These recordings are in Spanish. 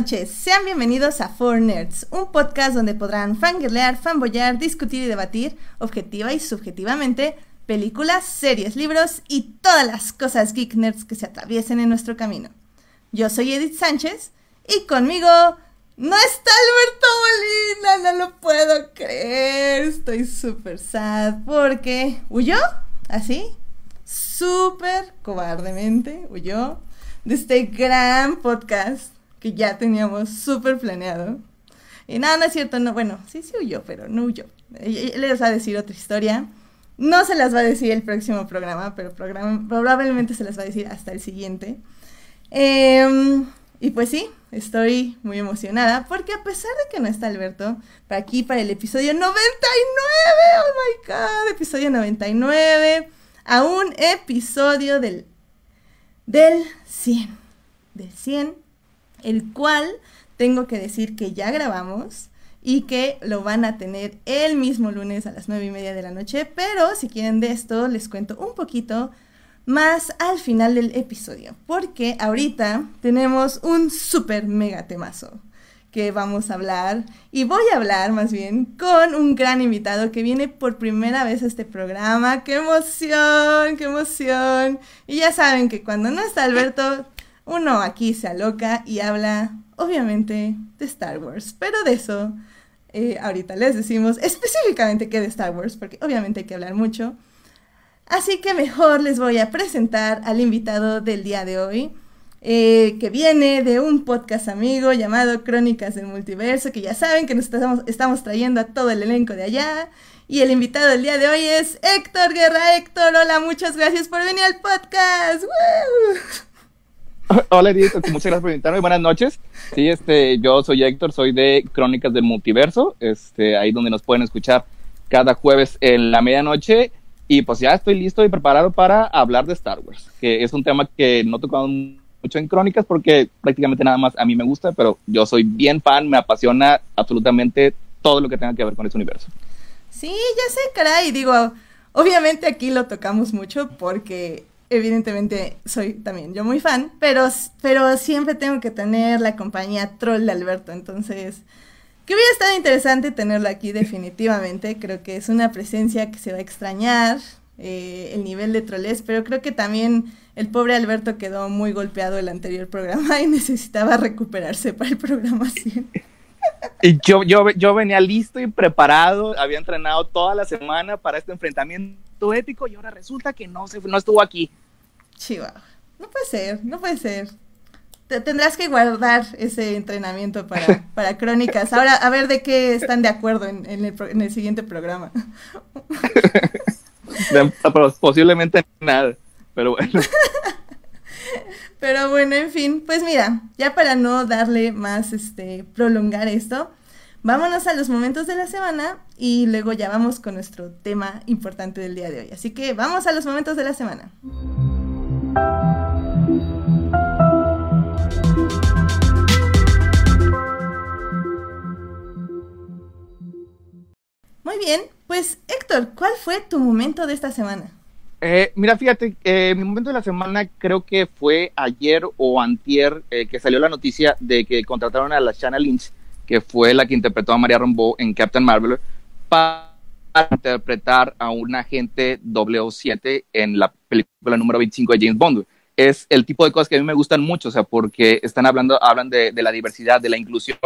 noches. Sean bienvenidos a Four Nerds, un podcast donde podrán fangirlear, fanboyar, discutir y debatir, objetiva y subjetivamente, películas, series, libros y todas las cosas geek nerds que se atraviesen en nuestro camino. Yo soy Edith Sánchez y conmigo no está Alberto Molina, no lo puedo creer. Estoy súper sad porque huyó, así, súper cobardemente huyó de este gran podcast que ya teníamos súper planeado. Y nada, no es cierto, no, bueno, sí, sí huyó, pero no huyó. Les va a decir otra historia. No se las va a decir el próximo programa, pero probablemente se las va a decir hasta el siguiente. Em, y pues sí, estoy muy emocionada porque a pesar de que no está Alberto, para aquí, para el episodio 99, oh my god, episodio 99, a un episodio del, del 100, del 100, el cual tengo que decir que ya grabamos y que lo van a tener el mismo lunes a las 9 y media de la noche, pero si quieren de esto les cuento un poquito más al final del episodio, porque ahorita tenemos un super mega temazo que vamos a hablar y voy a hablar más bien con un gran invitado que viene por primera vez a este programa. ¡Qué emoción! ¡Qué emoción! Y ya saben que cuando no está Alberto, uno aquí se aloca y habla, obviamente, de Star Wars. Pero de eso, eh, ahorita les decimos específicamente qué de Star Wars, porque obviamente hay que hablar mucho. Así que mejor les voy a presentar al invitado del día de hoy. Eh, que viene de un podcast amigo llamado Crónicas del Multiverso, que ya saben que nos estamos, estamos trayendo a todo el elenco de allá. Y el invitado del día de hoy es Héctor Guerra. Héctor, hola, muchas gracias por venir al podcast. Hola, Edith, muchas gracias por invitarme. Buenas noches. Sí, este, yo soy Héctor, soy de Crónicas del Multiverso, este, ahí donde nos pueden escuchar cada jueves en la medianoche. Y pues ya estoy listo y preparado para hablar de Star Wars, que es un tema que no tocamos mucho en Crónicas porque prácticamente nada más a mí me gusta, pero yo soy bien fan, me apasiona absolutamente todo lo que tenga que ver con este universo. Sí, ya sé, caray, digo, obviamente aquí lo tocamos mucho porque evidentemente soy también yo muy fan, pero, pero siempre tengo que tener la compañía troll de Alberto, entonces que hubiera estado interesante tenerlo aquí definitivamente, creo que es una presencia que se va a extrañar, eh, el nivel de troles, pero creo que también el pobre Alberto quedó muy golpeado el anterior programa y necesitaba recuperarse para el programa 100. Y yo, yo, yo venía listo y preparado, había entrenado toda la semana para este enfrentamiento ético y ahora resulta que no, se, no estuvo aquí. Chihuahua. No puede ser, no puede ser. Te, tendrás que guardar ese entrenamiento para, para crónicas. Ahora, a ver de qué están de acuerdo en, en, el, en el, siguiente programa. Posiblemente nada, pero bueno. Pero bueno, en fin, pues mira, ya para no darle más, este, prolongar esto, Vámonos a los momentos de la semana y luego ya vamos con nuestro tema importante del día de hoy. Así que vamos a los momentos de la semana. Muy bien, pues Héctor, ¿cuál fue tu momento de esta semana? Eh, mira, fíjate, eh, mi momento de la semana creo que fue ayer o antier eh, que salió la noticia de que contrataron a la Shanna Lynch que fue la que interpretó a María Rambeau en Captain Marvel, para interpretar a un agente 007 en la película número 25 de James Bond. Es el tipo de cosas que a mí me gustan mucho, o sea, porque están hablando, hablan de, la diversidad, de la inclusión,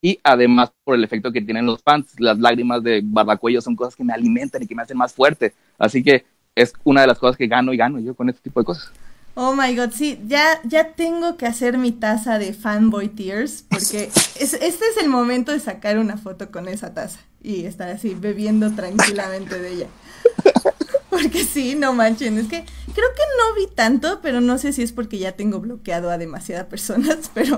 y además por el efecto que tienen los fans, las lágrimas de Barbacuello son cosas que me alimentan y que me hacen más fuerte. Así que es una de las cosas que gano y gano yo con este tipo de cosas. Oh my god, sí, ya, ya tengo que hacer mi taza de fanboy tears, porque es, este es el momento de sacar una foto con esa taza y estar así bebiendo tranquilamente de ella. Porque sí, no manchen, es que creo que no vi tanto, pero no sé si es porque ya tengo bloqueado a demasiadas personas, pero,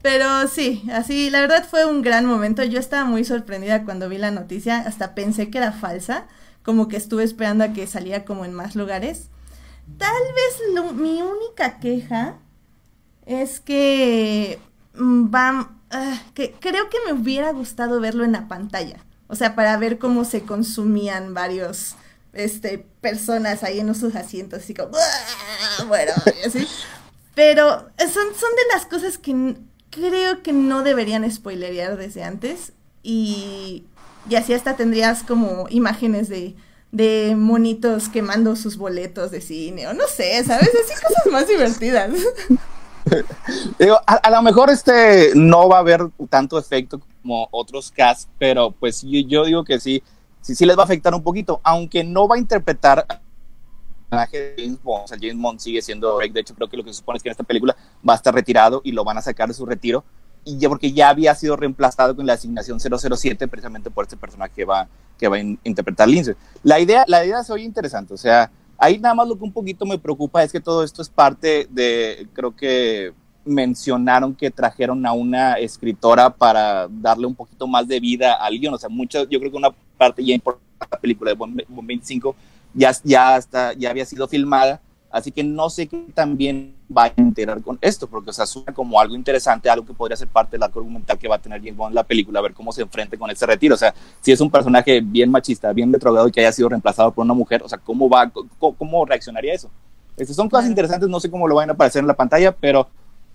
pero sí, así, la verdad fue un gran momento. Yo estaba muy sorprendida cuando vi la noticia, hasta pensé que era falsa, como que estuve esperando a que salía como en más lugares. Tal vez mi única queja es que mm, va, ah, que creo que me hubiera gustado verlo en la pantalla. O sea, para ver cómo se consumían varios este personas ahí en sus asientos, así como bueno, así. Pero son, son de las cosas que creo que no deberían spoilerear desde antes y, y así hasta tendrías como imágenes de, de monitos quemando sus boletos de cine o no sé, ¿sabes? Así cosas más divertidas. Digo, a, lo mejor este no va a haber tanto efecto como otros casts, pero pues yo, digo que sí, sí, sí les va a afectar un poquito, aunque no va a interpretar de James Bond, o sea, James Bond sigue siendo de hecho creo que lo que se supone es que en esta película va a estar retirado y lo van a sacar de su retiro, y ya porque ya había sido reemplazado con la asignación 007 precisamente por este personaje que va, que va a interpretar Lindsay. La idea, la idea se oye interesante, o sea, ahí nada más lo que un poquito me preocupa es que todo esto es parte de, creo que mencionaron que trajeron a una escritora para darle un poquito más de vida al guion, o sea, mucho, yo creo que una parte ya importante de la película de Bond 25 ya, ya, está, ya había sido filmada, así que no sé qué también va a enterar con esto, porque o sea, suena como algo interesante, algo que podría ser parte del arco argumental que va a tener James Bond en la película, a ver cómo se enfrenta con ese retiro, o sea, si es un personaje bien machista, bien retrogrado y que haya sido reemplazado por una mujer, o sea, ¿cómo va, cómo, reaccionaría eso? Estas son cosas interesantes, no sé cómo lo van a aparecer en la pantalla, pero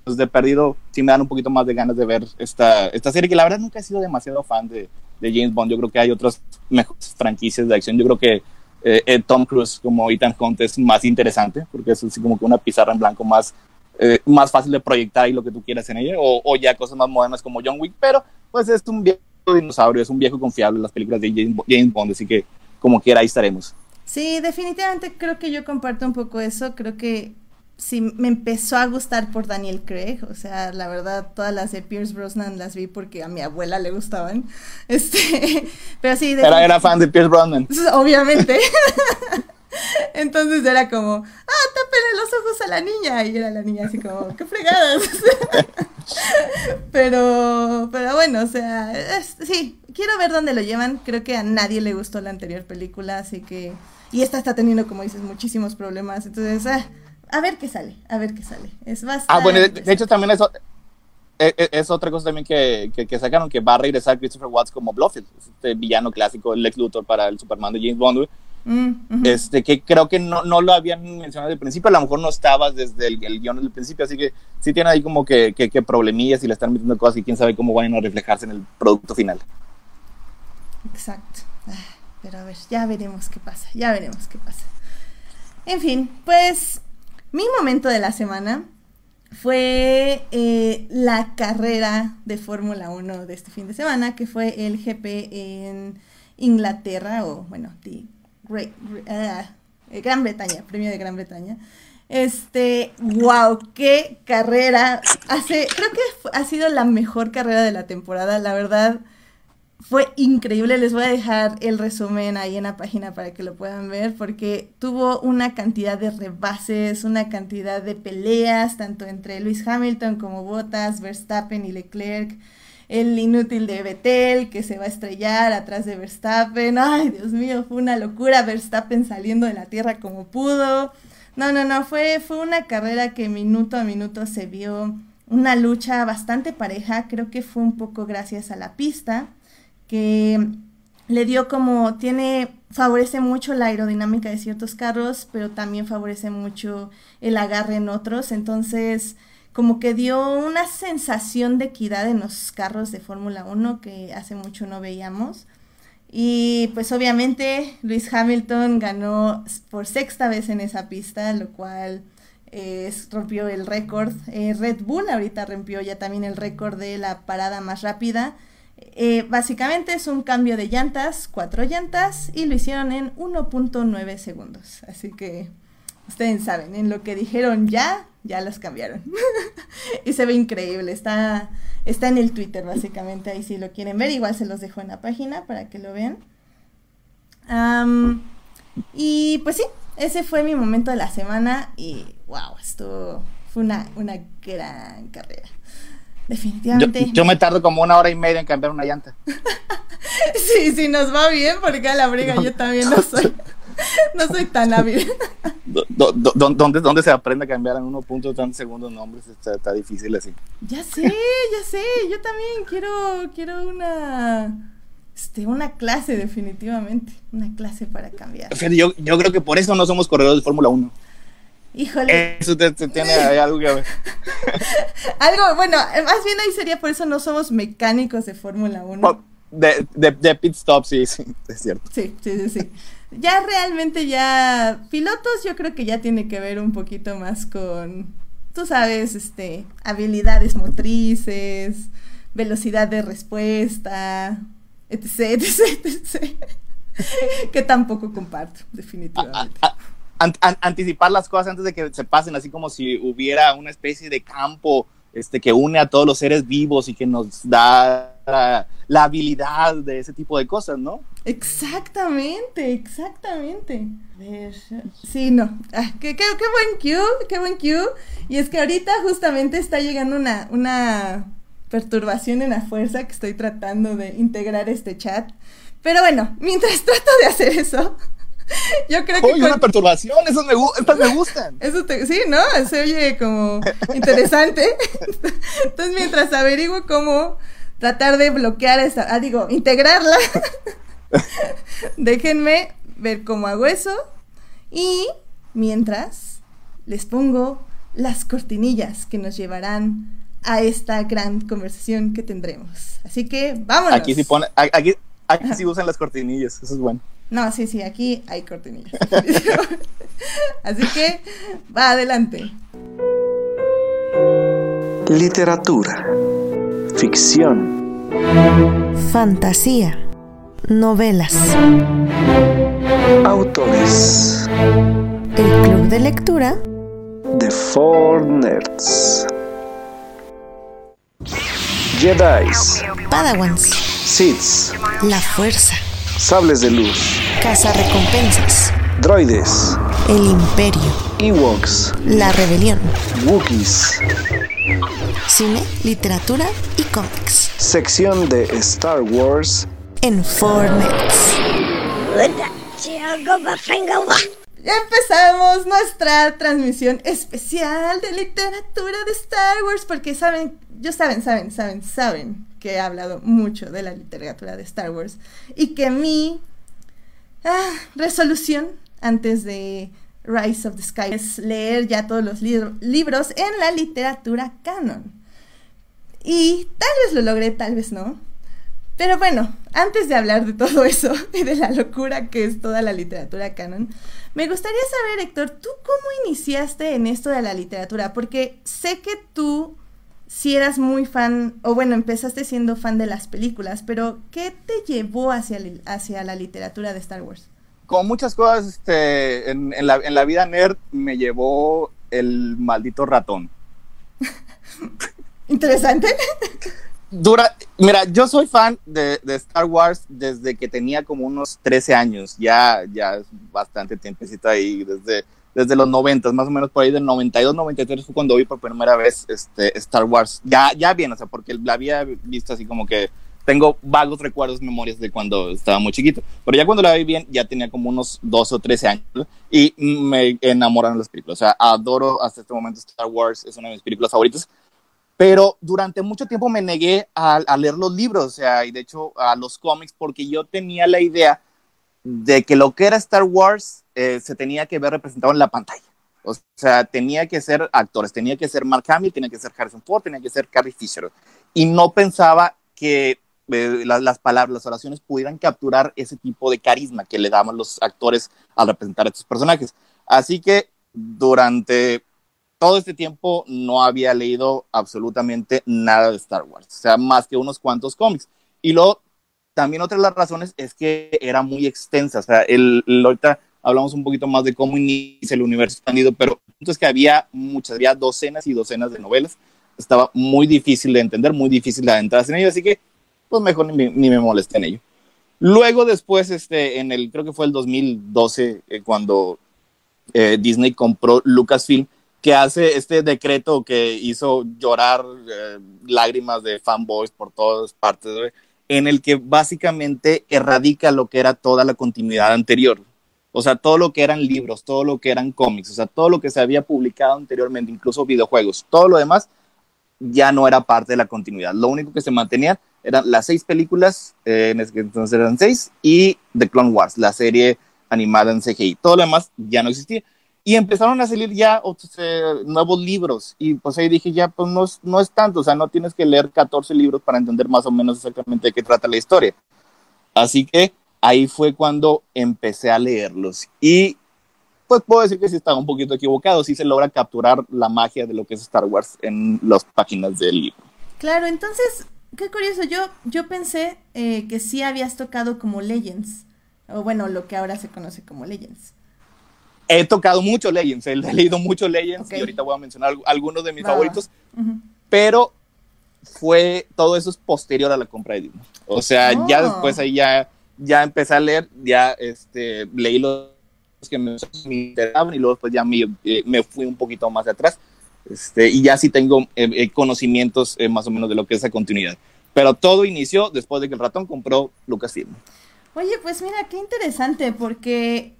pues de perdido sí me dan un poquito más de ganas de ver esta, esta serie, que la verdad nunca he sido demasiado fan de, de James Bond, yo creo que hay otras mejores franquicias de acción, yo creo que eh, Tom Cruise como Ethan Hunt es más interesante, porque es así como que una pizarra en blanco más, eh, más fácil de proyectar y lo que tú quieras en ella, o, ya cosas más modernas como John Wick, pero pues es un viejo dinosaurio, es un viejo confiable en las películas de James Bond, así que como quiera ahí estaremos. Sí, definitivamente creo que yo comparto un poco eso, creo que sí me empezó a gustar por Daniel Craig, o sea, la verdad todas las de Pierce Brosnan las vi porque a mi abuela le gustaban. Este, pero sí, era, era fan de Pierce Brosnan. Obviamente. Entonces era como, ah, tápele los ojos a la niña. Y era la niña así como, qué fregadas. pero, pero bueno, o sea, sí, quiero ver dónde lo llevan. Creo que a nadie le gustó la anterior película, así que. Y esta está teniendo, como dices, muchísimos problemas. Entonces, ah, a ver qué sale, a ver qué sale. Es bastante. Ah, bueno, de, hecho también eso es, e, es, otra cosa también que, que, sacaron, que va a regresar Christopher Watts como Blofeld, este villano clásico, el Lex Luthor para el Superman de James Bond, mm, este, que creo que no, no, lo habían mencionado desde el principio, a lo mejor no estabas desde el, el guion del principio, así que sí tiene ahí como que, que, problemillas y le están metiendo cosas y quién sabe cómo van a reflejarse en el producto final. Exacto, pero a ver, ya veremos qué pasa, ya veremos qué pasa. En fin, pues mi momento de la semana fue eh, la carrera de Fórmula 1 de este fin de semana, que fue el GP en Inglaterra, o bueno, de ah, Gran Bretaña, premio de Gran Bretaña. Este, wow, qué carrera. Hace, creo que ha sido la mejor carrera de la temporada, la verdad fue increíble. Les voy a dejar el resumen ahí en la página para que lo puedan ver, porque tuvo una cantidad de rebases, una cantidad de peleas, tanto entre Lewis Hamilton como Bottas, Verstappen y Leclerc. El inútil de Vettel que se va a estrellar atrás de Verstappen. Ay, Dios mío, fue una locura. Verstappen saliendo de la tierra como pudo. No, no, no, fue, fue una carrera que minuto a minuto se vio una lucha bastante pareja. Creo que fue un poco gracias a la pista que le dio como, tiene, favorece mucho la aerodinámica de ciertos carros, pero también favorece mucho el agarre en otros, entonces como que dio una sensación de equidad en los carros de Fórmula 1 que hace mucho no veíamos. Y pues obviamente Luis Hamilton ganó por sexta vez en esa pista, lo cual rompió el récord. Eh, Red Bull ahorita rompió ya también el récord de la parada más rápida eh, básicamente es un cambio de llantas, cuatro llantas, y lo hicieron en 1.9 segundos. Así que ustedes saben, en lo que dijeron ya, ya las cambiaron. y se ve increíble, está, está en el Twitter básicamente, ahí si lo quieren ver, igual se los dejo en la página para que lo vean. y pues sí, ese fue mi momento de la semana y wow, esto fue una, una gran carrera. Definitivamente. Yo, me tardo como una hora y media en cambiar una llanta. sí, sí, nos va bien, porque a la briga yo también no soy, no soy tan hábil. ¿Dónde, ¿Dónde se aprende a cambiar en uno punto tantos segundos nombres? Está, está, difícil así. Ya sé, ya sé. Yo también quiero, quiero una, este, una clase, definitivamente. Una clase para cambiar. Yo, yo creo que por eso no somos corredores de Fórmula 1. Híjole. Eso te, te tiene algo que ver. Algo, bueno, más bien ahí sería por eso no somos mecánicos de Fórmula 1. Po- De, de, de pit stop, sí, sí, es cierto. Sí, sí, sí, sí. Ya realmente ya pilotos yo creo que ya tiene que ver un poquito más con, tú sabes, este, habilidades motrices, velocidad de respuesta, etc, etc, etc. que tampoco comparto, definitivamente. A- an- an- anticipar las cosas antes de que se pasen, así como si hubiera una especie de campo este, que une a todos los seres vivos y que nos da la, la habilidad de ese tipo de cosas, ¿no? Exactamente, exactamente. Sí, no. Ah, qué, qué, qué buen cue, qué buen cue. Y es que ahorita justamente está llegando una, una perturbación en la fuerza que estoy tratando de integrar este chat. Pero bueno, mientras trato de hacer eso, yo creo que... ¡Uy, con- una perturbación! Esas me, estas me gustan. Eso te- sí, ¿no? Se oye como interesante. Entonces, mientras averiguo cómo tratar de bloquear esa, ah, digo, integrarla, déjenme ver cómo hago eso. Y mientras les pongo las cortinillas que nos llevarán a esta gran conversación que tendremos. Así que vámonos. Aquí sí pone, aquí, aquí sí usan las cortinillas, eso es bueno. No, sí, sí, aquí hay cortinillas. Así que va adelante. Literatura. Ficción. Fantasía. Novelas. Autores. El club de lectura The Four Nerds. Jedis. Padawans. Siths. La fuerza. Sables de luz. Casa recompensas. Droides. El imperio. Ewoks. La rebelión. Wookiees. Cine, literatura y cómics. Sección de Star Wars. En Fortnite. Ya empezamos nuestra transmisión especial de literatura de Star Wars porque saben, yo saben, saben, saben, saben que he hablado mucho de la literatura de Star Wars y que mi ah, resolución antes de Rise of the Sky es leer ya todos los li- libros en la literatura canon. Y tal vez lo logré, tal vez no. Pero bueno, antes de hablar de todo eso y de la locura que es toda la literatura canon, me gustaría saber, Héctor, ¿tú cómo iniciaste en esto de la literatura? Porque sé que tú si eras muy fan, o bueno, empezaste siendo fan de las películas, pero ¿qué te llevó hacia, hacia la literatura de Star Wars? Como muchas cosas este, en, en la, en la vida nerd, me llevó el maldito ratón. Interesante. Dura, mira, yo soy fan de, de Star Wars desde que tenía como unos 13 años, ya, ya es bastante tiempecito ahí, desde, desde los 90, más o menos por ahí del 92, 93 fue cuando vi por primera vez este, Star Wars, ya, ya bien, o sea, porque la había visto así como que tengo vagos recuerdos, memorias de cuando estaba muy chiquito, pero ya cuando la vi bien, ya tenía como unos 12 o 13 años y me enamoraron las películas, o sea, adoro hasta este momento Star Wars, es una de mis películas favoritas, pero durante mucho tiempo me negué a, leer los libros, o sea, y de hecho a los cómics, porque yo tenía la idea de que lo que era Star Wars eh, se tenía que ver representado en la pantalla. O sea, tenía que ser actores, tenía que ser Mark Hamill, tenía que ser Harrison Ford, tenía que ser Carrie Fisher. Y no pensaba que eh, la, las palabras, las oraciones pudieran capturar ese tipo de carisma que le daban los actores al representar a estos personajes. Así que durante todo este tiempo no había leído absolutamente nada de Star Wars, o sea, más que unos cuantos cómics. Y luego, también otra de las razones es que era muy extensa, o sea, el, el, ahorita hablamos un poquito más de cómo inicia el universo expandido, pero entonces que había muchas, había docenas y docenas de novelas, estaba muy difícil de entender, muy difícil de adentrarse en ello, así que pues mejor ni, ni me molesté en ello. Luego después, este, en el, creo que fue el 2012, eh, cuando eh, Disney compró Lucasfilm, que hace este decreto que hizo llorar eh, lágrimas de fanboys por todas partes, ¿ve? en el que básicamente erradica lo que era toda la continuidad anterior. O sea, todo lo que eran libros, todo lo que eran cómics, o sea, todo lo que se había publicado anteriormente, incluso videojuegos, todo lo demás ya no era parte de la continuidad. Lo único que se mantenía eran las seis películas, eh, en ese entonces eran seis, y The Clone Wars, la serie animada en CGI. Todo lo demás ya no existía. Y empezaron a salir ya otros, nuevos libros. Y pues ahí dije, ya, pues no, no es tanto. O sea, no tienes que leer 14 libros para entender más o menos exactamente de qué trata la historia. Así que ahí fue cuando empecé a leerlos. Y pues puedo decir que sí estaba un poquito equivocado. Sí se logra capturar la magia de lo que es Star Wars en las páginas del libro. Claro, entonces, qué curioso, yo, yo pensé eh, que sí habías tocado como Legends, o bueno, lo que ahora se conoce como Legends. He tocado mucho Legends, he leído mucho Legends Ok. y ahorita voy a mencionar algu- algunos de mis favoritos. Ujú. pero fue todo eso es posterior a la compra de Disney. O sea, Oh. ya después ahí ya, ya empecé a leer, ya este, leí los que me, me interesaban y luego pues ya me, eh, me fui un poquito más atrás este, y ya sí tengo eh, eh, conocimientos eh, más o menos de lo que es esa continuidad. Pero todo inició después de que el ratón compró Lucasfilm. Oye, pues mira, qué interesante, porque,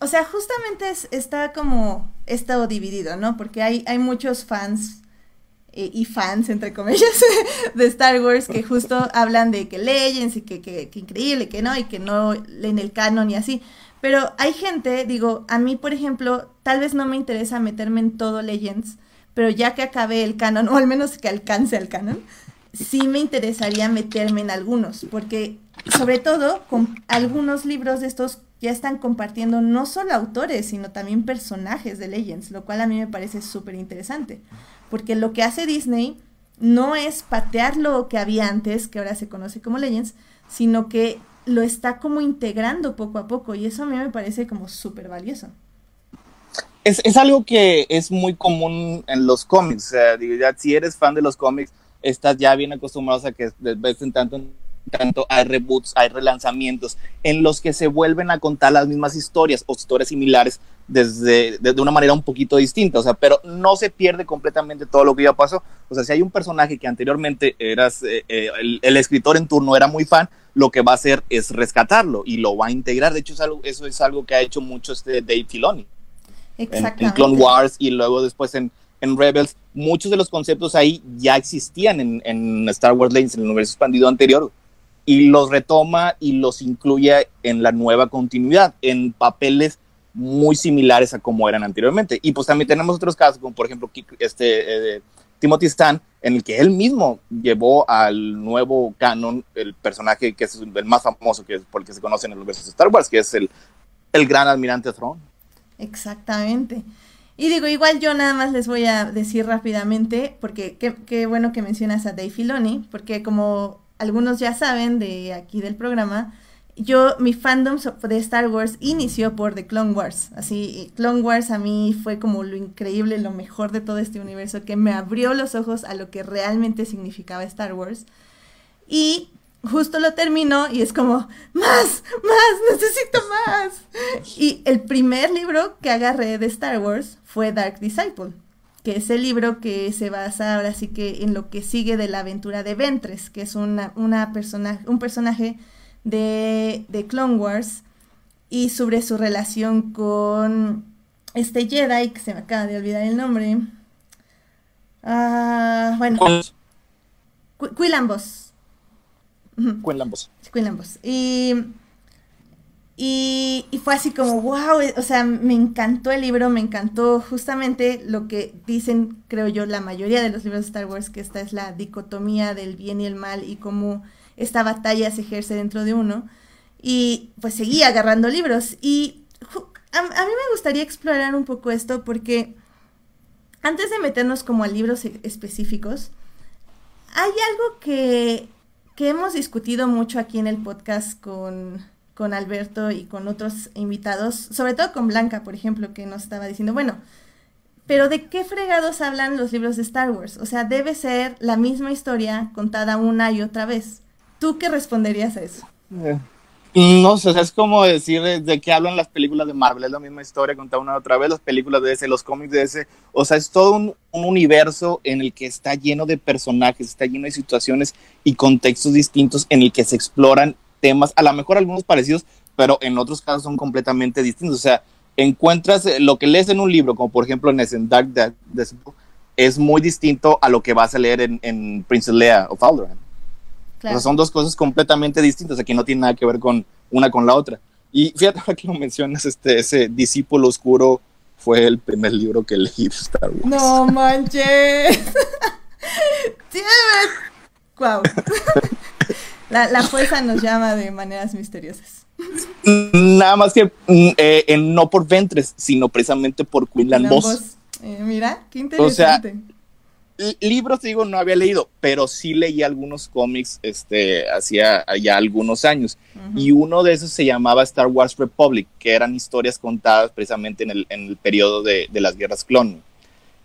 o sea, justamente es- está como estado dividido, ¿no? Porque hay, hay muchos fans eh, y fans, entre comillas, de Star Wars que justo hablan de que Legends y que, que, que increíble, que no, y que no leen el canon y así. Pero hay gente, digo, a mí, por ejemplo, tal vez no me interesa meterme en todo Legends, pero ya que acabé el canon, o al menos que alcance el canon, sí me interesaría meterme en algunos, porque sobre todo con algunos libros de estos ya están compartiendo no solo autores, sino también personajes de Legends, lo cual a mí me parece súper interesante, porque lo que hace Disney no es patear lo que había antes, que ahora se conoce como Legends, sino que lo está como integrando poco a poco y eso a mí me parece como súper valioso. es, es algo que es muy común en los cómics. Sea, digo, si eres fan de los cómics, estás ya bien acostumbrado a que de vez en tanto, tanto hay reboots, hay relanzamientos en los que se vuelven a contar las mismas historias o historias similares desde, de, de una manera un poquito distinta. O sea, pero no se pierde completamente todo lo que ya pasó. O sea, si hay un personaje que anteriormente eras, eh, eh, el, el escritor en turno era muy fan, lo que va a hacer es rescatarlo y lo va a integrar. De hecho, es algo, eso es algo que ha hecho mucho este Dave Filoni en, en. Clone Wars y luego después en, en Rebels, muchos de los conceptos ahí ya existían en, en Star Wars Legends, en el universo expandido anterior, y los retoma y los incluye en la nueva continuidad, en papeles muy similares a como eran anteriormente. Y pues también tenemos otros casos, como por ejemplo este, eh, Timothy Stan, en el que él mismo llevó al nuevo canon el personaje que es el más famoso, que es por el que se conoce en el universo de Star Wars, que es el, el gran almirante Thrawn. Exactamente. Y digo, igual yo nada más les voy a decir rápidamente, porque qué bueno que mencionas a Dave Filoni, porque como algunos ya saben de aquí del programa, yo, mi fandom de Star Wars inició por The Clone Wars. Así, Clone Wars a mí fue como lo increíble, lo mejor de todo este universo, que me abrió los ojos a lo que realmente significaba Star Wars. Y justo lo termino y es como, más, más, necesito más. Y el primer libro que agarré de Star Wars fue Dark Disciple, que es el libro que se basa ahora sí que en lo que sigue de la aventura de Ventres, que es una, una persona, un personaje de, de Clone Wars y sobre su relación con este Jedi, que se me acaba de olvidar el nombre. Ah, bueno, Qu- Quillan Vos. Ujú. Quinlan Vos. Quinlan Vos. Y, y, fue así como, wow, o sea, me encantó el libro, me encantó justamente lo que dicen, creo yo, la mayoría de los libros de Star Wars, que esta es la dicotomía del bien y el mal y cómo esta batalla se ejerce dentro de uno. Y pues seguí agarrando libros. Y a mí me gustaría explorar un poco esto porque antes de meternos como a libros e- específicos, hay algo que, que hemos discutido mucho aquí en el podcast con, con Alberto y con otros invitados, sobre todo con Blanca, por ejemplo, que nos estaba diciendo, bueno, pero ¿de qué fregados hablan los libros de Star Wars? O sea, debe ser la misma historia contada una y otra vez. ¿Tú qué responderías a eso? No sé, es como decir de, de qué hablan las películas de Marvel, es la misma historia contada una y otra vez, las películas de ese, los cómics de ese, o sea, es todo un, un universo en el que está lleno de personajes, está lleno de situaciones y contextos distintos en el que se exploran temas, a lo mejor algunos parecidos, pero en otros casos son completamente distintos, o sea, encuentras eh, lo que lees en un libro, como por ejemplo en ese Dark Death, es muy distinto a lo que vas a leer en, en Princess Leia of Alderaan. O sea, son dos cosas completamente distintas, aquí no tiene nada que ver con una con la otra. Y fíjate ahora que lo mencionas, este, ese discípulo oscuro fue el primer libro que leí de Star Wars. No manches. Wow. La, la fuerza nos llama de maneras misteriosas. Nada más que mm, eh, eh, no por Ventres, sino precisamente por Quinlan. Voss. Eh, mira, qué O sea, interesante. Libros digo no había leído, pero sí leí algunos cómics este hacía ya algunos años y uno de esos se llamaba Star Wars Republic, que eran historias contadas precisamente en el, en el periodo de, de las guerras clon.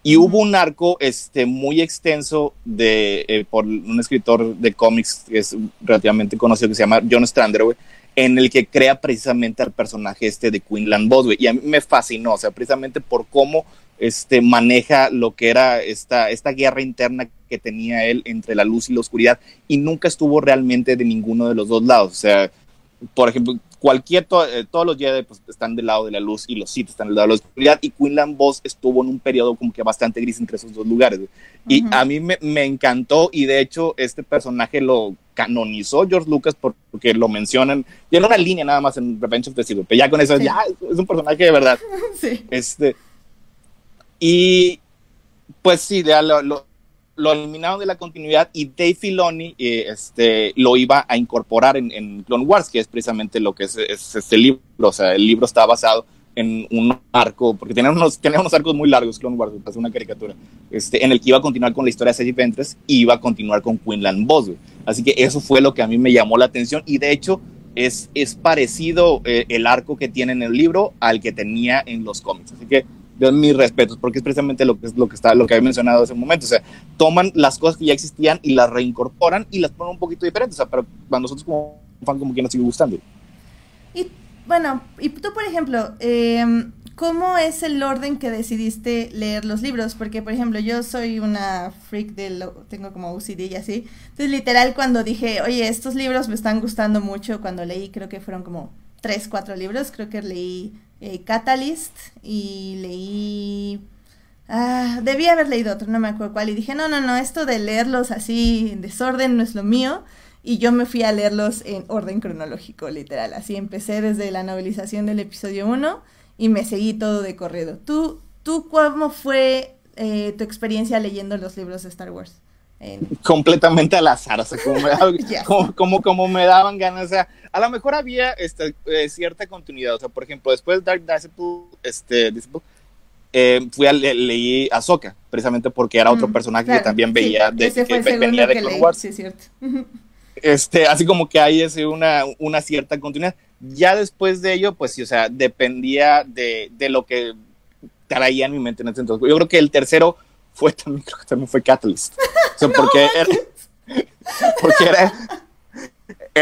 Y hubo un arco este, muy extenso de, eh, por un escritor de cómics que es relativamente conocido que se llama John Strander, güey, en el que crea precisamente al personaje este de Quinlan güey. Y a mí me fascinó, o sea, precisamente por cómo este, maneja lo que era esta, esta guerra interna que tenía él entre la luz y la oscuridad y nunca estuvo realmente de ninguno de los dos lados. O sea, por ejemplo, cualquier, to- eh, todos los Jedi pues, están del lado de la luz y los Sith están del lado de la oscuridad y Quinlan Voss estuvo en un periodo como que bastante gris entre esos dos lugares. güey. Y a mí me, me encantó y de hecho este personaje lo canonizó George Lucas por- porque lo mencionan. Tiene una línea nada más en Revenge of the Sith, pero ya con eso Sí. ya es un personaje de verdad. Sí. Este, y pues sí, ya lo, lo, lo eliminaron de la continuidad y Dave Filoni eh, este, lo iba a incorporar en, en Clone Wars, que es precisamente lo que es, es este libro. O sea, el libro está basado en un arco, porque tenía unos, tenía unos arcos muy largos, Clone Wars, es una caricatura, este, en el que iba a continuar con la historia de Sergi Ventress y iba a continuar con Quinlan güey. Así que eso fue lo que a mí me llamó la atención y de hecho es, es parecido eh, el arco que tiene en el libro al que tenía en los cómics. Así que de mis respetos, porque es precisamente lo que es lo que está, lo que había mencionado hace un momento. O sea, toman las cosas que ya existían y las reincorporan y las ponen un poquito diferentes. O sea, pero a nosotros como fan como que nos sigue gustando. Y bueno, y tú, por ejemplo, em, ¿cómo es el orden que decidiste leer los libros? Porque, por ejemplo, yo soy una freak de lo, tengo como OCD y así. Entonces, literal, cuando dije, oye, estos libros me están gustando mucho, cuando leí, creo que fueron como tres, cuatro libros, creo que leí eh, Catalyst y leí... Ah, debí haber leído otro, no me acuerdo cuál, y dije, no, no, no, esto de leerlos así en desorden no es lo mío. Y yo me fui a leerlos en orden cronológico, literal. Así empecé desde la novelización del episodio 1 y me seguí todo de corrido. ¿Tú, tú cómo fue eh, tu experiencia leyendo los libros de Star Wars? En- completamente al azar, o sea, como me, como, como, como me daban ganas, o sea, a lo mejor había este, eh, cierta continuidad, o sea, por ejemplo, después de Dark Disciple, este, Disciple, eh, fui a le- leí a Ahsoka, precisamente porque era otro Mm, personaje claro, que también sí, veía de, ese fue que el venía de que Clone leí, Wars. sí, es cierto. Este, así como que hay ese, una, una cierta continuidad. Ya después de ello, pues sí, o sea, dependía de, de lo que traía en mi mente en ese entonces. Yo creo que el tercero fue también, creo que también fue Catalyst. O sea, porque, era, porque era,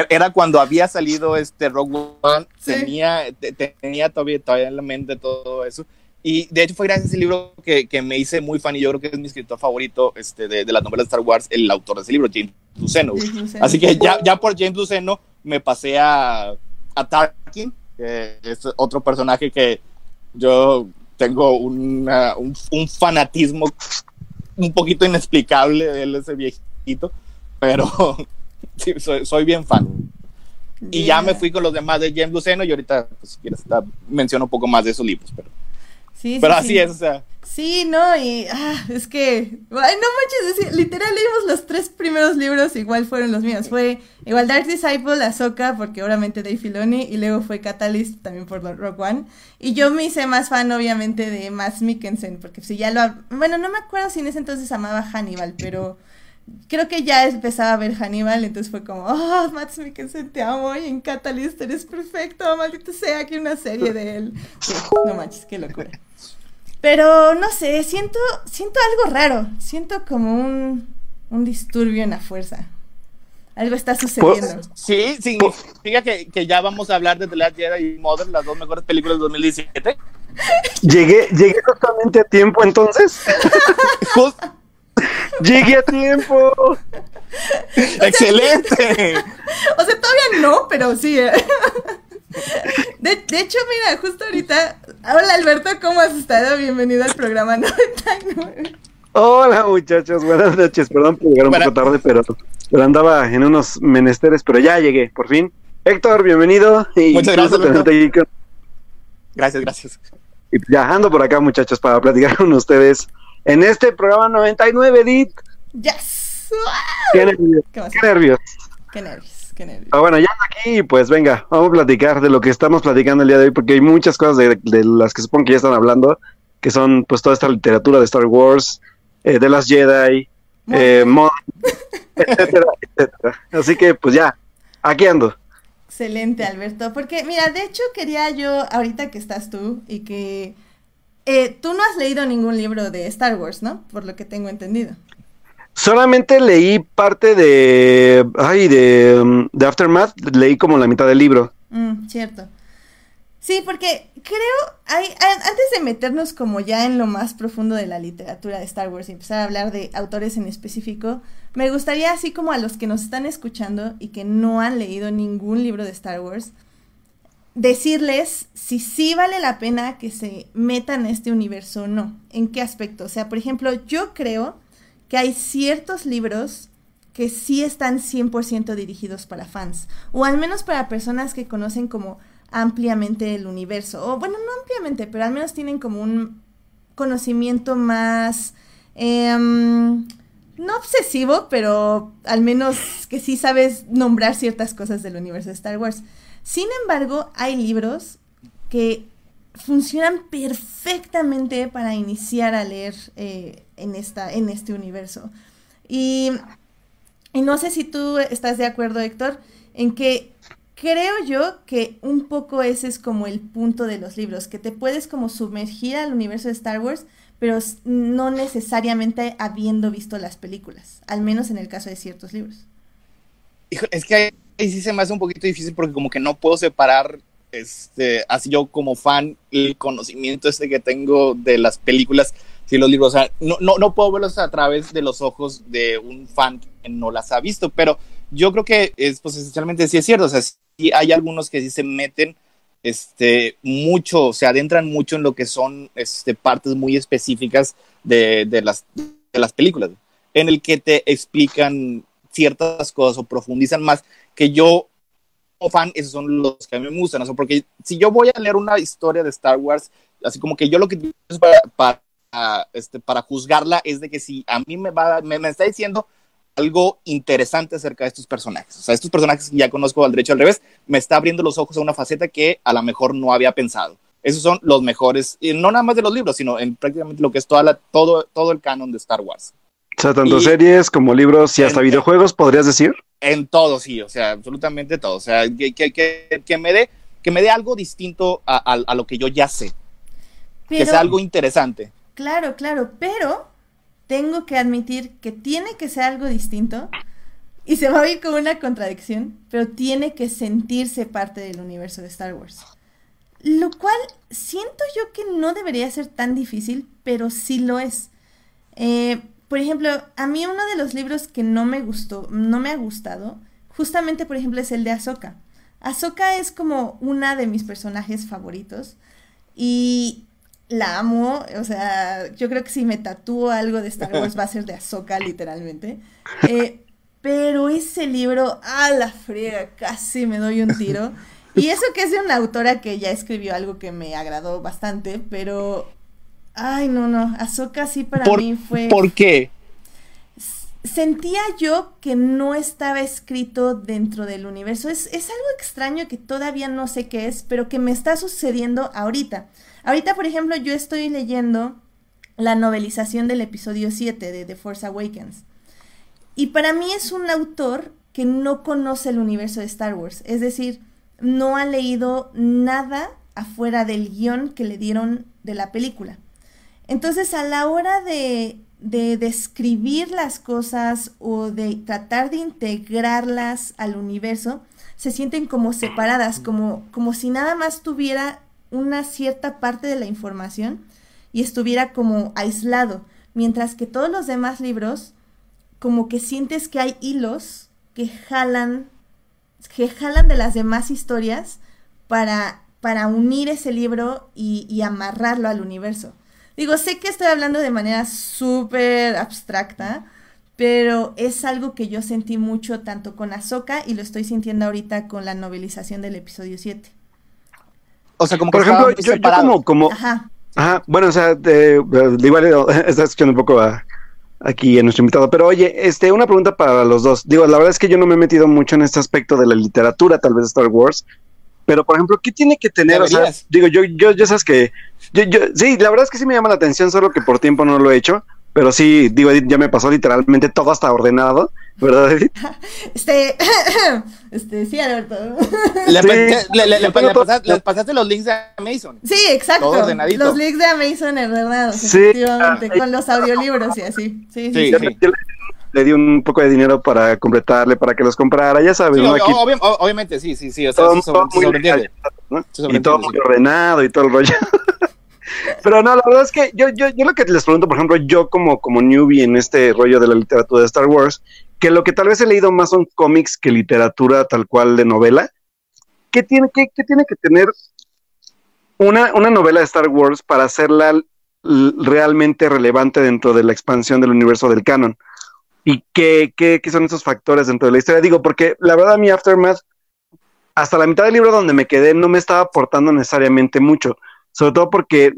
era cuando había salido este Rogue One, Sí. tenía, te- tenía todavía, todavía en la mente todo eso. Y de hecho fue gracias a ese libro que, que me hice muy fan y yo creo que es mi escritor favorito este, de, de las novelas de Star Wars, el autor de ese libro, James Luceno. güey. James Luceno. Así que ya, ya por James Luceno me pasé a, a Tarkin, que es otro personaje que yo tengo una- un, un fanatismo un poquito inexplicable de él, ese viejito, pero sí, soy, soy bien fan. Y ya me Yeah. fui con los demás de James Luceno y ahorita, pues, si quieres, menciono un poco más de esos libros, pero, Sí, pero sí. así es, o sea, Sí, no, y ah, es que, ay, no manches, es literal leímos los tres primeros libros, igual fueron los míos. Fue igual Dark Disciple, Ahsoka, porque obviamente Dave Filoni, y luego fue Catalyst también por Rock One. Y yo me hice más fan, obviamente, de Max Mikkelsen, porque si ya lo. Bueno, no me acuerdo si en ese entonces amaba Hannibal, pero creo que ya empezaba a ver Hannibal, entonces fue como, oh, Max Mikkelsen, te amo, y en Catalyst eres perfecto, maldito sea, que una serie de él. Sí, no manches, qué locura. Pero no sé, siento, siento algo raro. Siento como un, un disturbio en la fuerza. Algo está sucediendo. sí, significa que, que ya vamos a hablar de The Last Jedi y Mother, las dos mejores películas de 2017. Llegué, llegué justamente a tiempo entonces. Just- Llegué a tiempo. ¡Excelente! O sea, todavía no, pero sí. eh. De, de hecho, mira, justo ahorita. Hola Alberto, ¿cómo has estado? Bienvenido al programa 99. Hola muchachos, buenas noches. Perdón por llegar un Buena- poco tarde, pero, pero andaba en unos menesteres, pero ya llegué, por fin. Héctor, bienvenido. Y Muchas gracias, con- Gracias, gracias. Y ya ando por acá, muchachos, para platicar con ustedes en este programa 99, Edith. ¡Yes! Qué nervios, qué nervios. Qué nervios, Ah, bueno, ya aquí, pues venga, vamos a platicar de lo que estamos platicando el día de hoy, porque hay muchas cosas de, de las que supongo que ya están hablando, que son pues toda esta literatura de Star Wars, eh, de las Jedi, eh, mod, etcétera, etcétera. Así que pues ya, aquí ando. Excelente, Alberto. Porque, mira, de hecho quería yo, ahorita que estás tú y que eh, tú no has leído ningún libro de Star Wars, ¿no? Por lo que tengo entendido. Solamente leí parte de, ay, de, um, de Aftermath, leí como la mitad del libro. Mm, cierto. Sí, porque creo, hay, a- antes de meternos como ya en lo más profundo de la literatura de Star Wars y empezar a hablar de autores en específico, me gustaría, así como a los que nos están escuchando y que no han leído ningún libro de Star Wars, decirles si sí vale la pena que se metan en este universo o no. ¿En qué aspecto? O sea, por ejemplo, yo creo que hay ciertos libros que sí están 100% dirigidos para fans, o al menos para personas que conocen como ampliamente el universo, o bueno, no ampliamente, pero al menos tienen como un conocimiento más, em, no obsesivo, pero al menos que sí sabes nombrar ciertas cosas del universo de Star Wars. Sin embargo, hay libros que funcionan perfectamente para iniciar a leer eh, en, esta, en este universo. Y, y no sé si tú estás de acuerdo, Héctor, en que creo yo que un poco ese es como el punto de los libros, que te puedes como sumergir al universo de Star Wars, pero no necesariamente habiendo visto las películas, al menos en el caso de ciertos libros. Es que ahí sí se me hace un poquito difícil porque como que no puedo separar, este, así yo como fan, el conocimiento este que tengo de las películas y los libros. O sea, no, no, no puedo verlos a través de los ojos de un fan que no las ha visto, pero yo creo que es, pues esencialmente sí es cierto. O sea, sí hay algunos que sí se meten este, mucho, se adentran mucho en lo que son este, partes muy específicas de, de, las, de las películas, en el que te explican ciertas cosas o profundizan más que yo como fan, esos son los que a mí me gustan, ¿no? porque si yo voy a leer una historia de Star Wars, así como que yo lo que es para, para, este, para juzgarla es de que si a mí me, va, me, me está diciendo algo interesante acerca de estos personajes. O sea, estos personajes que ya conozco al derecho al revés, me está abriendo los ojos a una faceta que a lo mejor no había pensado. Esos son los mejores, y no nada más de los libros, sino en prácticamente lo que es toda la, todo, todo el canon de Star Wars. O sea, tanto Y- series como libros y hasta En- videojuegos, podrías decir. En todo, sí, o sea, absolutamente todo. O sea, que, que, que, que me, dé, que me dé algo distinto a, a, a lo que yo ya sé, que Pero, sea algo interesante. Claro, claro, pero tengo que admitir que tiene que ser algo distinto y se va a oír como una contradicción, pero tiene que sentirse parte del universo de Star Wars. Lo cual siento yo que no debería ser tan difícil, pero sí lo es. Eh, por ejemplo, a mí uno de los libros que no me gustó, no me ha gustado, justamente por ejemplo es el de Ahsoka. Ahsoka es como una de mis personajes favoritos y la amo, o sea, yo creo que si me tatúo algo de Star Wars va a ser de Ahsoka literalmente. Eh, pero ese libro, a la friega, casi me doy un tiro. Y eso que es de una autora que ya escribió algo que me agradó bastante, pero Ay, no, no. Ahsoka sí para ¿Por, mí fue. ¿Por qué? Sentía yo que no estaba escrito dentro del universo. Es, es algo extraño que todavía no sé qué es, pero que me está sucediendo ahorita. Ahorita, por ejemplo, yo estoy leyendo la novelización del episodio 7 de The Force Awakens. Y para mí es un autor que no conoce el universo de Star Wars. Es decir, no ha leído nada afuera del guion que le dieron de la película. Entonces, a la hora de, de describir las cosas o de tratar de integrarlas al universo, se sienten como separadas, como, como si nada más tuviera una cierta parte de la información y estuviera como aislado, mientras que todos los demás libros, como que sientes que hay hilos que jalan, que jalan de las demás historias para, para unir ese libro y, y amarrarlo al universo. Digo, sé que estoy hablando de manera súper abstracta, pero es algo que yo sentí mucho tanto con Ahsoka y lo estoy sintiendo ahorita con la novelización del episodio 7. O sea, como Por que ejemplo, muy yo, yo como, como, Ajá. Ajá, bueno, o sea, de, de igual eh, está escuchando un poco a- aquí a nuestro invitado, pero oye, este, una pregunta para los dos. Digo, la verdad es que yo no me he metido mucho en este aspecto de la literatura, tal vez Star Wars, pero por ejemplo, ¿qué tiene que tener? O sea, digo, yo, yo, yo sabes que, yo, yo, sí, la verdad es que sí me llama la atención, solo que por tiempo no lo he hecho, pero sí, digo, Edith, ya me pasó literalmente todo hasta ordenado, ¿verdad, Edith? Este, este, sí, Alberto. Le, Sí. le- le- le- Yo tengo le todo- pasaste, los links de Amazon. Sí, exacto. Todo ordenadito. Los links de Amazon ordenados, Sí. efectivamente, con los audiolibros y así. Sí, sí, Sí, le- di un poco de dinero para completarle, para que los comprara, ya sabes, Sí, ¿no? ob- Aquí obvia- ob- obviamente, sí, sí, sí. O sea, todo, se sobre- todo se muy. Se y todo sí. muy ordenado y todo el rollo. Pero no, la verdad es que yo, yo, yo lo que les pregunto, por ejemplo, yo como, como newbie en este rollo de la literatura de Star Wars, que lo que tal vez he leído más son cómics que literatura tal cual de novela, ¿qué tiene, qué, qué tiene que tener una, una novela de Star Wars para hacerla realmente relevante dentro de la expansión del universo del canon? ¿Y qué, qué, qué son esos factores dentro de la historia? Digo, porque la verdad mi Aftermath, hasta la mitad del libro donde me quedé, no me estaba aportando necesariamente mucho sobre todo porque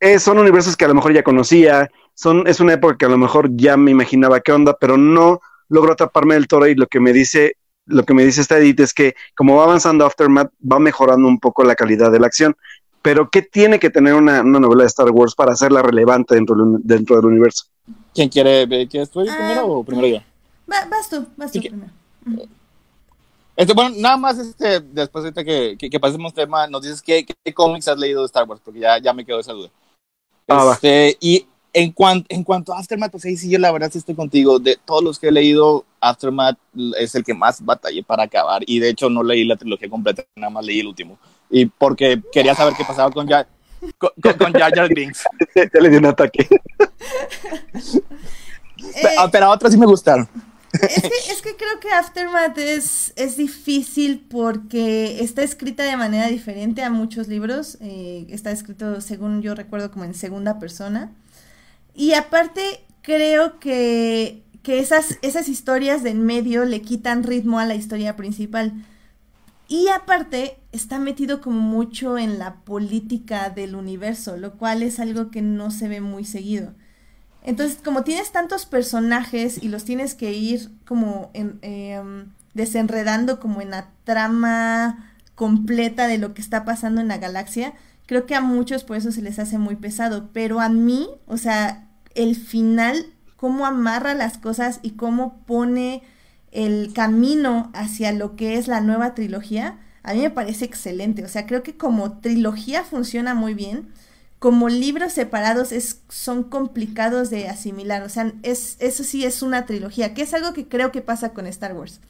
eh, son universos que a lo mejor ya conocía, son, es una época que a lo mejor ya me imaginaba qué onda, pero no logro atraparme del toro y lo que me dice, lo que me dice esta edit es que como va avanzando Aftermath, va mejorando un poco la calidad de la acción. Pero ¿qué tiene que tener una, una novela de Star Wars para hacerla relevante dentro del, dentro del universo? ¿Quién quiere? ¿Quieres tú Ah. primero o primero yo? Va- vas tú, vas tú ¿Y qué- primero. Este, bueno, nada más este, después de que, que, que pasemos tema, nos dices qué, qué cómics has leído de Star Wars, porque ya, ya me quedó esa duda. Ah. Este, y en, cuan- en cuanto a Aftermath, pues ahí sí, yo la verdad sí estoy contigo. De todos los que he leído, Aftermath es el que más batallé para acabar. Y de hecho no leí la trilogía completa, nada más leí el último. Y porque quería saber qué pasaba con Jar, con, con, con Jar Jar Binks. ya le di un ataque. Eh, Ah, Pero a otros sí me gustaron. Es, que, creo que Aftermath es, es difícil porque está escrita de manera diferente a muchos libros. eh, está escrito, según yo recuerdo, como en segunda persona. Y aparte, creo que, que esas, esas historias de en medio le quitan ritmo a la historia principal. Y aparte, está metido como mucho en la política del universo, lo cual es algo que no se ve muy seguido. Entonces, como tienes tantos personajes y los tienes que ir como en- em, desenredando como en la trama completa de lo que está pasando en la galaxia, creo que a muchos por eso se les hace muy pesado, pero a mí, o sea, el final, cómo amarra las cosas y cómo pone el camino hacia lo que es la nueva trilogía, a mí me parece excelente. O sea, creo que como trilogía funciona muy bien. Como libros separados es, son complicados de asimilar. O sea, es, eso sí es una trilogía, que es algo que creo que pasa con Star Wars.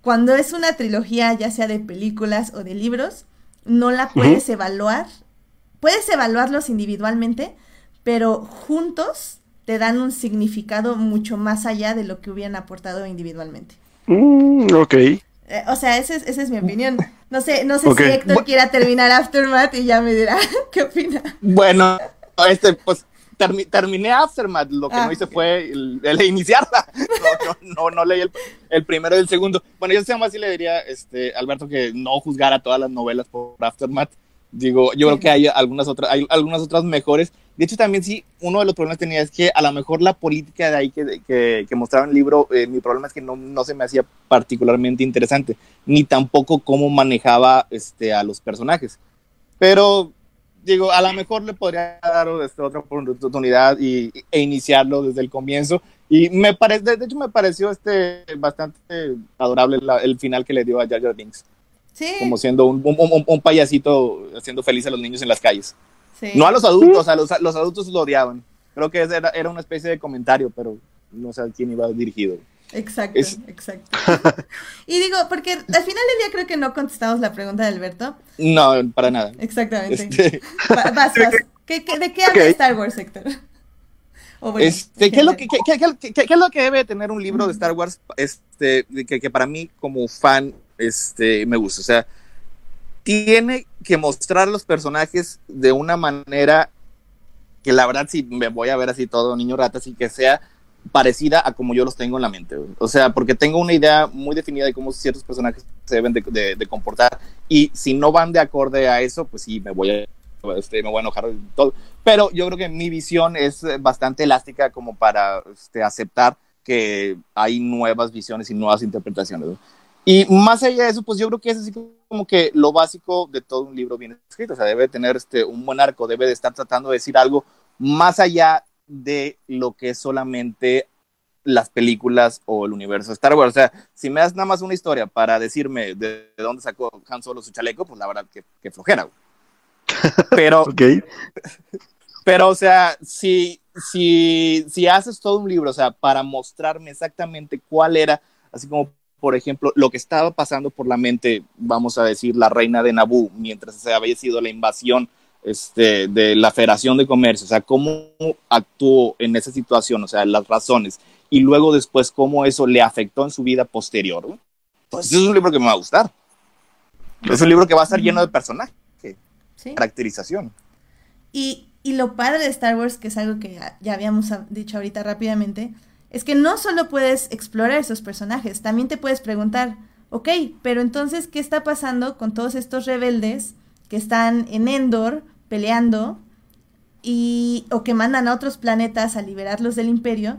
Cuando es una trilogía, ya sea de películas o de libros, no la puedes evaluar. Puedes evaluarlos individualmente, pero juntos te dan un significado mucho más allá de lo que hubieran aportado individualmente. Mm, ok. Eh, o sea, esa es, esa es mi opinión. No sé, no sé Ok. si Héctor Bu- quiera terminar Aftermath y ya me dirá qué opina. Bueno, este, pues termi- terminé Aftermath, lo que Ah, no hice fue el, el iniciarla. No, no, no, no leí el, el primero y el segundo. Bueno, yo más sí le diría, este, Alberto, que no juzgara todas las novelas por Aftermath. Digo, yo creo que hay algunas otras, hay algunas otras mejores. De hecho, también sí, uno de los problemas que tenía es que a lo mejor la política de ahí que, que, que mostraba en el libro, eh, mi problema es que no, no se me hacía particularmente interesante, ni tampoco cómo manejaba este, a los personajes. Pero digo, a lo mejor le podría dar este, otra oportunidad y, e iniciarlo desde el comienzo. Y me parece, de hecho, me pareció este bastante adorable la- el final que le dio a Jar Jar Binks, Sí, como siendo un, un- un- un payasito haciendo feliz a los niños en las calles. Sí. No a los adultos, a los, a los adultos lo odiaban. Creo que ese era, era una especie de comentario, pero no sé a quién iba dirigido. Exacto, Es- exacto. y digo, porque al final del día creo que no contestamos la pregunta de Alberto. No, para nada. Exactamente. Este, Va- vas, vas. ¿Qué, qué- de qué habla Ok. Star Wars, Héctor? Bueno, Este, ¿qué, es lo que, qué es lo que debe tener un libro de Star Wars este, que, que para mí como fan este, me gusta? O sea, tiene que mostrar los personajes de una manera que la verdad si me voy a ver así todo niño rata, así que sea parecida a como yo los tengo en la mente. O sea, porque tengo una idea muy definida de cómo ciertos personajes se deben de, comportar y si no van de acorde a eso, pues sí, me voy a este, me voy a enojar todo. Pero yo creo que mi visión es eh, bastante elástica como para este, aceptar que hay nuevas visiones y nuevas interpretaciones. Y más allá de eso, pues yo creo que es así como que lo básico de todo un libro bien escrito. O sea, debe tener este, un buen arco, debe de estar tratando de decir algo más allá de lo que es solamente las películas o el universo Star Wars. O sea, si me das nada más una historia para decirme de, de dónde sacó Han Solo su chaleco, pues la verdad que, que flojera. güey. Pero, Ok. pero, o sea, si, si, si haces todo un libro, o sea, para mostrarme exactamente cuál era, así como, por ejemplo, lo que estaba pasando por la mente, vamos a decir, la reina de Naboo, mientras se había sido la invasión este, de la Federación de Comercio, o sea, cómo actuó en esa situación, o sea, las razones, y luego después cómo eso le afectó en su vida posterior, pues es un libro que me va a gustar. Es un libro que va a estar lleno de personajes, Sí. caracterización. Y, y lo padre de Star Wars, que es algo que ya, ya habíamos dicho ahorita rápidamente, es que no solo puedes explorar esos personajes, también te puedes preguntar, ok, pero entonces, ¿qué está pasando con todos estos rebeldes que están en Endor peleando y, o que mandan a otros planetas a liberarlos del imperio?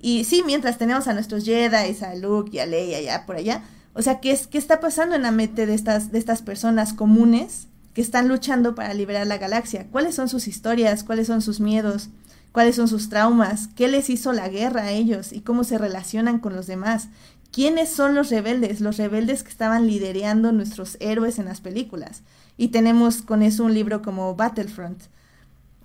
Y sí, mientras tenemos a nuestros Jedi, a Luke y a Leia allá por allá, o sea, ¿qué, es, qué está pasando en la mente de estas, de estas personas comunes que están luchando para liberar la galaxia? ¿Cuáles son sus historias? ¿Cuáles son sus miedos? ¿Cuáles son sus traumas? ¿Qué les hizo la guerra a ellos? ¿Y cómo se relacionan con los demás? ¿Quiénes son los rebeldes? Los rebeldes que estaban liderando nuestros héroes en las películas. Y tenemos con eso un libro como Battlefront.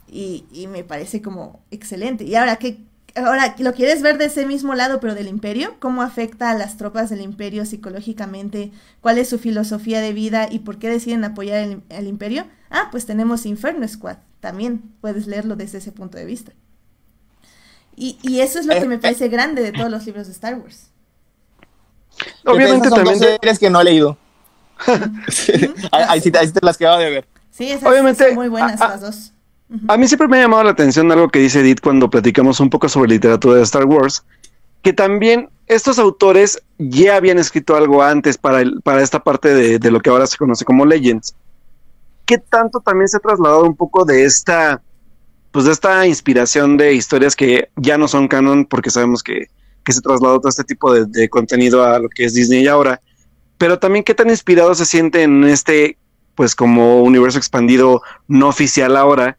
Y, me parece como excelente. Y ahora, ¿qué, ahora, ¿lo quieres ver de ese mismo lado, pero del imperio? ¿Cómo afecta a las tropas del imperio psicológicamente? ¿Cuál es su filosofía de vida y por qué deciden apoyar el imperio? Ah, pues tenemos Inferno Squad. También puedes leerlo desde ese punto de vista. Y, y eso es lo que me parece grande de todos los libros de Star Wars. Obviamente son también. dos series que no he leído. ahí, ahí sí, ahí sí te las quedo de ver. Sí, esas Obviamente, son muy buenas a- las dos. A mí siempre me ha llamado la atención algo que dice Edith cuando platicamos un poco sobre literatura de Star Wars, que también estos autores ya habían escrito algo antes para, el- para esta parte de, de lo que ahora se conoce como Legends. ¿Qué tanto también se ha trasladado un poco de esta, pues de esta inspiración de historias que ya no son canon, porque sabemos que, que se trasladó todo este tipo de, contenido a lo que es Disney ahora, pero también qué tan inspirado se siente en este, pues como universo expandido no oficial ahora,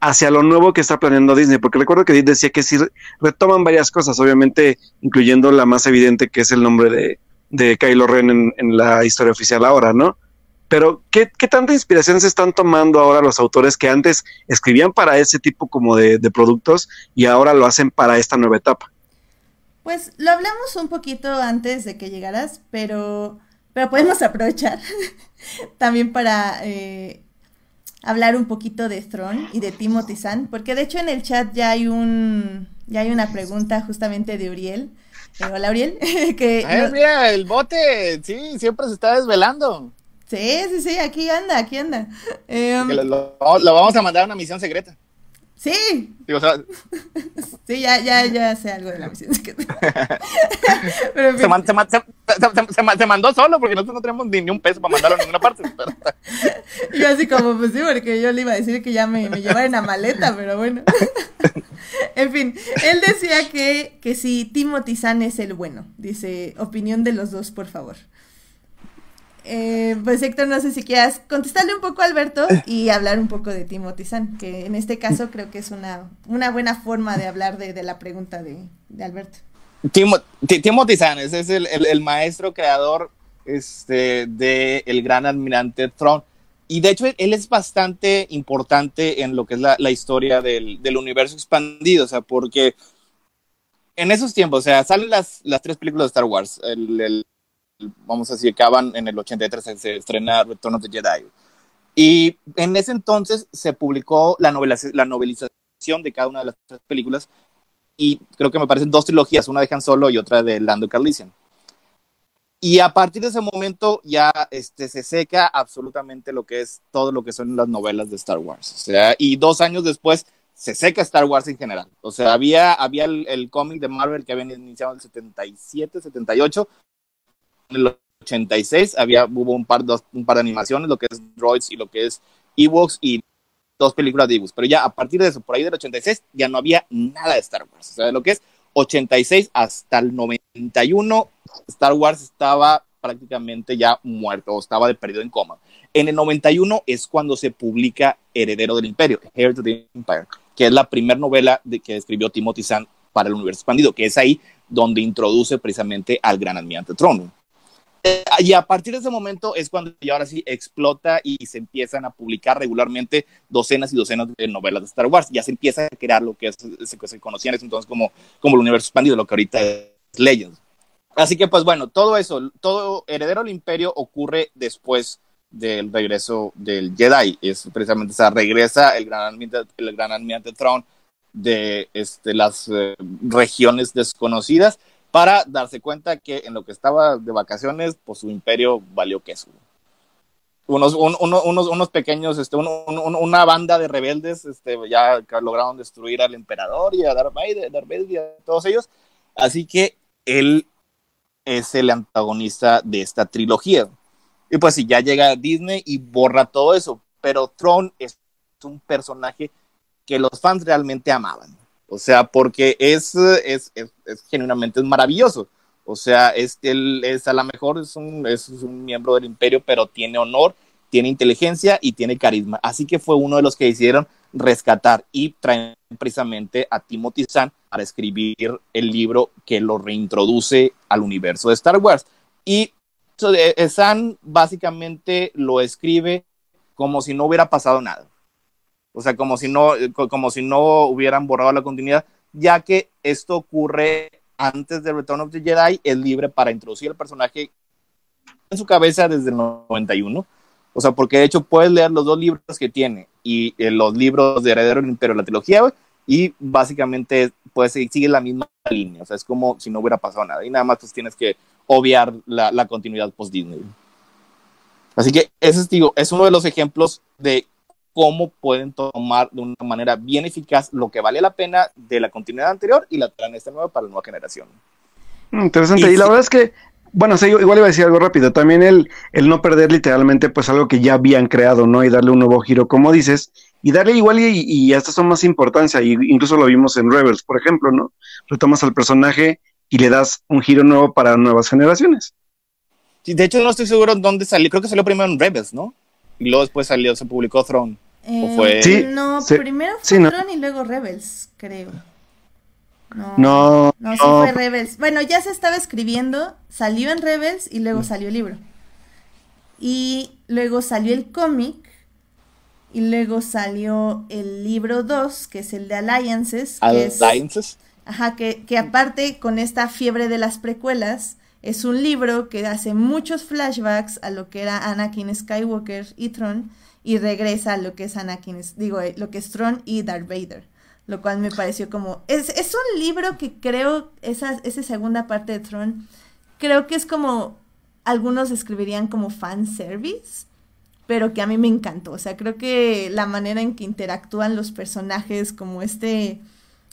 hacia lo nuevo que está planeando Disney, porque recuerdo que Edith decía que sí retoman varias cosas, obviamente incluyendo la más evidente que es el nombre de, de Kylo Ren en, en la historia oficial ahora, ¿no? Pero ¿qué, ¿qué tanta inspiración se están tomando ahora los autores que antes escribían para ese tipo como de, de productos y ahora lo hacen para esta nueva etapa? Pues lo hablamos un poquito antes de que llegaras, pero, pero podemos aprovechar también para eh, hablar un poquito de Throne y de Timothy Zahn, porque de hecho en el chat ya hay un ya hay una pregunta justamente de Uriel. Eh, hola Uriel, que Ay, mira, el bote, sí, siempre se está desvelando. Sí, sí, sí, aquí anda, aquí anda. Em, lo, lo- lo vamos a mandar a una misión secreta. sí, Digo, o sea, sí, ya, ya, ya sé algo de la misión secreta. Pero se, fin. man- se man- se- se- se man- se mandó solo porque nosotros no tenemos ni, ni un peso para mandarlo a ninguna parte. pero- Y yo así como, pues sí, porque yo le iba a decir que ya me, me llevara en la maleta, pero bueno. en fin, él decía que, que si Timothy Zahn es el bueno. Dice, opinión de los dos, por favor. Eh, pues Héctor, no sé si quieras contestarle un poco a Alberto y hablar un poco de Timothy Zahn, que en este caso creo que es una, una buena forma de hablar de, de la pregunta de, de Alberto. Timo- Ti- Timothy Zahn ese es el, el- el maestro creador este, de El Gran Almirante Thrawn. Y de hecho, él es bastante importante en lo que es la, la historia del, del universo expandido, o sea, porque en esos tiempos, o sea, salen las, las tres películas de Star Wars, el, el- el- vamos a decir, acaban en el 83, se estrena Return of the Jedi. Y en ese entonces se publicó la, novela, la novelización de cada una de las tres películas y creo que me parecen dos trilogías, una de Han Solo y otra de Lando Calrissian. Y a partir de ese momento ya este, se seca absolutamente lo que es todo lo que son las novelas de Star Wars. O sea, y dos años después se seca Star Wars en general. O sea, había, había el, el cómic de Marvel que había iniciado en el 77, 78. El 86 había, hubo un par, dos, par de animaciones, lo que es Droids y lo que es Ewoks, y dos películas de Ibus, pero ya a partir de eso, por ahí del 86, ya no había nada de Star Wars. O sea, lo que es 86 hasta el 91, Star Wars estaba prácticamente ya muerto o estaba de perdido en coma. En el 91 es cuando se publica Heredero del Imperio, Heir to the Empire, que es la primera novela que escribió Timothy Zahn para el universo expandido, que es ahí donde introduce precisamente al gran almirante Tron. Y a partir de ese momento es cuando ya ahora sí explota y se empiezan a publicar regularmente docenas y docenas de novelas de Star Wars. Ya se empieza a crear lo que, es, se, se conocía entonces como, como el universo expandido, lo que ahorita es Legends. Así que, pues bueno, todo eso, todo Heredero del Imperio ocurre después del regreso del Jedi. Es precisamente, o sea, regresa el gran almirante, el gran almirante de este, las eh, regiones desconocidas para darse cuenta que en lo que estaba de vacaciones, pues su imperio valió queso. Unos, un, uno, unos, unos pequeños, este, un, una banda de rebeldes este, ya lograron destruir al emperador y a Darth Vader, Darth Vader y a todos ellos. Así que él es el antagonista de esta trilogía. Y pues si ya llega Disney y borra todo eso, pero Throne es un personaje que los fans realmente amaban. O sea, porque es, es, es, genuinamente es maravilloso. O sea, es, él es a lo mejor es un, es un miembro del imperio, pero tiene honor, tiene inteligencia y tiene carisma. Así que fue uno de los que decidieron rescatar y traer precisamente a Timothy Zahn para escribir el libro que lo reintroduce al universo de Star Wars. Y eh, Zahn básicamente lo escribe como si no hubiera pasado nada. O sea, como si no, como si no hubieran borrado la continuidad, ya que esto ocurre antes de Return of the Jedi, es libre para introducir el personaje en su cabeza desde el 91. O sea, porque de hecho puedes leer los dos libros que tiene y eh, los libros de Heredero del Imperio, la trilogía, y básicamente pues sigue la misma línea. O sea, es como si no hubiera pasado nada. Y nada más pues tienes que obviar la, la continuidad post-Disney. Así que ese es, digo, es uno de los ejemplos de cómo pueden tomar de una manera bien eficaz lo que vale la pena de la continuidad anterior y la traen esta nueva para la nueva generación. Mm, interesante. Y, la verdad es que, bueno, sí, igual iba a decir algo rápido. También el, el no perder literalmente, pues algo que ya habían creado, ¿no? Y darle un nuevo giro, como dices, y darle igual y, y hasta son más importancia. Y incluso lo vimos en Rebels, por ejemplo, ¿no? Retomas al personaje y le das un giro nuevo para nuevas generaciones. Sí, de hecho, no estoy seguro dónde salió. Creo que salió primero en Rebels, ¿no? Y luego después salió, se publicó Throne. Eh, no, primero fue y luego Rebels, creo. No, no, no, sí fue Rebels. Bueno, ya se estaba escribiendo, salió en Rebels y luego mm. salió el libro. Y luego salió el cómic y luego salió el libro 2, que es el de Alliances. Alliances. ajá, que, que aparte con esta fiebre de las precuelas, es un libro que hace muchos flashbacks a lo que era Anakin Skywalker y Tron y regresa lo que es Anakin, digo, eh, lo que es Tron y Darth Vader. Lo cual me pareció como. Es, es un libro que creo, esa, esa segunda parte de Tron, creo que es como. Algunos escribirían como fan service, pero que a mí me encantó. O sea, creo que la manera en que interactúan los personajes, como este.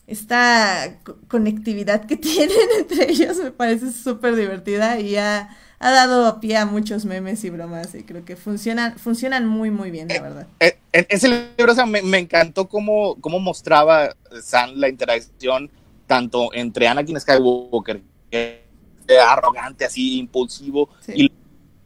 Esta conectividad que tienen entre ellos me parece súper divertida y ya ha dado pie a muchos memes y bromas y creo que funcionan, funcionan muy, muy bien, la eh, verdad. Eh, ese libro, o sea, me, encantó cómo, cómo mostraba Sam la interacción tanto entre Anakin Skywalker, que arrogante, así, impulsivo, y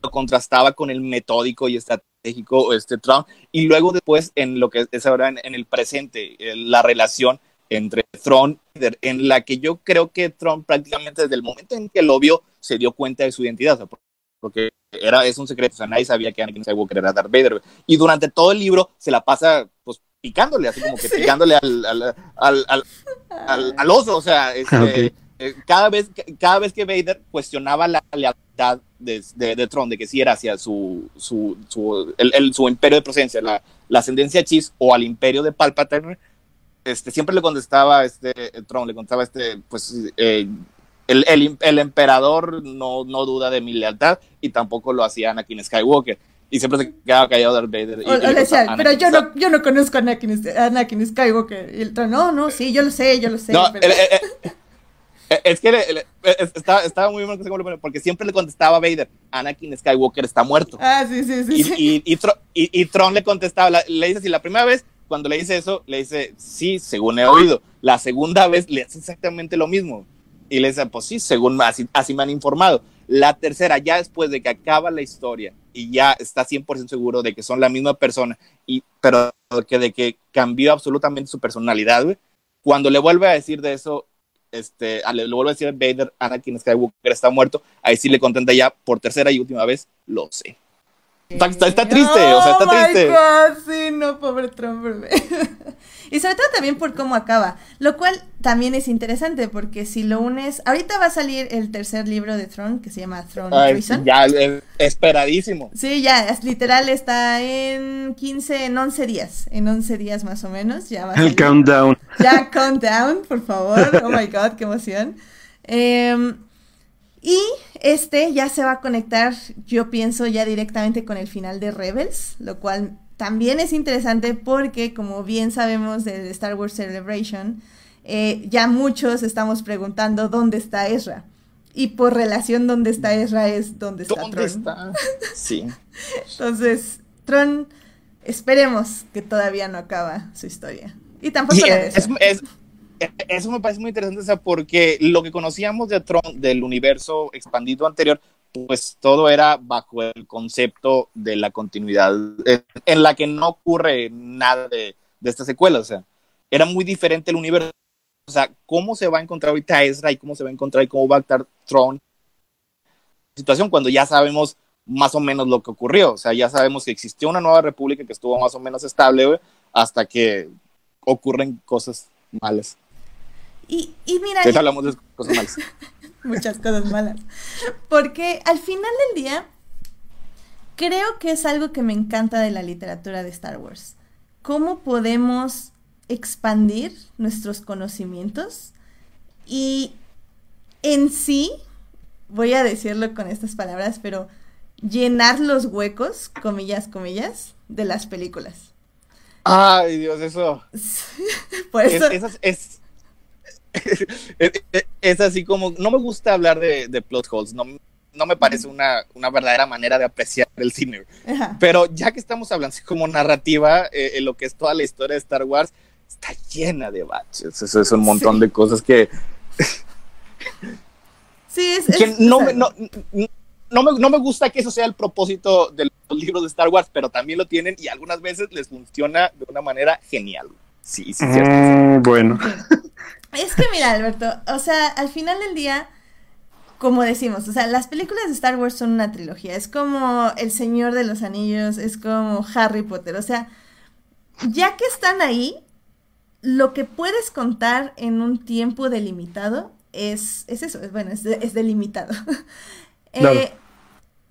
lo contrastaba con el metódico y estratégico este Trump, y luego después en lo que es ahora en, el presente, la relación entre Tron en la que yo creo que Trump prácticamente desde el momento en que lo vio se dio cuenta de su identidad, porque era, es un secreto, o sea, nadie sabía que Anakin Skywalker era Darth Vader, y durante todo el libro se la pasa, pues, picándole, así como que picándole al, al, al, al, oso, o sea, este, eh, cada, vez, cada vez que Vader cuestionaba la lealtad de, de, de Tron, de que si era hacia su, su, su, el, su imperio de presencia, la, la ascendencia Chis, o al imperio de Palpatine, este, siempre le contestaba este Tron, le contestaba este, pues eh, el, el, el, emperador no, no duda de mi lealtad y tampoco lo hacía Anakin Skywalker. Y siempre se quedaba callado Darth Vader. Y, le decía, pero yo no, yo no conozco a Anakin, Anakin Skywalker. Y el Tron, no, no, sí, yo lo sé, yo lo sé. No, pero... es que estaba, estaba, muy bien porque siempre le contestaba a Vader, Anakin Skywalker está muerto. Ah, sí, sí, sí. Y, y, y, y, Tron le contestaba, le dice así, la primera vez cuando le dice eso, le dice, sí, según he oído. La segunda vez le hace exactamente lo mismo. Y le dice, pues sí, según así, así me han informado. La tercera, ya después de que acaba la historia y ya está 100% seguro de que son la misma persona, y, pero que de que cambió absolutamente su personalidad, cuando le vuelve a decir de eso, este, le vuelve a decir a Vader, Anakin Skywalker está muerto, ahí sí le contenta ya por tercera y última vez, lo sé. Está, está- está triste, o sea, está Oh my triste. God, sí, no, pobre Trump, y sobre todo también por cómo acaba, lo cual también es interesante porque si lo unes, ahorita va a salir el tercer libro de Throne que se llama Throne Ay, Treason. ya, eh, esperadísimo. Sí, ya, es literal está en 15, en 11 días, en 11 días más o menos, ya va a El salir. countdown. Ya, countdown, por favor. Oh my god, qué emoción. Em, y este ya se va a conectar, yo pienso, ya directamente con el final de Rebels, lo cual también es interesante porque, como bien sabemos de Star Wars Celebration, eh, ya muchos estamos preguntando dónde está Ezra. Y por relación, dónde está Ezra es dónde está ¿Dónde Tron. está? Sí. Entonces, Tron, esperemos que todavía no acaba su historia. Y tampoco Y la de es- es- eso me parece muy interesante, o sea, porque lo que conocíamos de Tron, del universo expandido anterior, pues todo era bajo el concepto de la continuidad, en, en la que no ocurre nada de, de esta secuela, o sea, era muy diferente el universo. O sea, cómo se va a encontrar ahorita Ezra y cómo se va a encontrar y cómo va a estar Tron. Situación cuando ya sabemos más o menos lo que ocurrió. O sea, ya sabemos que existió una nueva república que estuvo más o menos estable, hasta que ocurren cosas malas. Y, y mira, hablamos de cosas malas. muchas cosas malas. Porque al final del día, creo que es algo que me encanta de la literatura de Star Wars. ¿Cómo podemos expandir nuestros conocimientos? Y en sí, voy a decirlo con estas palabras, pero llenar los huecos, comillas, comillas, de las películas. Ay, Dios, eso. Por Es, eso, es, es, es- es así como. No me gusta hablar de, de plot holes. No, no me parece una, una verdadera manera de apreciar el cine. Ajá. Pero ya que estamos hablando así como narrativa, eh, en lo que es toda la historia de Star Wars, está llena de baches. Eso es un montón Sí. de cosas que, sí, es, es- que no, o sea, me, no, no, me, no me gusta que eso sea el propósito de los libros de Star Wars, pero también lo tienen y algunas veces les funciona de una manera genial. Sí, sí, cierto. Mm, bueno. Es que mira, Alberto, o sea, al final del día, como decimos, o sea, las películas de Star Wars son una trilogía. Es como El Señor de los Anillos, es como Harry Potter. O sea, ya que están ahí, lo que puedes contar en un tiempo delimitado es, es eso, es bueno, es, de- es delimitado. Eh,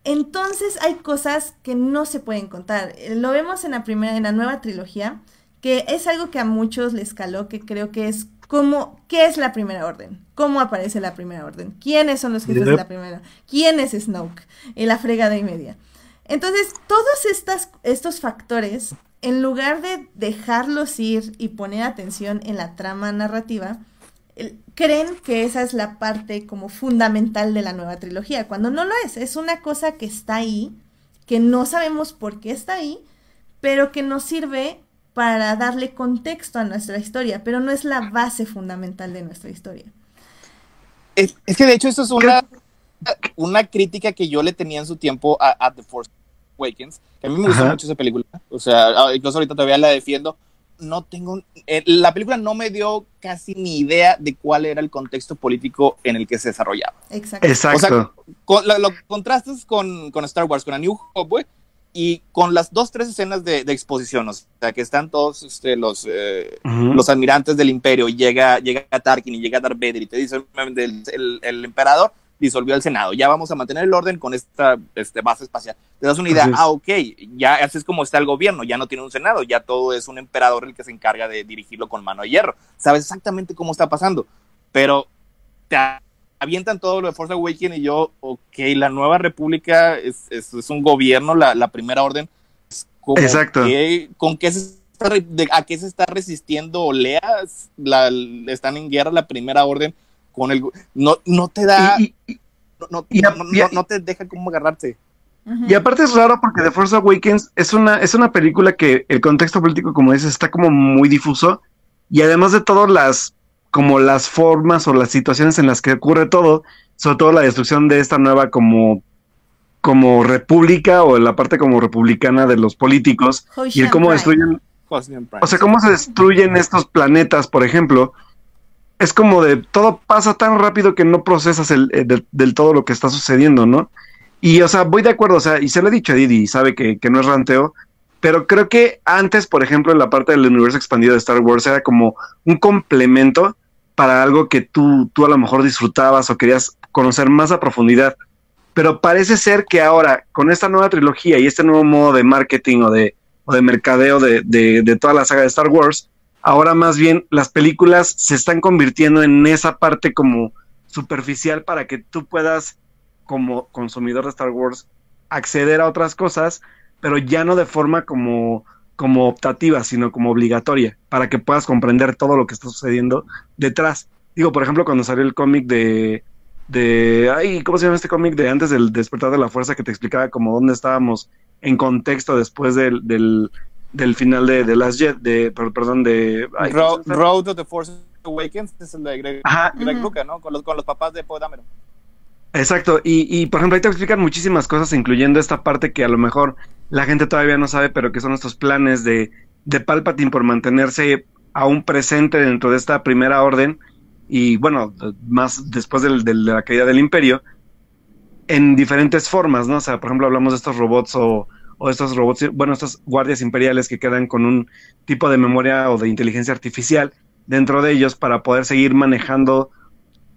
entonces hay cosas que no se pueden contar. Eh, Lo vemos en la primera, en la nueva trilogía, que es algo que a muchos les caló, que creo que es cómo, ¿qué es la primera orden? ¿Cómo aparece la primera orden? ¿Quiénes son los jefes de la primera? ¿Quién es Snoke? Y la fregada y media. Entonces, todos estas, estos factores, en lugar de dejarlos ir y poner atención en la trama narrativa, creen que esa es la parte como fundamental de la nueva trilogía, cuando no lo es. Es una cosa que está ahí, que no sabemos por qué está ahí, pero que nos sirve para darle contexto a nuestra historia, pero no es la base fundamental de nuestra historia. Es, es que de hecho eso es una, una crítica que yo le tenía en su tiempo a, a The Force Awakens, que a mí me gusta mucho esa película, o sea, ah, incluso ahorita todavía la defiendo. No tengo, eh, la película no me dio casi ni idea de cuál era el contexto político en el que se desarrollaba. Exacto. Exacto. Con- lo, lo contrastas con, con Star Wars, con A New Hope, güey, y con las dos, tres escenas de, de exposición, o sea, que están todos este, los, eh, Ujú. los admirantes del imperio y llega, llega Tarkin y llega Darth Vader y te dice el, el, el emperador disolvió el Senado, ya vamos a mantener el orden con esta este, base espacial. Te das una idea, ah, ok, ya así es como está el gobierno, ya no tiene un Senado, ya todo es un emperador el que se encarga de dirigirlo con mano de hierro. Sabes exactamente cómo está pasando, pero te avientan todo lo de Force Awakens y yo, ok, la nueva república es, es, es un gobierno, la, la primera orden. Es como Exacto. que- ¿Con qué se está, re- de- ¿A qué se está resistiendo Lea? La, están en guerra la primera orden con el... No, no te da... Y- y- no, no, y- no, no- y- no te deja como agarrarse. Ujú. Y aparte es raro porque The Force Awakens es una, es una película que el contexto político, como dices, está como muy difuso. Y además de todo, las, como las formas o las situaciones en las que ocurre todo, sobre todo la destrucción de esta nueva como, como república o la parte como republicana de los políticos y el cómo Prime. destruyen o sea, cómo se destruyen estos planetas, por ejemplo, es como de todo pasa tan rápido que no procesas el, eh, del, del todo lo que está sucediendo, ¿no? Y, o sea, voy de acuerdo, o sea, y se lo he dicho a Didi, y sabe que, que no es ranteo, pero creo que antes, por ejemplo, en la parte del universo expandido de Star Wars era como un complemento para algo que tú, tú a lo mejor disfrutabas o querías conocer más a profundidad. Pero parece ser que ahora, con esta nueva trilogía y este nuevo modo de marketing o de, o de mercadeo de, de, de toda la saga de Star Wars, ahora más bien las películas se están convirtiendo en esa parte como superficial para que tú puedas, como consumidor de Star Wars, acceder a otras cosas, pero ya no de forma como, como optativa, sino como obligatoria, para que puedas comprender todo lo que está sucediendo detrás. Digo, por ejemplo, cuando salió el cómic de, de, ay, ¿cómo se llama este cómic de antes del despertar de la fuerza que te explicaba como dónde estábamos en contexto después del, del, del final de, de Last Jet, de, per- perdón, de... Road to the Force Awakens es el de Greg, Ajá. Greg. Luca, ¿no? Con los, con los papás de Poe Dameron. Exacto, y, y por ejemplo ahí te explican muchísimas cosas, incluyendo esta parte que a lo mejor la gente todavía no sabe, pero que son estos planes de, de Palpatine por mantenerse aún presente dentro de esta primera orden, y bueno, más después de la caída del imperio, en diferentes formas, ¿no? O sea, por ejemplo, hablamos de estos robots o, o estos robots, bueno, estos guardias imperiales que quedan con un tipo de memoria o de inteligencia artificial dentro de ellos para poder seguir manejando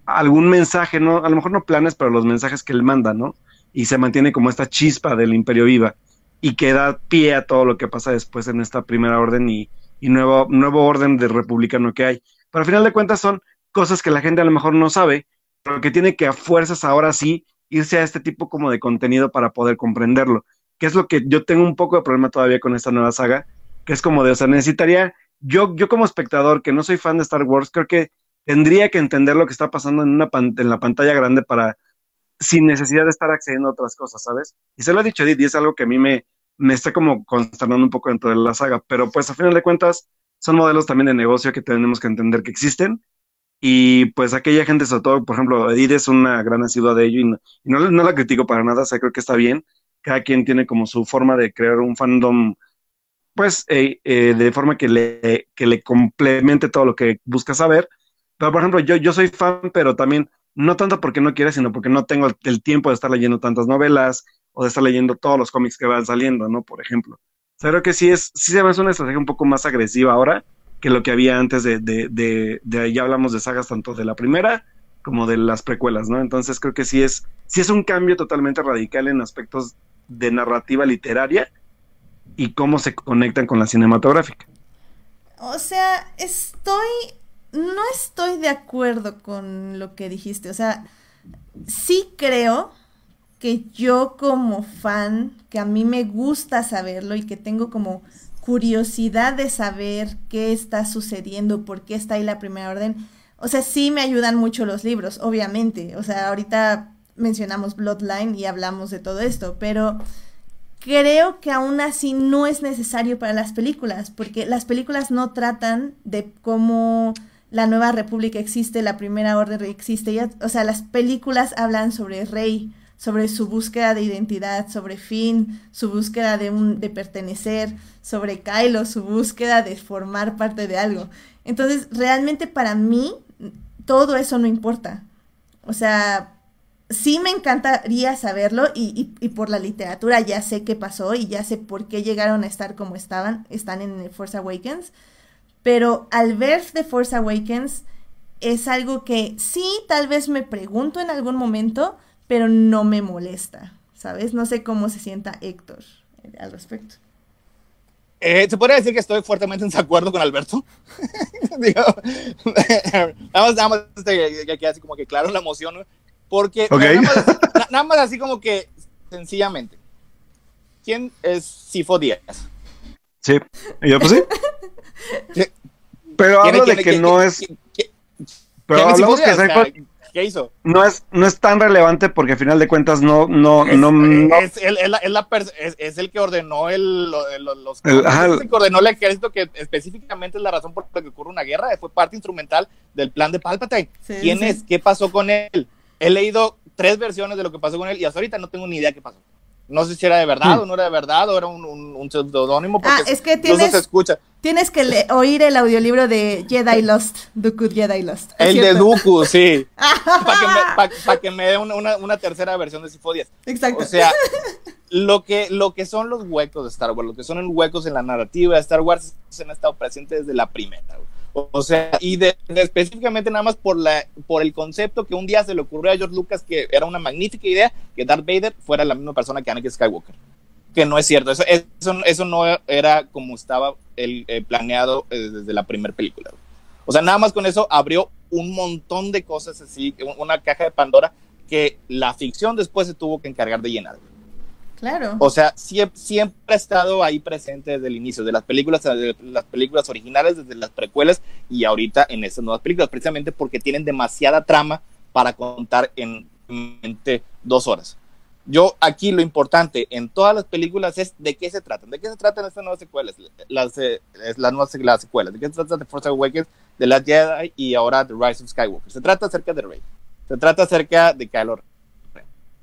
algún mensaje, ¿no? A lo mejor no planes, pero los mensajes que él manda, ¿no? Y se mantiene como esta chispa del imperio viva y que da pie a todo lo que pasa después en esta primera orden y, y nuevo, nuevo orden de republicano que hay. Pero al final de cuentas son cosas que la gente a lo mejor no sabe, pero que tiene que a fuerzas ahora sí irse a este tipo como de contenido para poder comprenderlo, que es lo que yo tengo un poco de problema todavía con esta nueva saga, que es como de, o sea, necesitaría, yo, yo como espectador que no soy fan de Star Wars, creo que tendría que entender lo que está pasando en, una en la pantalla grande para, sin necesidad de estar accediendo a otras cosas, ¿sabes? Y se lo he dicho y es algo que a mí me, me está como consternando un poco dentro de la saga, pero pues a final de cuentas son modelos también de negocio que tenemos que entender que existen. Y pues aquella gente, sobre todo, por ejemplo, Edith es una gran asidua de ello y no, y no, no la critico para nada, o sea, creo que está bien, cada quien tiene como su forma de crear un fandom, pues eh, eh, de forma que le, que le complemente todo lo que busca saber, pero por ejemplo, yo, yo soy fan, pero también no tanto porque no quiera, sino porque no tengo el, tiempo de estar leyendo tantas novelas o de estar leyendo todos los cómics que van saliendo, ¿no? Por ejemplo. O sea, creo que sí es, sí se hace una estrategia un poco más agresiva ahora que lo que había antes de, de, de, de- ya hablamos de sagas tanto de la primera como de las precuelas, ¿no? Entonces creo que sí es, sí es un cambio totalmente radical en aspectos de narrativa literaria y cómo se conectan con la cinematográfica. O sea, estoy. No estoy de acuerdo con lo que dijiste. O sea, sí creo que yo como fan, que a mí me gusta saberlo y que tengo como curiosidad de saber qué está sucediendo, por qué está ahí la primera orden. O sea, sí me ayudan mucho los libros, obviamente. O sea, ahorita mencionamos Bloodline y hablamos de todo esto, pero creo que aún así no es necesario para las películas, porque las películas no tratan de cómo la nueva república existe, la primera orden existe, o sea, las películas hablan sobre Rey, sobre su búsqueda de identidad, sobre Finn, su búsqueda de un de pertenecer, sobre Kylo, su búsqueda de formar parte de algo. Entonces, realmente para mí todo eso no importa. O sea, sí me encantaría saberlo y, y- y por la literatura ya sé qué pasó y ya sé por qué llegaron a estar como estaban, están en Force Awakens, pero al ver The Force Awakens es algo que sí, tal vez me pregunto en algún momento, pero no me molesta, ¿sabes? No sé cómo se sienta Héctor eh, al respecto. Eh, se podría decir que estoy fuertemente en desacuerdo con Alberto. Digo, nada más, nada más este, que así como que claro la emoción, porque nada, más, na- nada más así como que sencillamente, ¿quién es Sifo Díaz? Sí, y yo pues sí. ¿Qué- Pero hablo de que no es... Pero hablamos que Cypher- ¿Qué hizo? no es, no es tan relevante porque al final de cuentas no, no, Es, no, no- es, él- es la- es la pers- es- es el que ordenó el, lo- los El- ajá, es el que ordenó el ejército que específicamente es la razón por la que ocurre una guerra, fue parte instrumental del plan de Palpatine. Sí, ¿Quién sí. es? ¿Qué pasó con él? He leído tres versiones de lo que pasó con él y hasta ahorita no tengo ni idea qué pasó. No sé si era de verdad Hmm. o no era de verdad o era un, un, un pseudónimo porque Ah, es que tienes- se escucha. Tienes que le- oír el audiolibro de Jedi Lost, Dooku Jedi Lost. ¿es El de? Dooku, sí. Para que, me, pa- pa' que me dé una, una- una tercera versión de Sifo 10. Exacto. O sea, lo que, lo que son los huecos de Star Wars, lo que son los huecos en la narrativa de Star Wars, se han estado presentes desde la primera. güey. O, sea, y de, de- específicamente nada más por, la, por el concepto que un día se le ocurrió a George Lucas que era una magnífica idea que Darth Vader fuera la misma persona que Anakin Skywalker. Que no es cierto, eso, eso, eso no era como estaba el, eh, planeado eh, desde la primera película. O sea, nada más con eso abrió un montón de cosas así, una caja de Pandora que la ficción después se tuvo que encargar de llenar. Claro. O sea, siempre, siempre ha estado ahí presente desde el inicio de las películas, las películas originales, desde las precuelas y ahorita en estas nuevas películas, precisamente porque tienen demasiada trama para contar en dos horas. Yo aquí lo importante en todas las películas es de qué se tratan, de qué se tratan estas nuevas secuelas, las, eh, las nuevas las secuelas, de qué se trata de Force Awakens, de Last Jedi y ahora The Rise of Skywalker. Se trata acerca de Rey, se trata acerca de Kylo.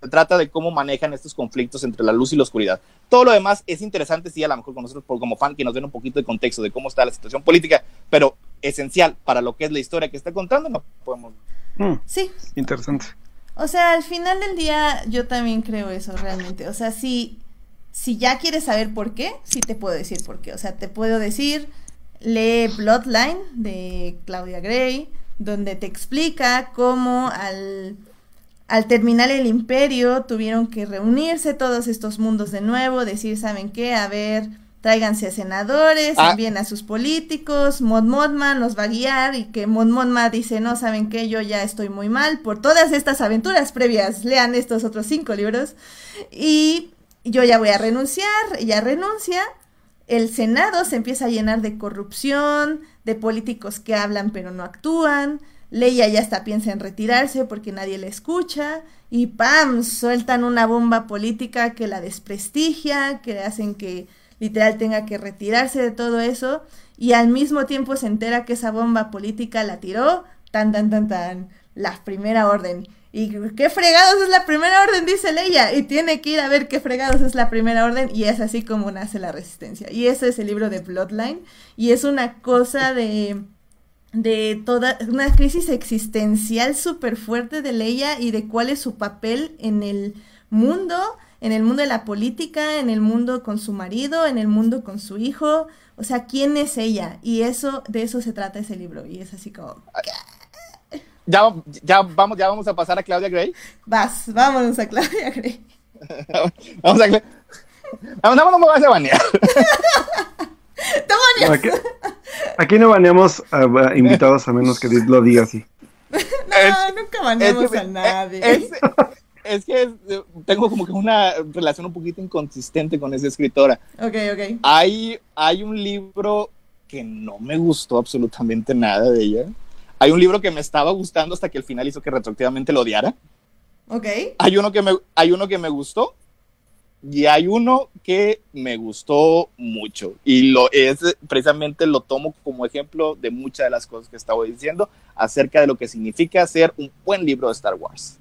Se trata de cómo manejan estos conflictos entre la luz y la oscuridad. Todo lo demás es interesante, sí, a lo mejor con nosotros por, como fan, que nos den un poquito de contexto de cómo está la situación política, pero esencial para lo que es la historia que está contando, no podemos. Mm, Sí. interesante. O sea, al final del día yo también creo eso realmente. O sea, si, si ya quieres saber por qué, sí te puedo decir por qué. O sea, te puedo decir, lee Bloodline de Claudia Gray, donde te explica cómo al, al terminar el imperio tuvieron que reunirse todos estos mundos de nuevo, decir, ¿saben qué? A ver, tráiganse a senadores, Ah. envíen a sus políticos, Mod Modma nos va a guiar y que Mod Modma dice, no, ¿saben qué? Yo ya estoy muy mal por todas estas aventuras previas, lean estos otros cinco libros y yo ya voy a renunciar, ella renuncia, el Senado se empieza a llenar de corrupción, de políticos que hablan pero no actúan, Leia ya hasta piensa en retirarse porque nadie le escucha y ¡pam! sueltan una bomba política que la desprestigia, que hacen que literal tenga que retirarse de todo eso y al mismo tiempo se entera que esa bomba política la tiró, tan tan tan tan, la primera orden. ¿Y qué fregados es la primera orden? Dice Leia. Y tiene que ir a ver qué fregados es la primera orden. Y es así como nace la resistencia. Y ese es el libro de Bloodline. Y es una cosa de de toda una crisis existencial súper fuerte de Leia y de cuál es su papel en el mundo, en el mundo de la política, en el mundo con su marido, en el mundo con su hijo, o sea, quién es ella y eso de eso se trata ese libro y es así como Ya, ya, vamos, ya vamos a pasar a Claudia Gray. vas, vámonos a Claudia Gray. vamos a. Vamos, no me vas a banear. ¡Demonios! Aquí, aquí no baneamos a, a invitados a menos que lo diga así. No, Es- nunca es que- a nadie. Es, es que tengo como que una relación un poquito inconsistente con esa escritora. Ok, ok. Hay, hay un libro que no me gustó absolutamente nada de ella. Hay un libro que me estaba gustando hasta que el final hizo que retroactivamente lo odiara. Ok. Hay uno que me, hay uno que me gustó y hay uno que me gustó mucho. Y lo es precisamente lo tomo como ejemplo de muchas de las cosas que estaba diciendo acerca de lo que significa ser un buen libro de Star Wars.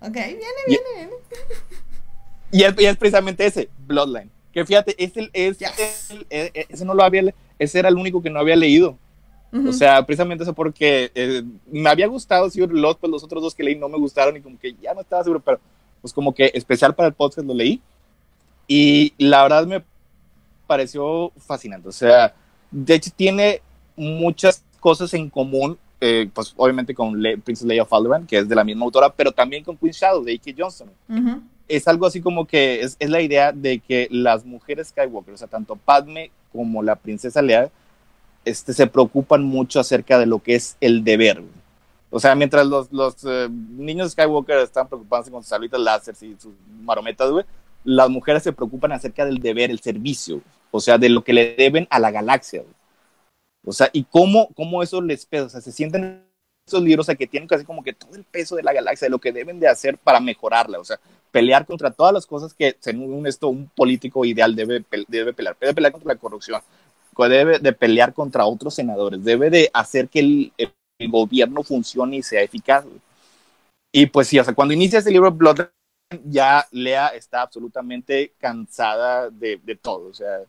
Ok, viene, Y- viene, viene. Y es, y es precisamente ese, Bloodline. Que fíjate, es el, es Yes. e- e- ese no lo había, ese era el único que no había leído. Ujú. O sea, precisamente eso porque eh, me había gustado Secret Lost, pues los otros dos que leí no me gustaron y como que ya no estaba seguro, pero pues como que especial para el podcast lo leí. Y la verdad me pareció fascinante. O sea, de hecho tiene muchas cosas en común, eh, pues obviamente con Le Princess Leia of Alderaan, que es de la misma autora, pero también con Queen Shadow de A.K. Johnston Ujú. es algo así como que es, es la idea de que las mujeres Skywalker, o sea, tanto Padme como la princesa Leia, este, se preocupan mucho acerca de lo que es el deber. O sea, mientras los, los eh, niños Skywalker están preocupándose con sus sablitas láser y sus marometas, güey, las mujeres se preocupan acerca del deber, el servicio, o sea, de lo que le deben a la galaxia. güey. O sea, y cómo, cómo eso les pesa, o sea, se sienten esos libros, o sea, que tienen casi como que todo el peso de la galaxia, de lo que deben de hacer para mejorarla, o sea, pelear contra todas las cosas que, según esto, un político ideal debe, debe pelear, debe pelear contra la corrupción, debe de pelear contra otros senadores, debe de hacer que el, el gobierno funcione y sea eficaz. Y pues sí, o sea, cuando inicia ese libro Blood, ya Lea está absolutamente cansada de, de, todo. O sea,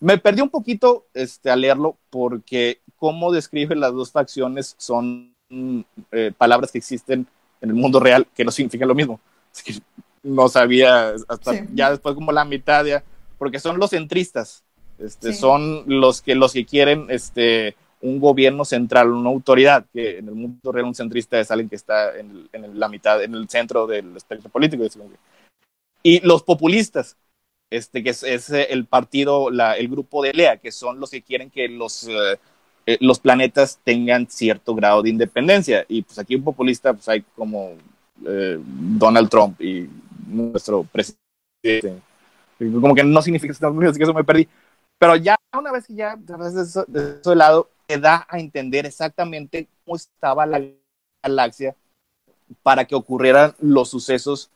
me perdí un poquito este, a leerlo porque cómo describe las dos facciones son eh, palabras que existen en el mundo real que no significan lo mismo. Que no sabía hasta sí. ya después como la mitad ya, porque son los centristas, este, sí. son los que los que quieren este un gobierno central, una autoridad, que en el mundo real un centrista es alguien que está en, en la mitad, en el centro del espectro político. Y los populistas, este, que es, es el partido, la, el grupo de Lea, que son los que quieren que los, eh, los planetas tengan cierto grado de independencia. Y pues aquí un populista, pues hay como eh, Donald Trump y nuestro presidente. Como que no significa Estados Unidos, así que eso me perdí. Pero ya una vez que ya de eso, de eso de lado, da a entender exactamente cómo estaba la galaxia para que ocurrieran los sucesos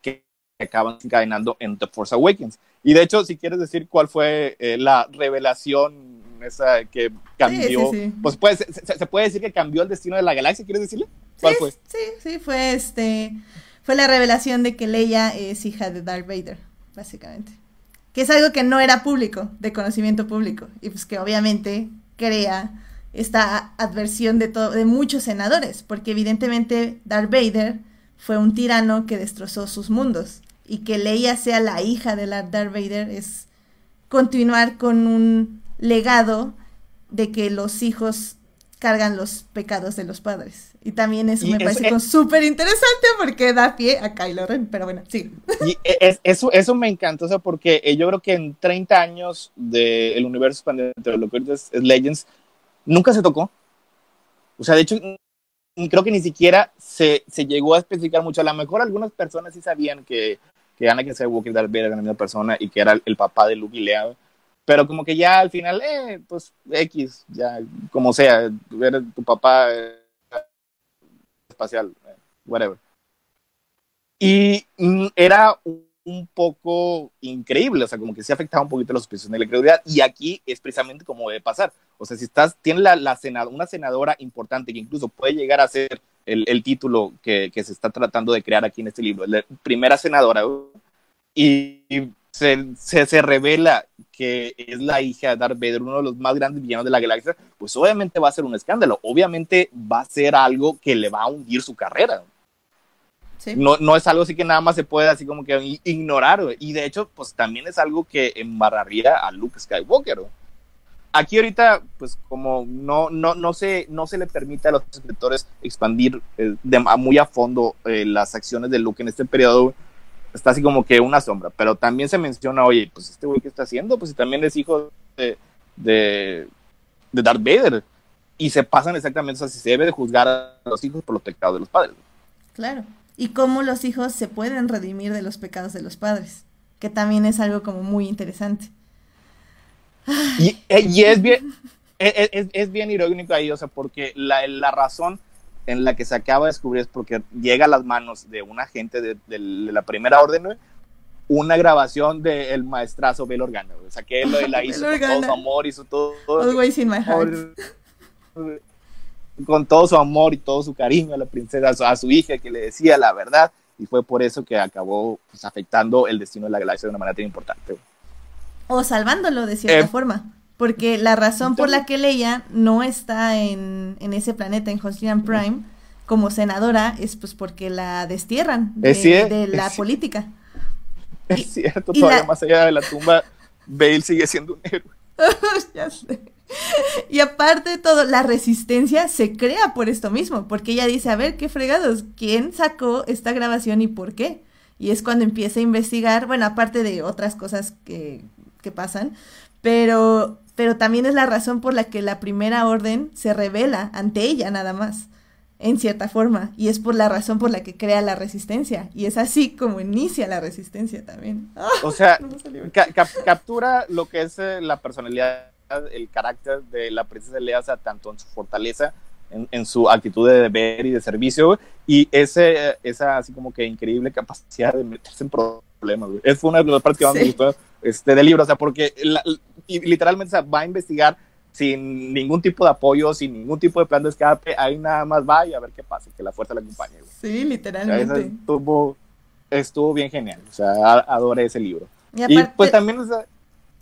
que acaban encadenando en The Force Awakens. Y de hecho, si quieres decir cuál fue eh, la revelación esa que cambió, sí, sí, sí. pues puede, se, se, puede decir que cambió el destino de la galaxia, ¿quieres decirle? ¿Cuál fue? Sí, sí, fue este, fue la revelación de que Leia es hija de Darth Vader, básicamente. Que es algo que no era público, de conocimiento público, y pues que obviamente crea esta adversión de, de muchos senadores, porque evidentemente Darth Vader fue un tirano que destrozó sus mundos y que Leia sea la hija de la Darth Vader es continuar con un legado de que los hijos cargan los pecados de los padres. Y también eso y me es, parece súper interesante porque da pie a Kylo Ren, pero bueno, sí. Y es, eso, eso me encanta, o sea, porque yo creo que en 30 años del de universo expandido de lo que es Legends, nunca se tocó. O sea, de hecho, creo que ni siquiera se, se llegó a especificar mucho. A lo mejor algunas personas sí sabían que, que Anakin Skywalker Darth Vader era la misma persona y que era el, el papá de Luke y Leia, pero como que ya al final, eh, pues X, ya como sea, ver tu papá eh, espacial, eh, whatever. Y mm, era un, un, poco increíble, o sea, como que sí afectaba un poquito la suspensión de la credibilidad, y aquí es precisamente como debe pasar. O sea, si estás, tiene la, la senad, una senadora importante que incluso puede llegar a ser el, el título que, que, se está tratando de crear aquí en este libro, la primera senadora, y, y se, se, se, revela que es la hija de Darth Vader, uno de los más grandes villanos de la galaxia, pues obviamente va a ser un escándalo, obviamente va a ser algo que le va a hundir su carrera. Sí. No, no es algo así que nada más se puede así como que ignorar, y de hecho, pues también es algo que embarraría a Luke Skywalker. Aquí ahorita, pues como no, no, no, se, no se le permite a los escritores expandir eh, de, a muy a fondo eh, las acciones de Luke en este periodo, está así como que una sombra, pero también se menciona, oye, pues este güey que está haciendo, pues también es hijo de, de, de, Darth Vader. Y se pasan exactamente, o sea, si se debe de juzgar a los hijos por los pecados de los padres. Claro. Y cómo los hijos se pueden redimir de los pecados de los padres, que también es algo como muy interesante. Y, y es bien, es, es, es, bien irónico ahí, o sea, porque la, la razón en la que se acaba de descubrir es porque llega a las manos de un agente de, de, de la primera orden, ¿no? una grabación del de maestrazo Bel Organa, o sea, que él la hizo con todo su amor, hizo todo. Always in my heart. Con todo su amor y todo su cariño a la princesa, a su, a su hija, que le decía la verdad, y fue por eso que acabó pues, afectando el destino de la galaxia de una manera tan importante. O salvándolo de cierta eh, forma. Porque la razón por la que Leia no está en, en ese planeta, en Hosnian Prime, como senadora, es pues porque la destierran de, es de la es política. Es y, cierto, todavía la... más allá de la tumba, Bale sigue siendo un héroe. ya sé. Y aparte de todo, la resistencia se crea por esto mismo, porque ella dice, a ver, qué fregados, ¿quién sacó esta grabación y por qué? Y es cuando empieza a investigar, bueno, aparte de otras cosas que, que pasan, pero pero también es la razón por la que la primera orden se revela ante ella nada más, en cierta forma, y es por la razón por la que crea la resistencia, y es así como inicia la resistencia también. O sea, no ca cap captura lo que es eh, la personalidad, el carácter de la princesa Leia, o sea, tanto en su fortaleza en, en su actitud de deber y de servicio, güey, y ese, esa así como que increíble capacidad de meterse en problemas, güey. Es una de las partes que más me Sí. gustó este, del libro, o sea, porque la- y literalmente o sea, va a investigar sin ningún tipo de apoyo, sin ningún tipo de plan de escape, ahí nada más va y a ver qué pasa, que la fuerza le acompañe, güey. Sí, O sea, literalmente. estuvo, estuvo bien genial, o sea, adoré ese libro. Y, Y aparte, pues también, o sea,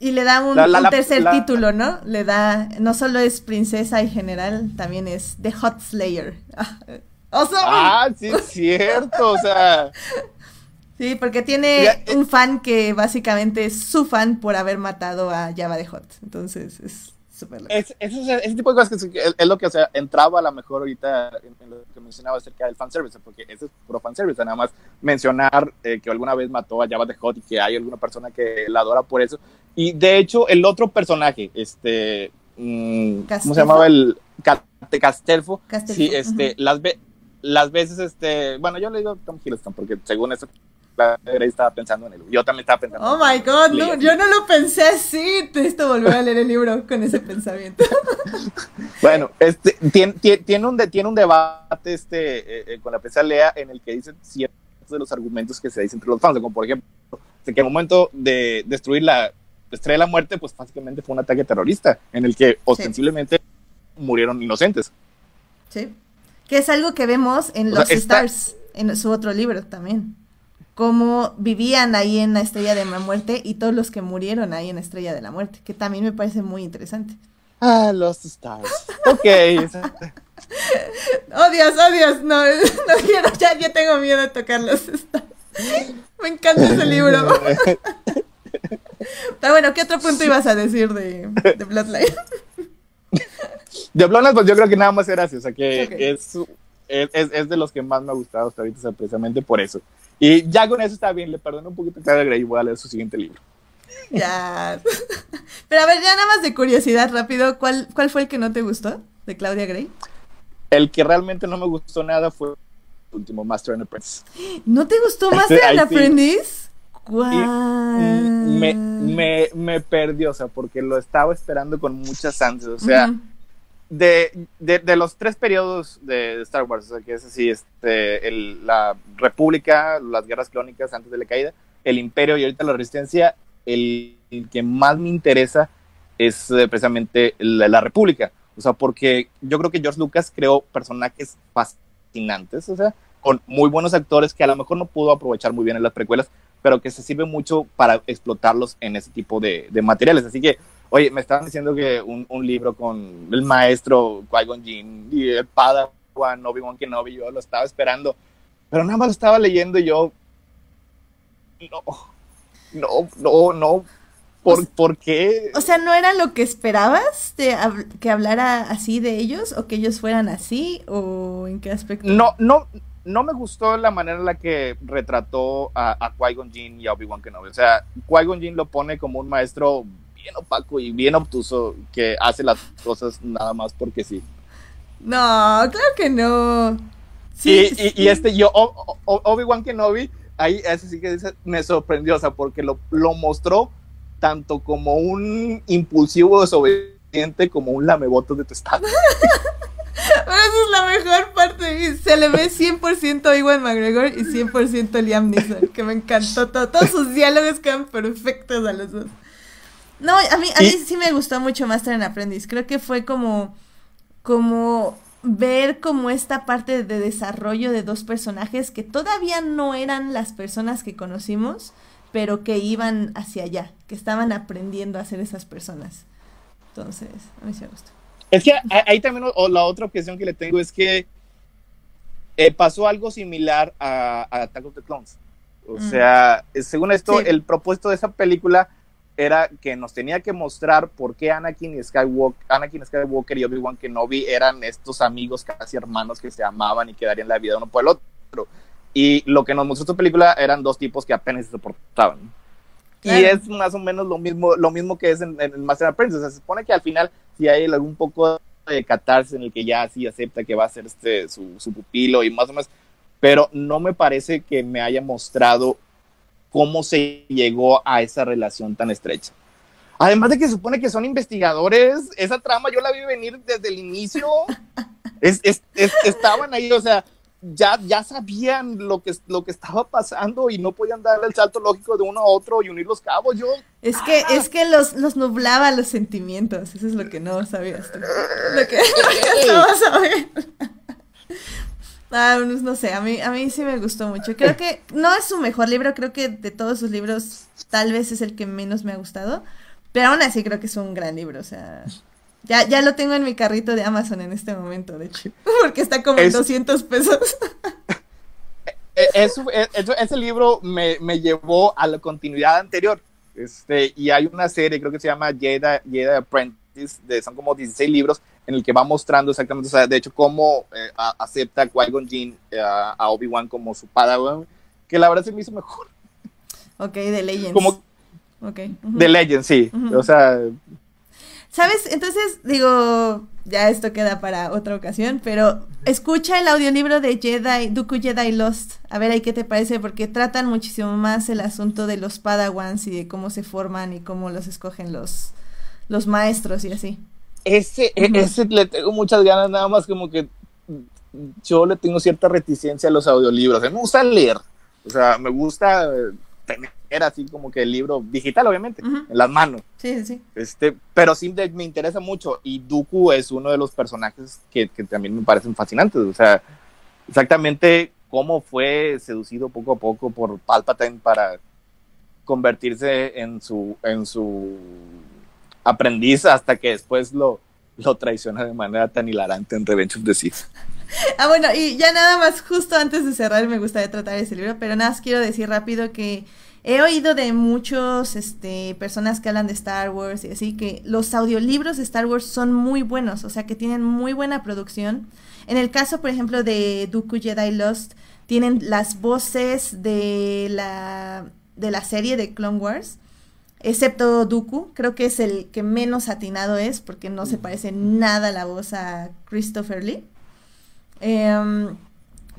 y le da un, la- la- un la- tercer la- título, ¿no? Le da, no solo es princesa y general, también es The Hot Slayer. ¡Awesome! ah, sí, es cierto, o sea, Sí, porque tiene Ya, eh. un fan que básicamente es su fan por haber matado a Java de Hot. Entonces es súper loco. es, es- ese tipo de cosas que es, es lo que o sea, entraba a lo mejor ahorita en, en lo que mencionaba acerca del fanservice, porque ese es puro fanservice, nada más mencionar eh, que alguna vez mató a Java de Hot y que hay alguna persona que la adora por eso. Y de hecho, el otro personaje, este, mm, ¿cómo Castelfo. se llamaba? El Ca- Castelfo. Castelfo, Sí, este, ujú. las, ve las veces, este, bueno, yo le digo Tom Hiddleston porque según eso, la Grey estaba pensando en él. Yo también estaba pensando. Oh my god, no, yo no lo pensé así. Necesito volver a leer el libro con ese pensamiento. Bueno, este, tiene, tiene, un, de- tiene un debate este, eh, eh, con la prensa Lea en el que dicen ciertos de los argumentos que se dicen entre los fans, como por ejemplo, que al momento de destruir la estrella de la muerte, pues básicamente fue un ataque terrorista en el que ostensiblemente murieron inocentes. Sí. Que es algo que vemos en O sea, Los está- Stars, en su otro libro también. Cómo vivían ahí en la Estrella de la Muerte y todos los que murieron ahí en la Estrella de la Muerte, que también me parece muy interesante. Ah, Lost Stars. Ok. Oh Dios, oh Dios, no, no quiero, ya, ya tengo miedo de tocar Los Stars. Me encanta ese libro. Pero bueno, ¿qué otro punto ibas a decir de, de Bloodline? De Bloodlines, pues yo creo que nada más era así, o sea que es, es, de los que más me ha gustado hasta ahorita, o sea, precisamente por eso. Y ya con eso está bien, le perdono un poquito a Clara Grey y voy a leer su siguiente libro. Ya. Pero a ver, ya nada más de curiosidad rápido, ¿cuál, ¿cuál fue el que no te gustó de Claudia Gray? El que realmente no me gustó nada fue el último Master and Apprentice. ¿No te gustó más Ahí de Y, me, me, me perdió, o sea, porque lo estaba esperando con muchas ansias, o sea, de, de, de los tres periodos de Star Wars, o sea, que es así, este, el, la República, las Guerras Clónicas antes de la caída, el Imperio y ahorita la Resistencia, el, el que más me interesa es eh, precisamente la, la República, o sea, porque yo creo que George Lucas creó personajes fascinantes, o sea, con muy buenos actores que a lo mejor no pudo aprovechar muy bien en las precuelas, pero que se sirve mucho para explotarlos en ese tipo de, de materiales. Así que, oye, me estaban diciendo que un, un libro con el maestro Qui-Gon Jinn y el Padawan Obi-Wan Kenobi, yo lo estaba esperando, pero nada más lo estaba leyendo y yo, no, no, no, no, ¿por, ¿por qué? O sea, ¿no era lo que esperabas de hab- que hablara así de ellos o que ellos fueran así o en qué aspecto? No, no, no me gustó la manera en la que retrató a, a Qui-Gon Jinn y a Obi-Wan Kenobi. O sea, Qui-Gon Jinn lo pone como un maestro bien opaco y bien obtuso que hace las cosas nada más porque sí. No, claro que no. Sí, y, sí. y, y este yo, Obi-Wan Kenobi, ahí ese sí que dice, me sorprendió, o sea, porque lo, lo mostró tanto como un impulsivo desobediente como un lameboto de tu estado. Pero esa es la mejor parte. Se le ve 100% Iwan McGregor y 100% Liam Neeson, que me encantó todo. Todos sus diálogos quedan perfectos a los dos. No, a mí, a mí sí me gustó mucho Master en Aprendiz. Creo que fue como, como ver como esta parte de desarrollo de dos personajes que todavía no eran las personas que conocimos, pero que iban hacia allá, que estaban aprendiendo a ser esas personas. Entonces, a mí sí me gustó. Es que ahí también o- la otra objeción que le tengo es que eh, pasó algo similar a, a Attack of the Clones. O Mm. sea, eh, según esto, Sí. el propósito de esa película era que nos tenía que mostrar por qué Anakin y Skywalker, Anakin Skywalker y Obi-Wan Kenobi eran estos amigos casi hermanos que se amaban y que darían la vida uno por el otro. Y lo que nos mostró esta película eran dos tipos que apenas se soportaban. Claro. Y es más o menos lo mismo, lo mismo que es en, en Master Apprentice. O sea, se supone que al final si hay algún poco de catarse en el que ya sí acepta que va a ser este su, su pupilo y más o menos, pero no me parece que me haya mostrado cómo se llegó a esa relación tan estrecha. Además de que supone que son investigadores, esa trama yo la vi venir desde el inicio. Es, es- es- estaban ahí, o sea, ya, ya sabían lo que, lo que estaba pasando y no podían darle el salto lógico de uno a otro y unir los cabos. Yo, Es que, es que los, los nublaba los sentimientos. Eso es lo que no sabías tú. Lo que, no ver. Ah, no sé, a mí, a mí sí me gustó mucho. Creo que no es su mejor libro, creo que de todos sus libros tal vez es el que menos me ha gustado, pero aún así creo que es un gran libro, o sea, ya, ya lo tengo en mi carrito de Amazon en este momento, de hecho, porque está como en Es- 200 pesos. eh, eso- eh, eso- ese libro me, me llevó a la continuidad anterior. Este, y hay una serie, creo que se llama Jedi, Jedi Apprentice, de, son como 16 libros en el que va mostrando exactamente, o sea, de hecho, cómo eh, a- acepta Qui-Gon Jinn eh, a, Obi-Wan como su padawan, que la verdad se me hizo mejor. ok, de Legends. Como Ok. ujú. de Legend, sí. Ujú. O sea, ¿Sabes? Entonces, digo, ya esto queda para otra ocasión, pero escucha el audiolibro de Jedi, Dooku Jedi Lost. A ver ahí qué te parece, porque tratan muchísimo más el asunto de los Padawans y de cómo se forman y cómo los escogen los, los maestros y así. ese, e- ese le tengo muchas ganas, nada más como que yo le tengo cierta reticencia a los audiolibros. Me gusta leer, o sea, me gusta eh, tener así como que el libro digital, obviamente, en las manos. Sí, sí, sí. Este, pero sí de- me interesa mucho y Dooku es uno de los personajes que, que también me parecen fascinantes. O sea, exactamente cómo fue seducido poco a poco por Palpatine para convertirse en su, en su aprendiz hasta que después lo, lo traiciona de manera tan hilarante en Revenge of the Sith. Ah, bueno, y ya nada más, justo antes de cerrar, me gustaría tratar ese libro, pero nada más quiero decir rápido que he oído de muchos, este, personas que hablan de Star Wars y así, que los audiolibros de Star Wars son muy buenos, o sea, que tienen muy buena producción. En el caso, por ejemplo, de Dooku Jedi Lost, tienen las voces de la, de la serie de Clone Wars, excepto Dooku, creo que es el que menos atinado es, porque no se parece nada la voz a Christopher Lee. Em,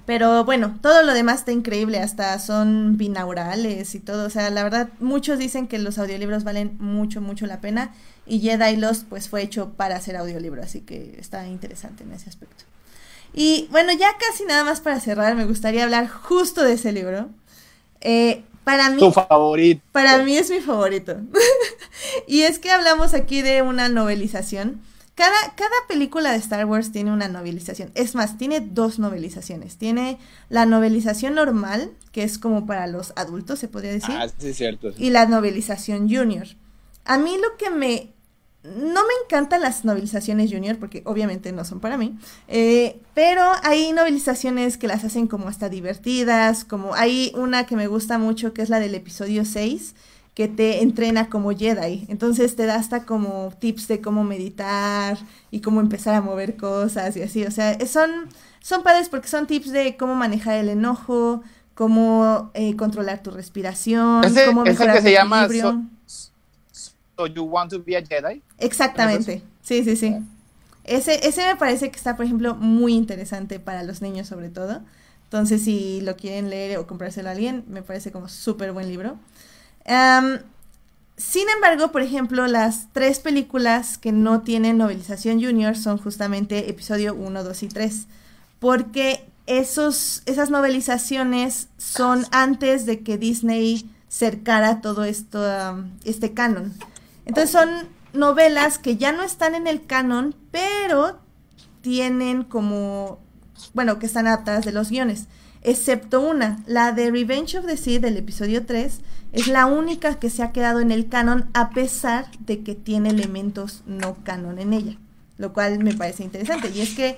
pero bueno, todo lo demás está increíble, hasta son binaurales y todo. O sea, la verdad, muchos dicen que los audiolibros valen mucho, mucho la pena. Y Jedi Lost, pues fue hecho para hacer audiolibro, así que está interesante en ese aspecto. Y bueno, ya casi nada más para cerrar, me gustaría hablar justo de ese libro. Eh, para mí, Tu favorito. para mí es mi favorito. y es que hablamos aquí de una novelización. Cada, cada película de Star Wars tiene una novelización. Es más, tiene dos novelizaciones. Tiene la novelización normal, que es como para los adultos, se podría decir, Ah, sí, es cierto. sí. y la novelización junior. A mí lo que me... No me encantan las novelizaciones junior porque obviamente no son para mí, eh, pero hay novelizaciones que las hacen como hasta divertidas, como hay una que me gusta mucho que es la del episodio 6, que te entrena como Jedi. Entonces te da hasta como tips de cómo meditar y cómo empezar a mover cosas y así. O sea, son, son padres porque son tips de cómo manejar el enojo, cómo eh, controlar tu respiración, Ese- cómo ese mejorar que tu se llama equilibrio. So you want to be a Jedi? Exactamente. Sí, sí, sí. Ese, ese me parece que está, por ejemplo, muy interesante para los niños sobre todo. Entonces, si lo quieren leer o comprárselo a alguien, me parece como súper buen libro. Am, sin embargo, por ejemplo, las tres películas que no tienen novelización junior son justamente episodio 1, 2 y 3. Porque esos, esas novelizaciones son antes de que Disney cercara todo esto, am, este canon. Entonces son novelas que ya no están en el canon, pero tienen como, bueno, que están adaptadas de los guiones, excepto una, la de Revenge of the Sith del episodio 3, es la única que se ha quedado en el canon a pesar de que tiene elementos no canon en ella, lo cual me parece interesante. Y es que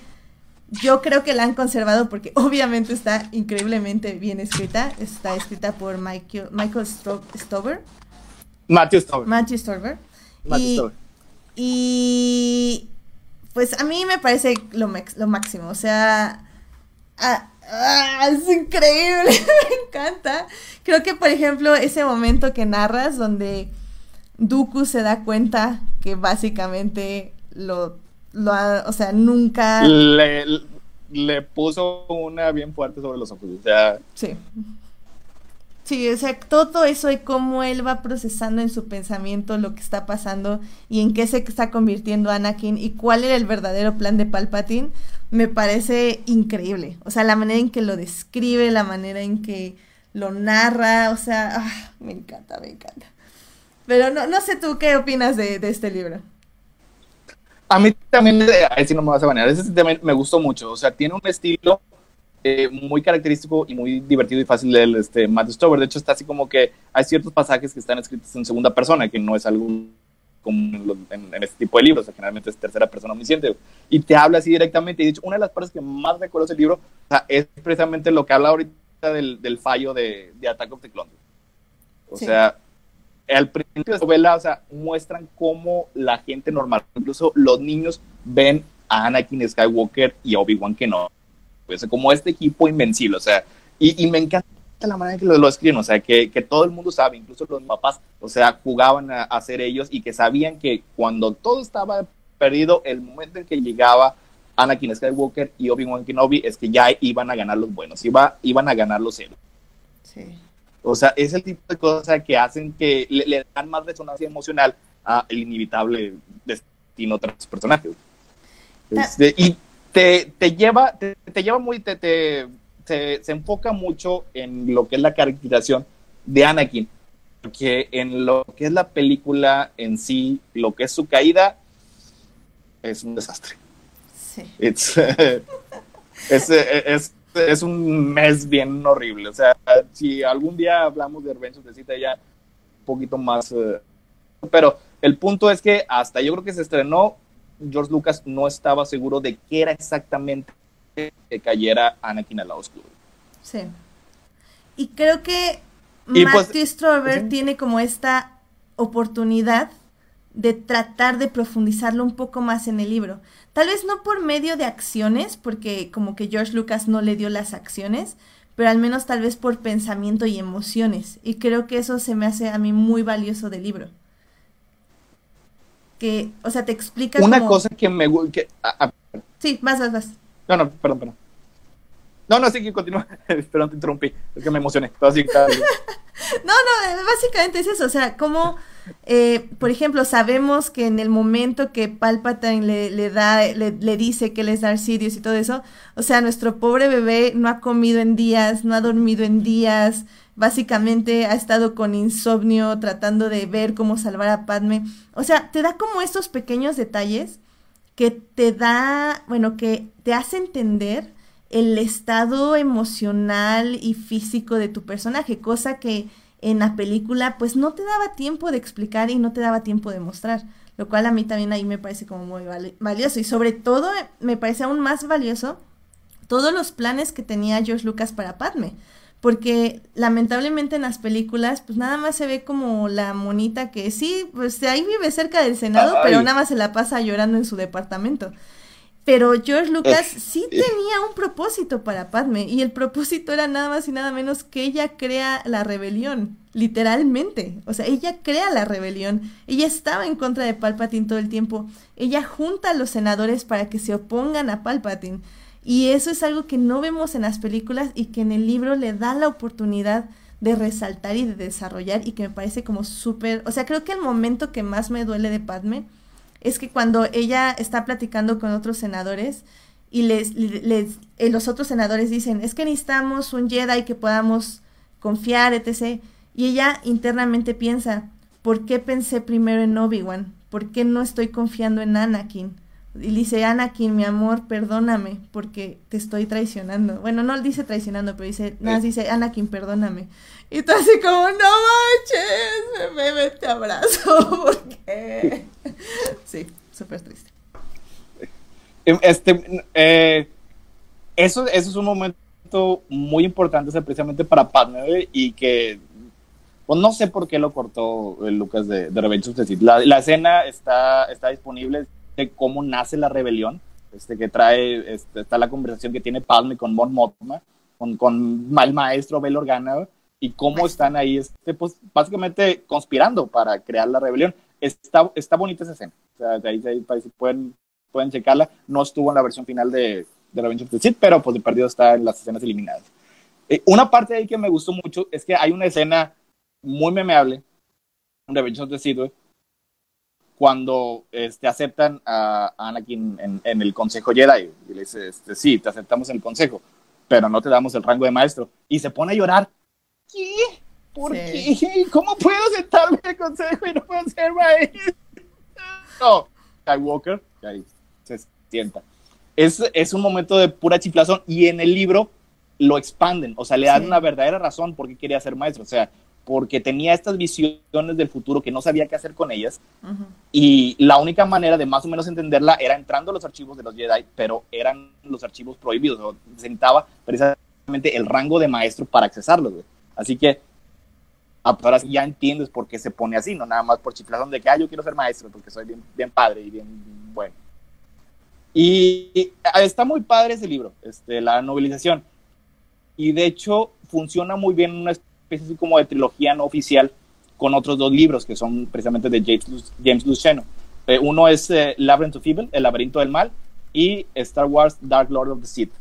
yo creo que la han conservado porque obviamente está increíblemente bien escrita, está escrita por Michael, Michael Stro- Stover, Matthew Stover. Matthew Stover. Matthew Y, Stover. y pues a mí me parece lo, lo máximo, o sea, ah, es increíble, me encanta. Creo que por ejemplo ese momento que narras donde Dooku se da cuenta que básicamente lo, lo ha- o sea, nunca... Le, le puso una bien fuerte sobre los ojos. O sea, Sí. Sí, o sea, todo eso de cómo él va procesando en su pensamiento lo que está pasando y en qué se está convirtiendo Anakin y cuál era el verdadero plan de Palpatine, me parece increíble. O sea, la manera en que lo describe, la manera en que lo narra, o sea, ah, me encanta, me encanta. Pero no, no sé tú qué opinas de, este libro. A mí también, eh, ahí sí no me vas a banear, ese también me gustó mucho. O sea, tiene un estilo eh, muy característico y muy divertido y fácil de leer, este, Matt Stover. De hecho, está así como que hay ciertos pasajes que están escritos en segunda persona, que no es algo como en, en- este tipo de libros, o sea, generalmente es tercera persona omnisciente. Y te habla así directamente. Y de hecho, una de las partes que más recuerdo de ese libro o sea, es precisamente lo que habla ahorita del, del fallo de, de Attack of the Clones. O Sí. sea, al principio de la novela, o sea, muestran cómo la gente normal, incluso los niños, ven a Anakin Skywalker y a Obi-Wan Kenobi. Pues, como este equipo invencible, o sea, y, y me encanta la manera que lo, lo escriben, o sea, que, que todo el mundo sabe, incluso los papás, o sea, jugaban a, a ser ellos y que sabían que cuando todo estaba perdido, el momento en que llegaba Anakin Skywalker y Obi-Wan Kenobi es que ya iban a ganar los buenos, iba, iban a ganar los héroes. Sí. O sea, es el tipo de cosas que hacen que le, le dan más resonancia emocional a el inevitable destino de otros personajes. Este, y te, te lleva, te, te lleva muy, te, te- se, se enfoca mucho en lo que es la caracterización de Anakin, porque en lo que es la película en sí, lo que es su caída, es un desastre. Sí. It's, es, es, es un mes bien horrible. O sea, si algún día hablamos de Revenge of the Sith, ya un poquito más. eh, pero el punto es que hasta yo creo que se estrenó, George Lucas no estaba seguro de qué era exactamente que cayera Anakin al lado oscuro. Sí. Y creo que Y pues- Matthew Strober tiene como esta oportunidad de tratar de profundizarlo un poco más en el libro. Tal vez no por medio de acciones, porque como que George Lucas no le dio las acciones, pero al menos tal vez por pensamiento y emociones. Y creo que eso se me hace a mí muy valioso del libro. Que, o sea, te explica Una como- cosa que me que Sí, vas, vas, vas. No, no, perdón, perdón. No, no, sí que continúa. Perdón, te interrumpí. Es que me emocioné. Así, No, no, eh, básicamente es eso, o sea, como, eh, por ejemplo, sabemos que en el momento que Palpatine le, le da, le, le dice que él es Darth Sidious y todo eso, o sea, nuestro pobre bebé no ha comido en días, no ha dormido en días, básicamente ha estado con insomnio tratando de ver cómo salvar a Padme, o sea, te da como estos pequeños detalles que te da, bueno, que te hace entender el estado emocional y físico de tu personaje, cosa que en la película pues no te daba tiempo de explicar y no te daba tiempo de mostrar, lo cual a mí también ahí me parece como muy vali- valioso. Y sobre todo me parece aún más valioso todos los planes que tenía George Lucas para Padme, porque lamentablemente en las películas pues nada más se ve como la monita que sí, pues ahí vive cerca del Senado, Ay. pero nada más se la pasa llorando en su departamento. Pero George Lucas Eh, sí tenía un propósito para Padme y el propósito era nada más y nada menos que ella crea la rebelión, literalmente. O sea, ella crea la rebelión. Ella estaba en contra de Palpatine todo el tiempo. Ella junta a los senadores para que se opongan a Palpatine. Y eso es algo que no vemos en las películas y que en el libro le da la oportunidad de resaltar y de desarrollar y que me parece como súper, o sea, creo que el momento que más me duele de Padme es que cuando ella está platicando con otros senadores y les, les eh, los otros senadores dicen, es que necesitamos un Jedi que podamos confiar, etc. Y ella internamente piensa, ¿por qué pensé primero en Obi-Wan? ¿Por qué no estoy confiando en Anakin? Y dice, Anakin, mi amor, perdóname, porque te estoy traicionando. Bueno, no dice traicionando, pero dice, nada, más dice, Anakin, perdóname. Y tú así como, no manches, bebé, te abrazo, ¿por qué? Sí, súper triste. Este, eh, eso, eso es un momento muy importante, precisamente para Padme y que pues no sé por qué lo cortó Lucas de, de Revenge of the Sith. La, la escena está, está disponible de cómo nace la rebelión, este, que trae, este, está la conversación que tiene Padme con Mon Mothma, con, con el maestro Bail Organa, y cómo están ahí, este, pues, básicamente conspirando para crear la rebelión. Está, está bonita esa escena, o sea, de ahí, de ahí, de ahí pueden, pueden checarla. No estuvo en la versión final de, de Revenge of the Sith, pero pues de perdido está en las escenas eliminadas. Eh, una parte de ahí que me gustó mucho es que hay una escena muy memeable en Revenge of the Sith, cuando este, aceptan a Anakin en, en el Consejo Jedi. Y le dice, este, sí, te aceptamos en el Consejo, pero no te damos el rango de maestro. Y se pone a llorar. ¿Qué? ¿Por Sí. qué? ¿Cómo puedo aceptarme el Consejo y no puedo ser maestro? No, Skywalker, ahí se sienta. Es, es un momento de pura chiflazón y en el libro lo expanden, o sea, le dan Sí. una verdadera razón por qué quería ser maestro, o sea, porque tenía estas visiones del futuro que no sabía qué hacer con ellas Ujú. y la única manera de más o menos entenderla era entrando a los archivos de los Jedi, pero eran los archivos prohibidos, o necesitaba precisamente el rango de maestro para accesarlos, güey. Así que ah, pues ahora ya entiendes por qué se pone así, no nada más por chiflazón de que ah, yo quiero ser maestro porque soy bien, bien padre y bien bueno. Y, y, ah, está muy padre ese libro, este, la novelización. Y de hecho funciona muy bien una especie así como de trilogía no oficial con otros dos libros que son precisamente de James, James Luceno. Eh, uno es eh, Labyrinth of Evil, El laberinto del mal, y Star Wars Dark Lord of the Sith.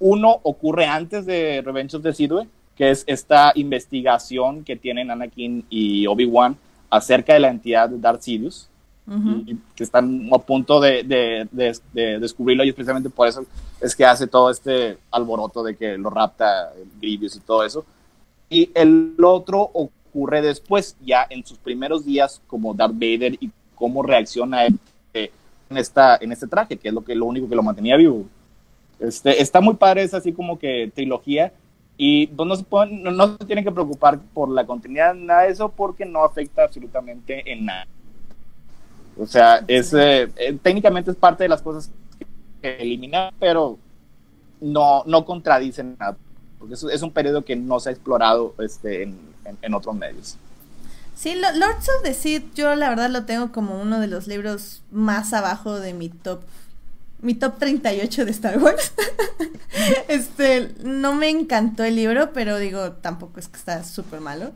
Uno ocurre antes de Revenge of the Sith, que es esta investigación que tienen Anakin y Obi-Wan acerca de la entidad de Darth Sidious, y que están a punto de, de- de- de descubrirlo y precisamente por eso es que hace todo este alboroto de que lo rapta Grievous y todo eso. Y el otro ocurre después, ya en sus primeros días como Darth Vader y cómo reacciona él eh, en, esta, en este traje, que es lo, que, lo único que lo mantenía vivo. Este, está muy padre, es así como que trilogía. Y pues, no, se pueden- no, no se tienen que preocupar por la continuidad, nada de eso, porque no afecta absolutamente en nada. O sea, es, eh, eh, técnicamente es parte de las cosas que eliminar, pero no, no contradicen nada. Porque es, es un periodo que no se ha explorado este, en, en- en otros medios. Sí, lo- Lords of the Sith, yo la verdad lo tengo como uno de los libros más abajo de mi top. Mi top 38 de Star Wars. este, no me encantó el libro, pero digo, tampoco es que está súper malo.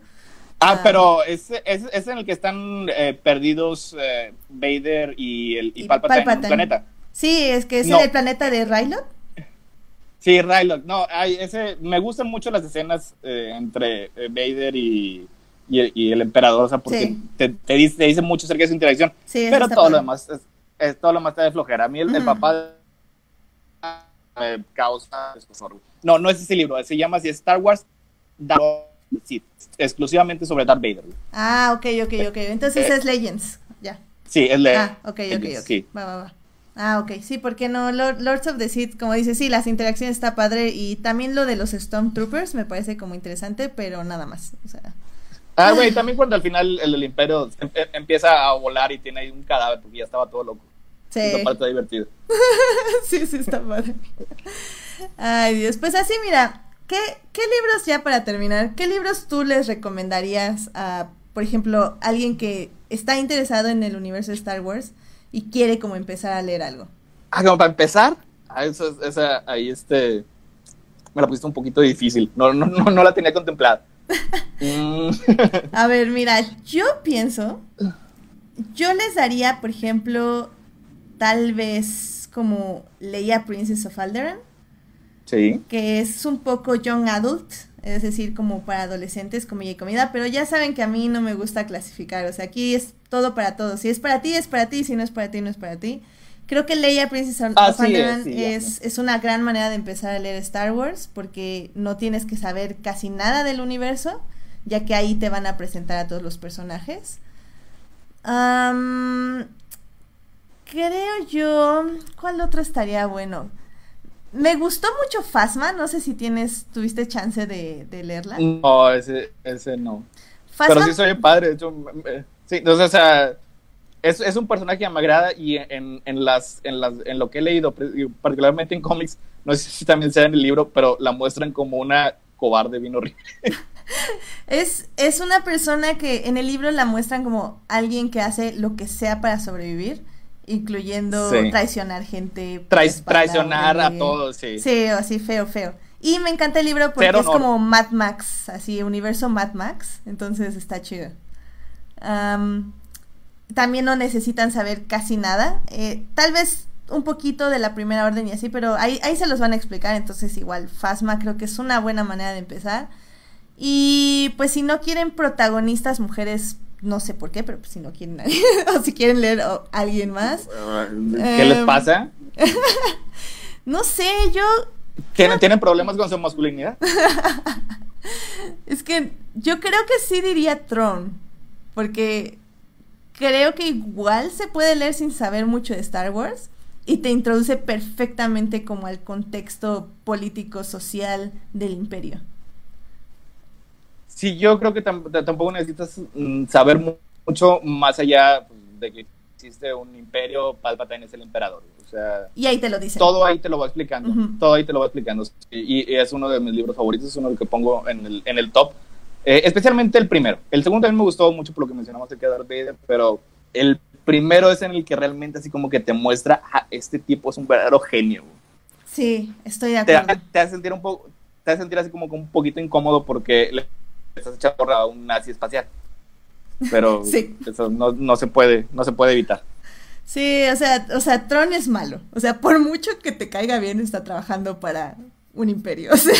Ah, Ah. pero es, es, es en el que están eh, perdidos eh, Vader y, el, y, Y Palpatine, en un Palpatine. planeta. Sí, es que es No. en el planeta de Rylot. Sí, Rylock. No, hay ese, me gustan mucho las escenas eh, entre eh, Vader y, y, el, y el emperador, o sea, porque Sí. te, te, dice, te dice mucho acerca de su interacción. Sí, pero todo lo demás es, es- todo lo demás está de flojera. A mí el, el Ujú. papá eh, causa. No, no es ese libro, se llama así Star Wars Darth Sith, exclusivamente sobre Darth Vader. Ah, ok, ok, ok. Entonces Eh, es Legends. Ya. Sí, es de Ah, ok, ok, ok. sí. Va, va, va. Ah, ok, sí, porque no, Lord- Lords of the Sith, como dice, sí, las interacciones está padre y también lo de los Stormtroopers me parece como interesante, pero nada más, o sea, Ah, güey, también cuando al final el del Imperio em- em- empieza a volar y tiene ahí un cadáver porque ya estaba todo loco. sí, Esa parte divertida. sí, sí, está padre. Ay, Dios, pues así, mira, ¿qué, ¿qué libros ya para terminar? ¿Qué libros tú les recomendarías a, por ejemplo, alguien que está interesado en el universo de Star Wars y quiere como empezar a leer algo? Ah, como para empezar, ah, eso, es- esa, ahí este, me la pusiste un poquito difícil, no, no, no, no la tenía contemplada. Mm, A ver, mira, yo pienso, yo les daría, por ejemplo, tal vez como leía Princess of Alderaan, sí, que es un poco young adult, es decir, como para adolescentes, comida y comida, pero ya saben que a mí no me gusta clasificar, o sea, aquí es todo para todos, si es para ti, es para ti, si no es para ti, no es para ti. Creo que Leia Princess of es, sí, es, es una gran manera de empezar a leer Star Wars, porque no tienes que saber casi nada del universo, ya que ahí te van a presentar a todos los personajes. Creo yo, ¿cuál otro estaría bueno? Me gustó mucho Fasma, no sé si tienes, tuviste chance de, de leerla. no, ese, ese no. Fasma, Pero sí soy padre, de hecho, me- sí, entonces, o sea, es, es un personaje que me agrada y en, en, las, en, las, en lo que he leído, particularmente en cómics, no sé si también sea en el libro, pero la muestran como una cobarde bien horrible. es, es una persona que en el libro la muestran como alguien que hace lo que sea para sobrevivir, incluyendo Sí. traicionar gente. espalda, traicionar a todos, sí. Sí, así feo, feo. Y me encanta el libro porque Cero es honor. como Mad Max, así, universo Mad Max, entonces está chido. Am, también no necesitan saber casi nada. eh, tal vez un poquito de la primera orden y así, pero ahí, ahí se los van a explicar, entonces igual Fasma creo que es una buena manera de empezar. Y pues si no quieren protagonistas mujeres, no sé por qué, pero pues si no quieren, o si quieren leer a alguien más, ¿Qué les Em, pasa? no sé, yo ¿Tienen, ¿Tienen problemas con su masculinidad? Es que yo creo que sí diría Tron, porque creo que igual se puede leer sin saber mucho de Star Wars y te introduce perfectamente como al contexto político social del imperio. Sí, yo creo que tampoco necesitas mm, saber mu- mucho más allá de que existe un imperio, Palpatine es el emperador. O sea, Y ahí te lo dicen. todo ahí te lo va explicando. Ujú. Todo ahí te lo va explicando. Y, y es uno de mis libros favoritos, es uno que pongo en el, en el top. Eh, especialmente el primero. El segundo también me gustó mucho por lo que mencionamos de Darth Vader, pero el primero es en el que realmente así como que te muestra, "Ah, este tipo es un verdadero genio. Sí, estoy de Te, acuerdo. te hace sentir un poco, te hace sentir así como que un poquito incómodo porque le estás echando a un nazi espacial. Pero Sí. eso no, no se puede, no se puede evitar. Sí, o sea, o sea, Tron es malo. O sea, por mucho que te caiga bien, está trabajando para un imperio. O sea,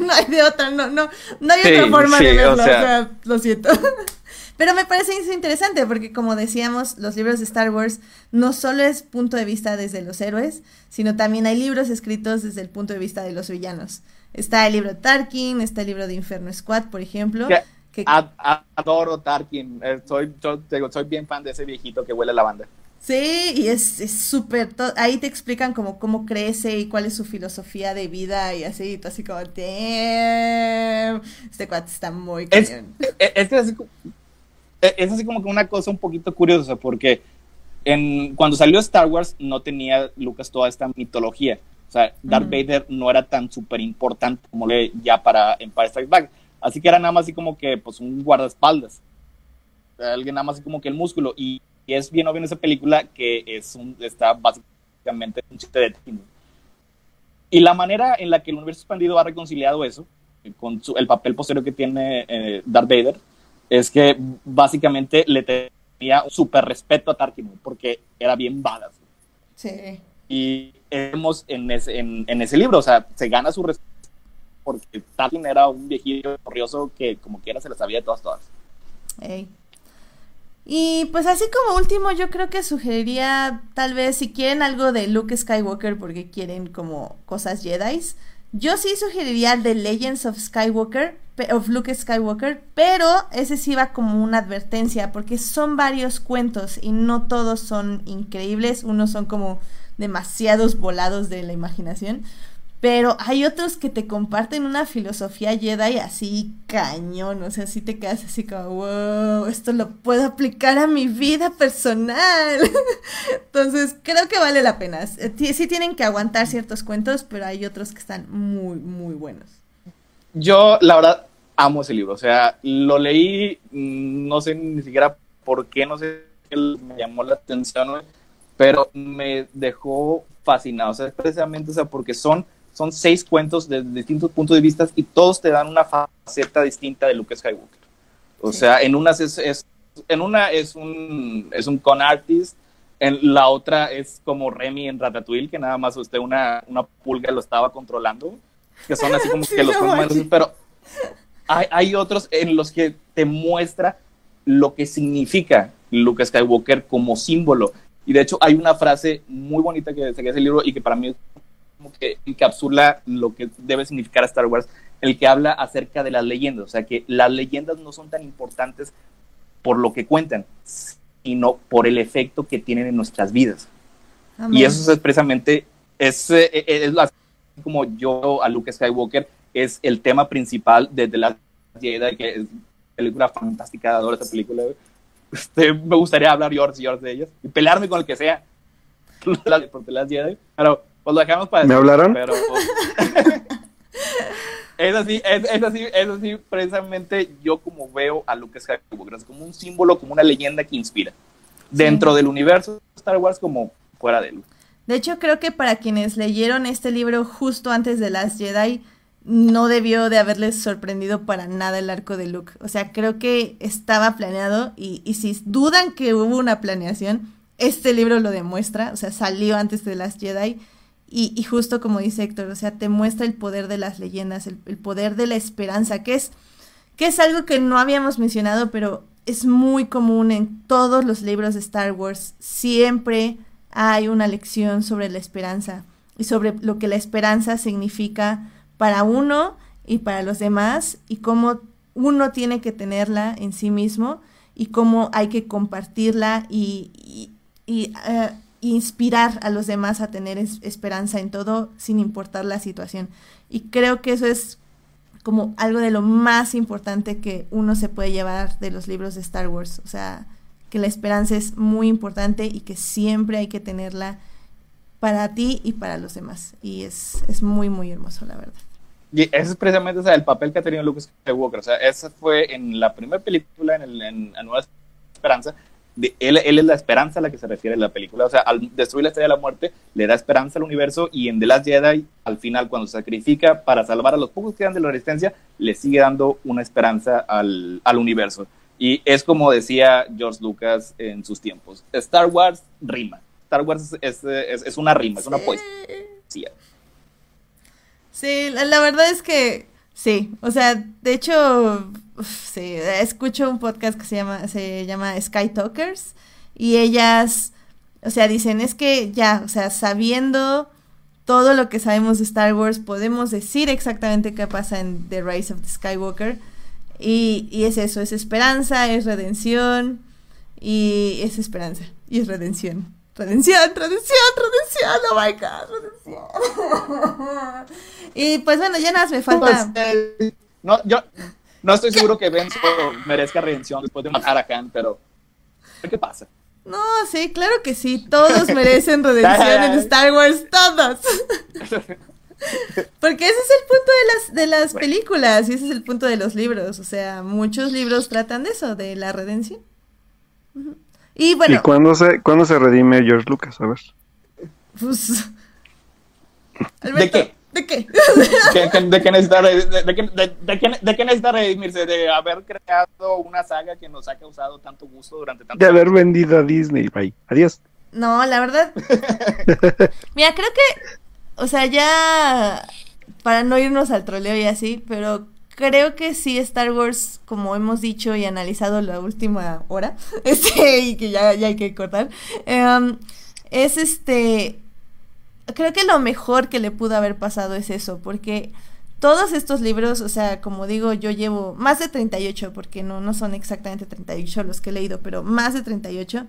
no hay de otra, no, no, no hay Sí, otra forma de sí, verlo. O sea, sea- lo siento. Pero me parece interesante porque como decíamos, los libros de Star Wars no solo es punto de vista desde los héroes, sino también hay libros escritos desde el punto de vista de los villanos. Está el libro Tarkin, está el libro de Inferno Squad, por ejemplo. Que- Ad- adoro Tarkin, eh, soy, yo te digo, soy bien fan de ese viejito que huele a lavanda. Sí, y es súper, ahí te explican como cómo crece y cuál es su filosofía de vida y así, y tú así como, damn, este cuate está muy Es, es es así, eh, es así como que una cosa un poquito curiosa, porque en, cuando salió Star Wars no tenía Lucas toda esta mitología. O sea, Darth. Vader no era tan súper importante como le ya para Empire Strikes Back. Así que era nada más así como que pues un guardaespaldas. Alguien nada más así como que el músculo. Y, y es bien obvio en esa película que es un, está básicamente un chiste de Tino. Y la manera en la que el universo expandido ha reconciliado eso, eh, con su- el papel posterior que tiene eh, Darth Vader, es que básicamente le tenía un súper respeto a Tarkin, porque era bien badass. Sí, Y vemos en ese, en, en ese libro, o sea, se gana su respeto porque Tarkin era un viejillo corrioso que como quiera se la sabía de todas, todas. ey. Y pues así como último, yo creo que sugeriría tal vez si quieren algo de Luke Skywalker porque quieren como cosas Jedi, yo sí sugeriría The Legends of Skywalker, of Luke Skywalker, pero ese sí va como una advertencia porque son varios cuentos y no todos son increíbles, unos son como demasiados volados de la imaginación. Pero hay otros que te comparten una filosofía Jedi así cañón, o sea, sí te quedas así como, wow, esto lo puedo aplicar a mi vida personal. Entonces, creo que vale la pena. Eh, Sí tienen que aguantar ciertos cuentos, pero hay otros que están muy, muy buenos. Yo, la verdad, amo ese libro. O sea, lo leí, mm, no sé ni siquiera por qué, no sé me llamó la atención, pero me dejó fascinado. O sea, precisamente, o sea, porque son, son seis cuentos desde distintos puntos de vista y todos te dan una faceta distinta de Luke Skywalker. O Sí. sea, en unas es, es- en una es un, es un con artist, en la otra es como Remy en Ratatouille, que nada más usted una, una pulga lo estaba controlando, que son así como Sí, que los no pero hay, hay otros en los que te muestra lo que significa Luke Skywalker como símbolo. Y de hecho hay una frase muy bonita que saqué ese libro y que para mí es como que encapsula lo que debe significar Star Wars, el que habla acerca de las leyendas. O sea, que las leyendas no son tan importantes por lo que cuentan, sino por el efecto que tienen en nuestras vidas. Amén. Y eso es precisamente, es, eh, eh, es la- como yo a Luke Skywalker, es el tema principal de The Last Jedi, que es película fantástica, adoro esa película. Este, me gustaría hablar horas y horas de ellas y pelearme con el que sea por The Last Jedi, pero pues lo dejamos para ¿Me después, hablaron? Pero, es así, es, es así, es así precisamente yo como veo a Luke Skywalker, es como un símbolo, como una leyenda que inspira. Dentro del universo de Star Wars como fuera de él. De hecho, creo que para quienes leyeron este libro justo antes de Last Jedi, no debió de haberles sorprendido para nada el arco de Luke. O sea, creo que estaba planeado y, y si dudan que hubo una planeación, este libro lo demuestra, o sea, salió antes de las Jedi. Y, y justo como dice Héctor, o sea, te muestra el poder de las leyendas, el, poder de la esperanza, que es, que es algo que no habíamos mencionado, pero es muy común en todos los libros de Star Wars. Siempre hay una lección sobre la esperanza y sobre lo que la esperanza significa para uno y para los demás y cómo uno tiene que tenerla en sí mismo y cómo hay que compartirla y, y- y, eh, inspirar a los demás a tener es- esperanza en todo sin importar la situación. Y creo que eso es como algo de lo más importante que uno se puede llevar de los libros de Star Wars. O sea, que la esperanza es muy importante y que siempre hay que tenerla para ti y para los demás. Y es, es muy, muy hermoso, la verdad. Y ese es precisamente o sea, el papel que ha tenido Luke Skywalker. O sea, ese fue en la primera película, en, el, en La Nueva Esperanza. De, él, él es la esperanza a la que se refiere la película. O sea, al destruir la estrella de la muerte, le da esperanza al universo. Y en The Last Jedi, al final, cuando sacrifica para salvar a los pocos que quedan de la resistencia, le sigue dando una esperanza al, al universo. Y es como decía George Lucas en sus tiempos: Star Wars rima. Star Wars es, es, es, es una rima, es una poesía. Sí, la, la verdad es que sí, o sea, de hecho, uf, sí, escucho un podcast que se llama, se llama Sky Talkers y ellas, o sea, dicen, es que ya, o sea, sabiendo todo lo que sabemos de Star Wars, podemos decir exactamente qué pasa en The Rise of the Skywalker y, y es eso, es esperanza, es redención y es esperanza y es redención. Redención, redención, redención, oh my god, redención. y pues bueno, ya nada me falta. Pues, eh, no, yo no estoy seguro que Benzo merezca redención después de matar a Han, pero ¿qué pasa? No, sí, claro que sí, todos merecen redención en Star Wars, todos. Porque ese es el punto de las, de las películas y ese es el punto de los libros. O sea, muchos libros tratan de eso, de la redención. Ujú. Y bueno, ¿Y cuándo se, cuándo se redime George Lucas? A ver. pues. Alberto, qué? ¿De qué? ¿Qué- qué- ¿De qué de, de qué- de- de qué- de qué necesita redimirse? De haber creado una saga que nos ha causado tanto gusto durante tanto De haber vendido a Disney. Bye. Adiós. No, la verdad. Mira, creo que, o sea, ya para no irnos al troleo y así, pero creo que sí Star Wars, como hemos dicho y analizado la última hora, este, y que ya, ya hay que cortar, em, es este, creo que lo mejor que le pudo haber pasado es eso, porque todos estos libros, o sea, como digo, yo llevo más de 38, porque no, no son exactamente 38 los que he leído, pero más de 38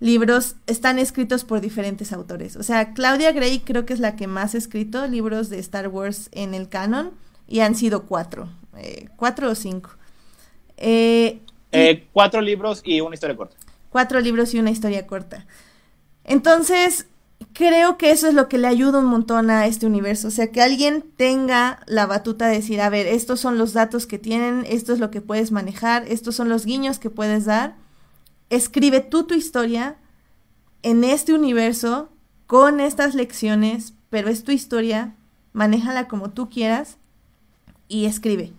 libros están escritos por diferentes autores. O sea, Claudia Gray creo que es la que más ha escrito libros de Star Wars en el canon y han sido cuatro, eh, cuatro o cinco. Eh, Eh, cuatro libros y una historia corta. cuatro libros y una historia corta. Entonces, creo que eso es lo que le ayuda un montón a este universo. O sea, que alguien tenga la batuta de decir, a ver, estos son los datos que tienen, esto es lo que puedes manejar, estos son los guiños que puedes dar. Escribe tú tu historia en este universo, con estas lecciones, pero es tu historia, manéjala como tú quieras y escribe.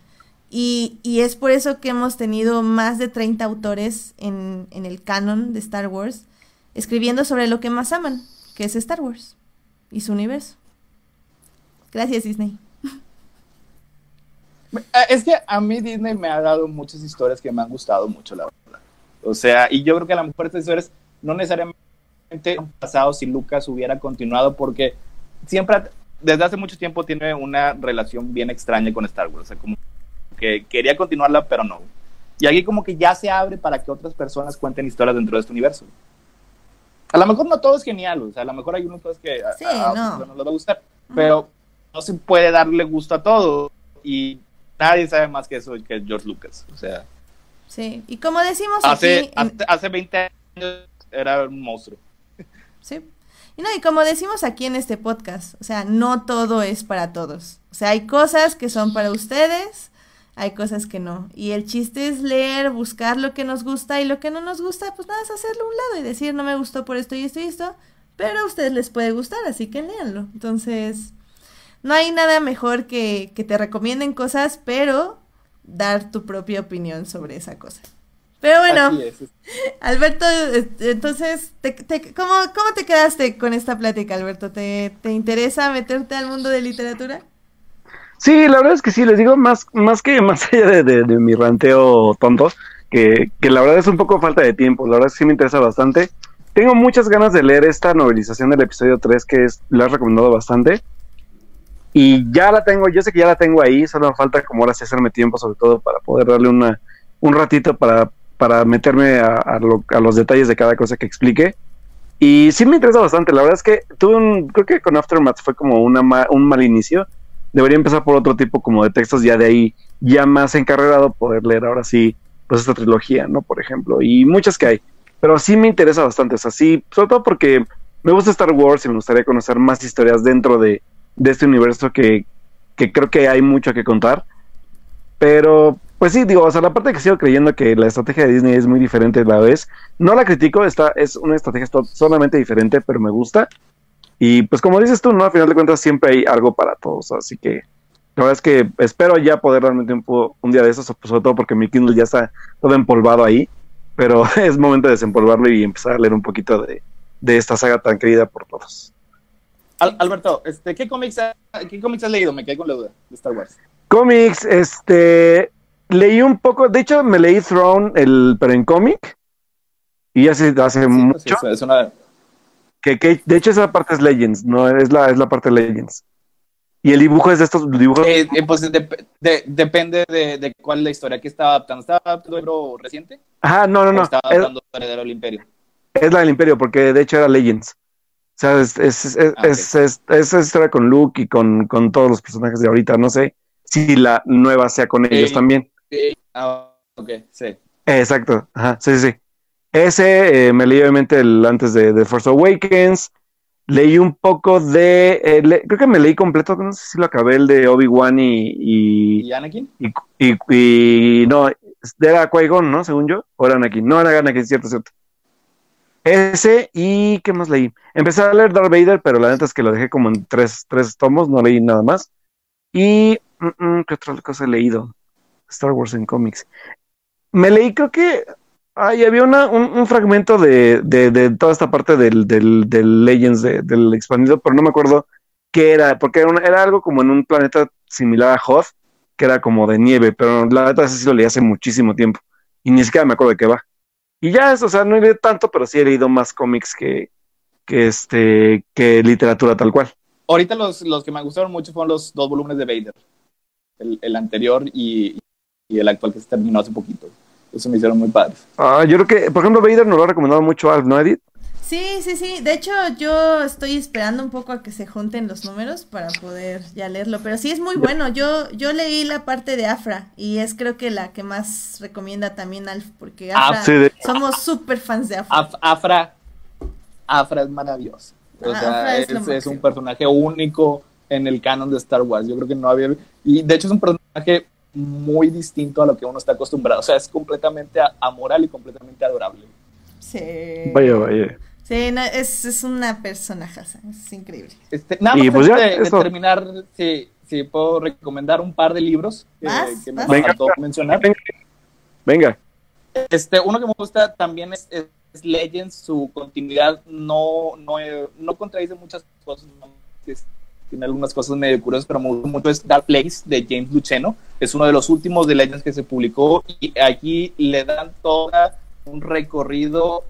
Y, y es por eso que hemos tenido más de 30 autores en, el canon de Star Wars escribiendo sobre lo que más aman, que es Star Wars y su universo. Gracias, Disney. Eh, Es que a mí Disney me ha dado muchas historias que me han gustado mucho, la verdad. O sea, y yo creo que a lo mejor estas historias no necesariamente han pasado si Lucas hubiera continuado, porque siempre, desde hace mucho tiempo, tiene una relación bien extraña con Star Wars. O sea, como que quería continuarla, pero no. Y aquí como que ya se abre para que otras personas cuenten historias dentro de este universo. A lo mejor no todo es genial, o sea, a lo mejor hay unas cosas que a- Sí, a, no. otros no les va a gustar, pero no se puede darle gusto a todo. Y nadie sabe más que eso que George Lucas. O sea, Sí, y como decimos hace, aquí... hace, hace 20 años era un monstruo. Sí. Y no, y como decimos aquí en este podcast, o sea, no todo es para todos. O sea, hay cosas que son para ustedes, hay cosas que no. Y el chiste es leer, buscar lo que nos gusta y lo que no nos gusta, pues nada, es hacerlo a un lado y decir, no me gustó por esto y esto y esto, pero a ustedes les puede gustar, así que léanlo. Entonces, no hay nada mejor que que te recomienden cosas, pero dar tu propia opinión sobre esa cosa. Pero bueno. Alberto, eh, entonces, te- te- ¿cómo, ¿cómo te quedaste con esta plática, Alberto? ¿Te, ¿Te interesa meterte al mundo de literatura? Sí, la verdad es que sí, les digo, más, más que más allá de, de- mi ranteo tonto, que, que la verdad es un poco falta de tiempo, la verdad es que sí me interesa bastante. Tengo muchas ganas de leer esta novelización del episodio 3 que es, la has recomendado bastante. Y ya la tengo, yo sé que ya la tengo ahí, solo falta como ahora sí hacerme tiempo, sobre todo para poder darle una, un ratito para, para meterme a, lo- a los detalles de cada cosa que explique. Y sí me interesa bastante, la verdad es que tuve un, creo que con Aftermath fue como una un mal inicio, debería empezar por otro tipo como de textos ya de ahí ya más encarregado poder leer ahora sí pues esta trilogía no por ejemplo y muchas que hay. Pero sí me interesa bastante o sea sobre todo porque me gusta Star Wars y me gustaría conocer más historias dentro de, de este universo que, que creo que hay mucho que contar. Pero pues sí digo o sea la parte que sigo creyendo que la estrategia de Disney es muy diferente a la vez no la critico está es una estrategia solamente diferente pero me gusta y pues como dices tú, ¿no? Al final de cuentas siempre hay algo para todos, así que la verdad es que espero ya poder realmente un, un día de esos, sobre todo porque mi Kindle ya está todo empolvado ahí, pero es momento de desempolvarlo y empezar a leer un poquito de, de esta saga tan querida por todos. Al- Alberto, este, ¿qué, cómics ha- ¿qué cómics has leído? Me quedé con la duda de Star Wars. Cómics, este, leí un poco, de hecho me leí Throne, el, pero en cómic, y hace, hace Sí, mucho, pues, es, es una, que, que de hecho esa parte es Legends, no es la, es la parte de Legends. Y el dibujo es de estos dibujos eh, eh, pues dep- de- depende de, de cuál es la historia que está adaptando. ¿Está adaptando libro reciente? Ajá, no, no, ¿O no. está Es, adaptando Heredero del Imperio? es la del Imperio, porque de hecho era Legends. O sea, es, es, es, Ah, es, es- es esa historia con Luke y con, con todos los personajes de ahorita. No sé si la nueva sea con ellos Eh, también. Eh, ah, ok, sí. Exacto. Ajá, sí, sí. Ese eh, me leí obviamente el, antes de, de Force Awakens. Leí un poco de. eh, le- creo que me leí completo, no sé si lo acabé, el de Obi-Wan y, y, ¿Y Anakin? y, y- y- no, era Qui-Gon, ¿no? Según yo, o era Anakin. No era Anakin, cierto, cierto. Ese y ¿qué más leí? Empecé a leer Darth Vader, pero la neta es que lo dejé como en tres, tres tomos, no leí nada más. Y mm, mm, ¿qué otra cosa he leído? Star Wars en cómics. Me leí, creo que ay, había una, un, un fragmento de, de, toda esta parte del, del, Legends, de- del expandido, pero no me acuerdo qué era, porque era, era algo como en un planeta similar a Hoth, que era como de nieve, pero la neta ese sí lo leí hace muchísimo tiempo y ni siquiera me acuerdo de qué va. Y ya es, o sea, no he leído tanto, pero sí he leído más cómics que, que este, que literatura tal cual. Ahorita los, los que me gustaron mucho fueron los dos volúmenes de Vader. El, el anterior y, y el actual que se terminó hace poquito. Eso me hicieron muy padres. Ah, yo creo que, por ejemplo, Vader nos lo ha recomendado mucho Alf, ¿no, Edith? Sí, sí, sí. De hecho, yo estoy esperando un poco a que se junten los números para poder ya leerlo. Pero sí es muy bueno. Yo, yo leí la parte de Afra y es creo que la que más recomienda también Alf, porque Ah, Afra, sí, de- somos súper fans de Afra. Af- Afra, Afra es maravilloso. O Ah, sea, Afra es es, es un personaje único en el canon de Star Wars. Yo creo que no había. Y de hecho es un personaje muy distinto a lo que uno está acostumbrado. O sea, es completamente a- amoral y completamente adorable. Sí. Vaya, vaya. Sí, no, es, es una personajaza, es increíble. Este, nada Y más pues ya, antes de, terminar, si, si puedo recomendar un par de libros que, que me. Venga. faltó mencionar. Venga. Este, uno que me gusta también es, es- es Legends, su continuidad no, no, eh, no contradice muchas cosas, tiene algunas cosas medio curiosas, pero me gusta mucho es Dark Place de James Luceno, es uno de los últimos de Legends que se publicó y aquí le dan toda un recorrido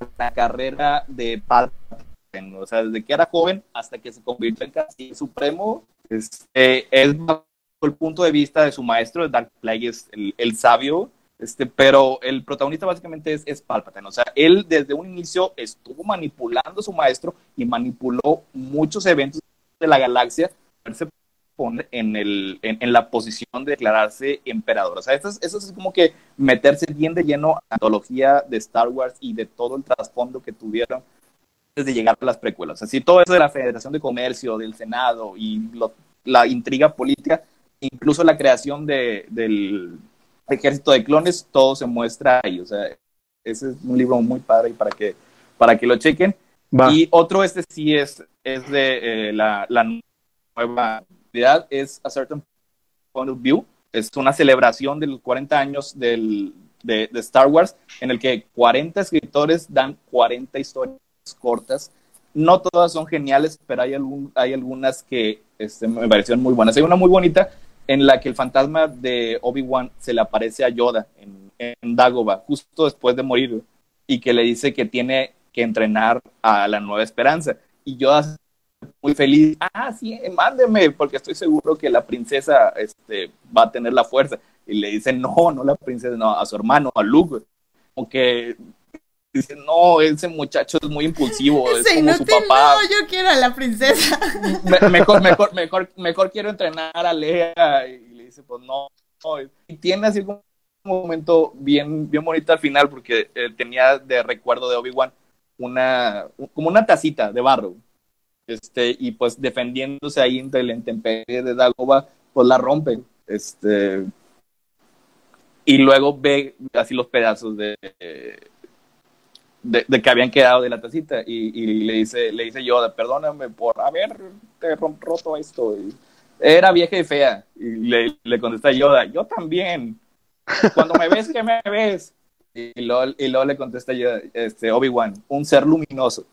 a la carrera de Palpatine, o sea, desde que era joven hasta que se convirtió en Canciller Supremo, este, es bajo el punto de vista de su maestro, Dark Plagueis, el, el sabio, este, pero el protagonista básicamente es, es Palpatine. O sea, él desde un inicio estuvo manipulando a su maestro y manipuló muchos eventos de la galaxia para se en, el, en, la posición de declararse emperador. O sea, eso es, eso es como que meterse bien de lleno a la antología de Star Wars y de todo el trasfondo que tuvieron antes de llegar a las precuelas. Así todo eso de la Federación de Comercio, del Senado y la intriga política, incluso la creación de, del ejército de clones, todo se muestra ahí. O sea, ese es un libro muy padre y para que, para que lo chequen. Va. Y otro, este sí es, es de eh, la, la nueva realidad, es A Certain Point of View. Es una celebración de los 40 años del, de, de Star Wars, en el que 40 escritores dan 40 historias cortas. No todas son geniales, pero hay, algún, hay algunas que este, me parecieron muy buenas. Hay una muy bonita en la que el fantasma de Obi-Wan se le aparece a Yoda en, en Dagobah, justo después de morir, y que le dice que tiene que entrenar a la Nueva Esperanza. Y Yoda muy feliz, ah, sí, mándeme, porque estoy seguro que la princesa este, va a tener la fuerza. Y le dice, no, no la princesa, no, a su hermano, a Luke. Como que dice, no, ese muchacho es muy impulsivo, es como su papá. no, yo quiero a la princesa. Me- mejor, mejor, mejor, mejor quiero entrenar a Lea. Y le dice, pues no. no. Y tiene así como un momento bien, bien bonito al final, porque eh, tenía de recuerdo de Obi-Wan una, como una tacita de barro. Este, y pues defendiéndose ahí entre la intemperie de Dagobah, pues la rompe. Este, y luego ve así los pedazos de, de, de que habían quedado de la tacita y, y le dice le dice Yoda perdóname por haberte rom- roto esto Y era vieja y fea. Y le, contesta Yoda yo también. Cuando me ves ¿qué me ves? y luego, y le contesta Yoda, este, Obi-Wan un ser luminoso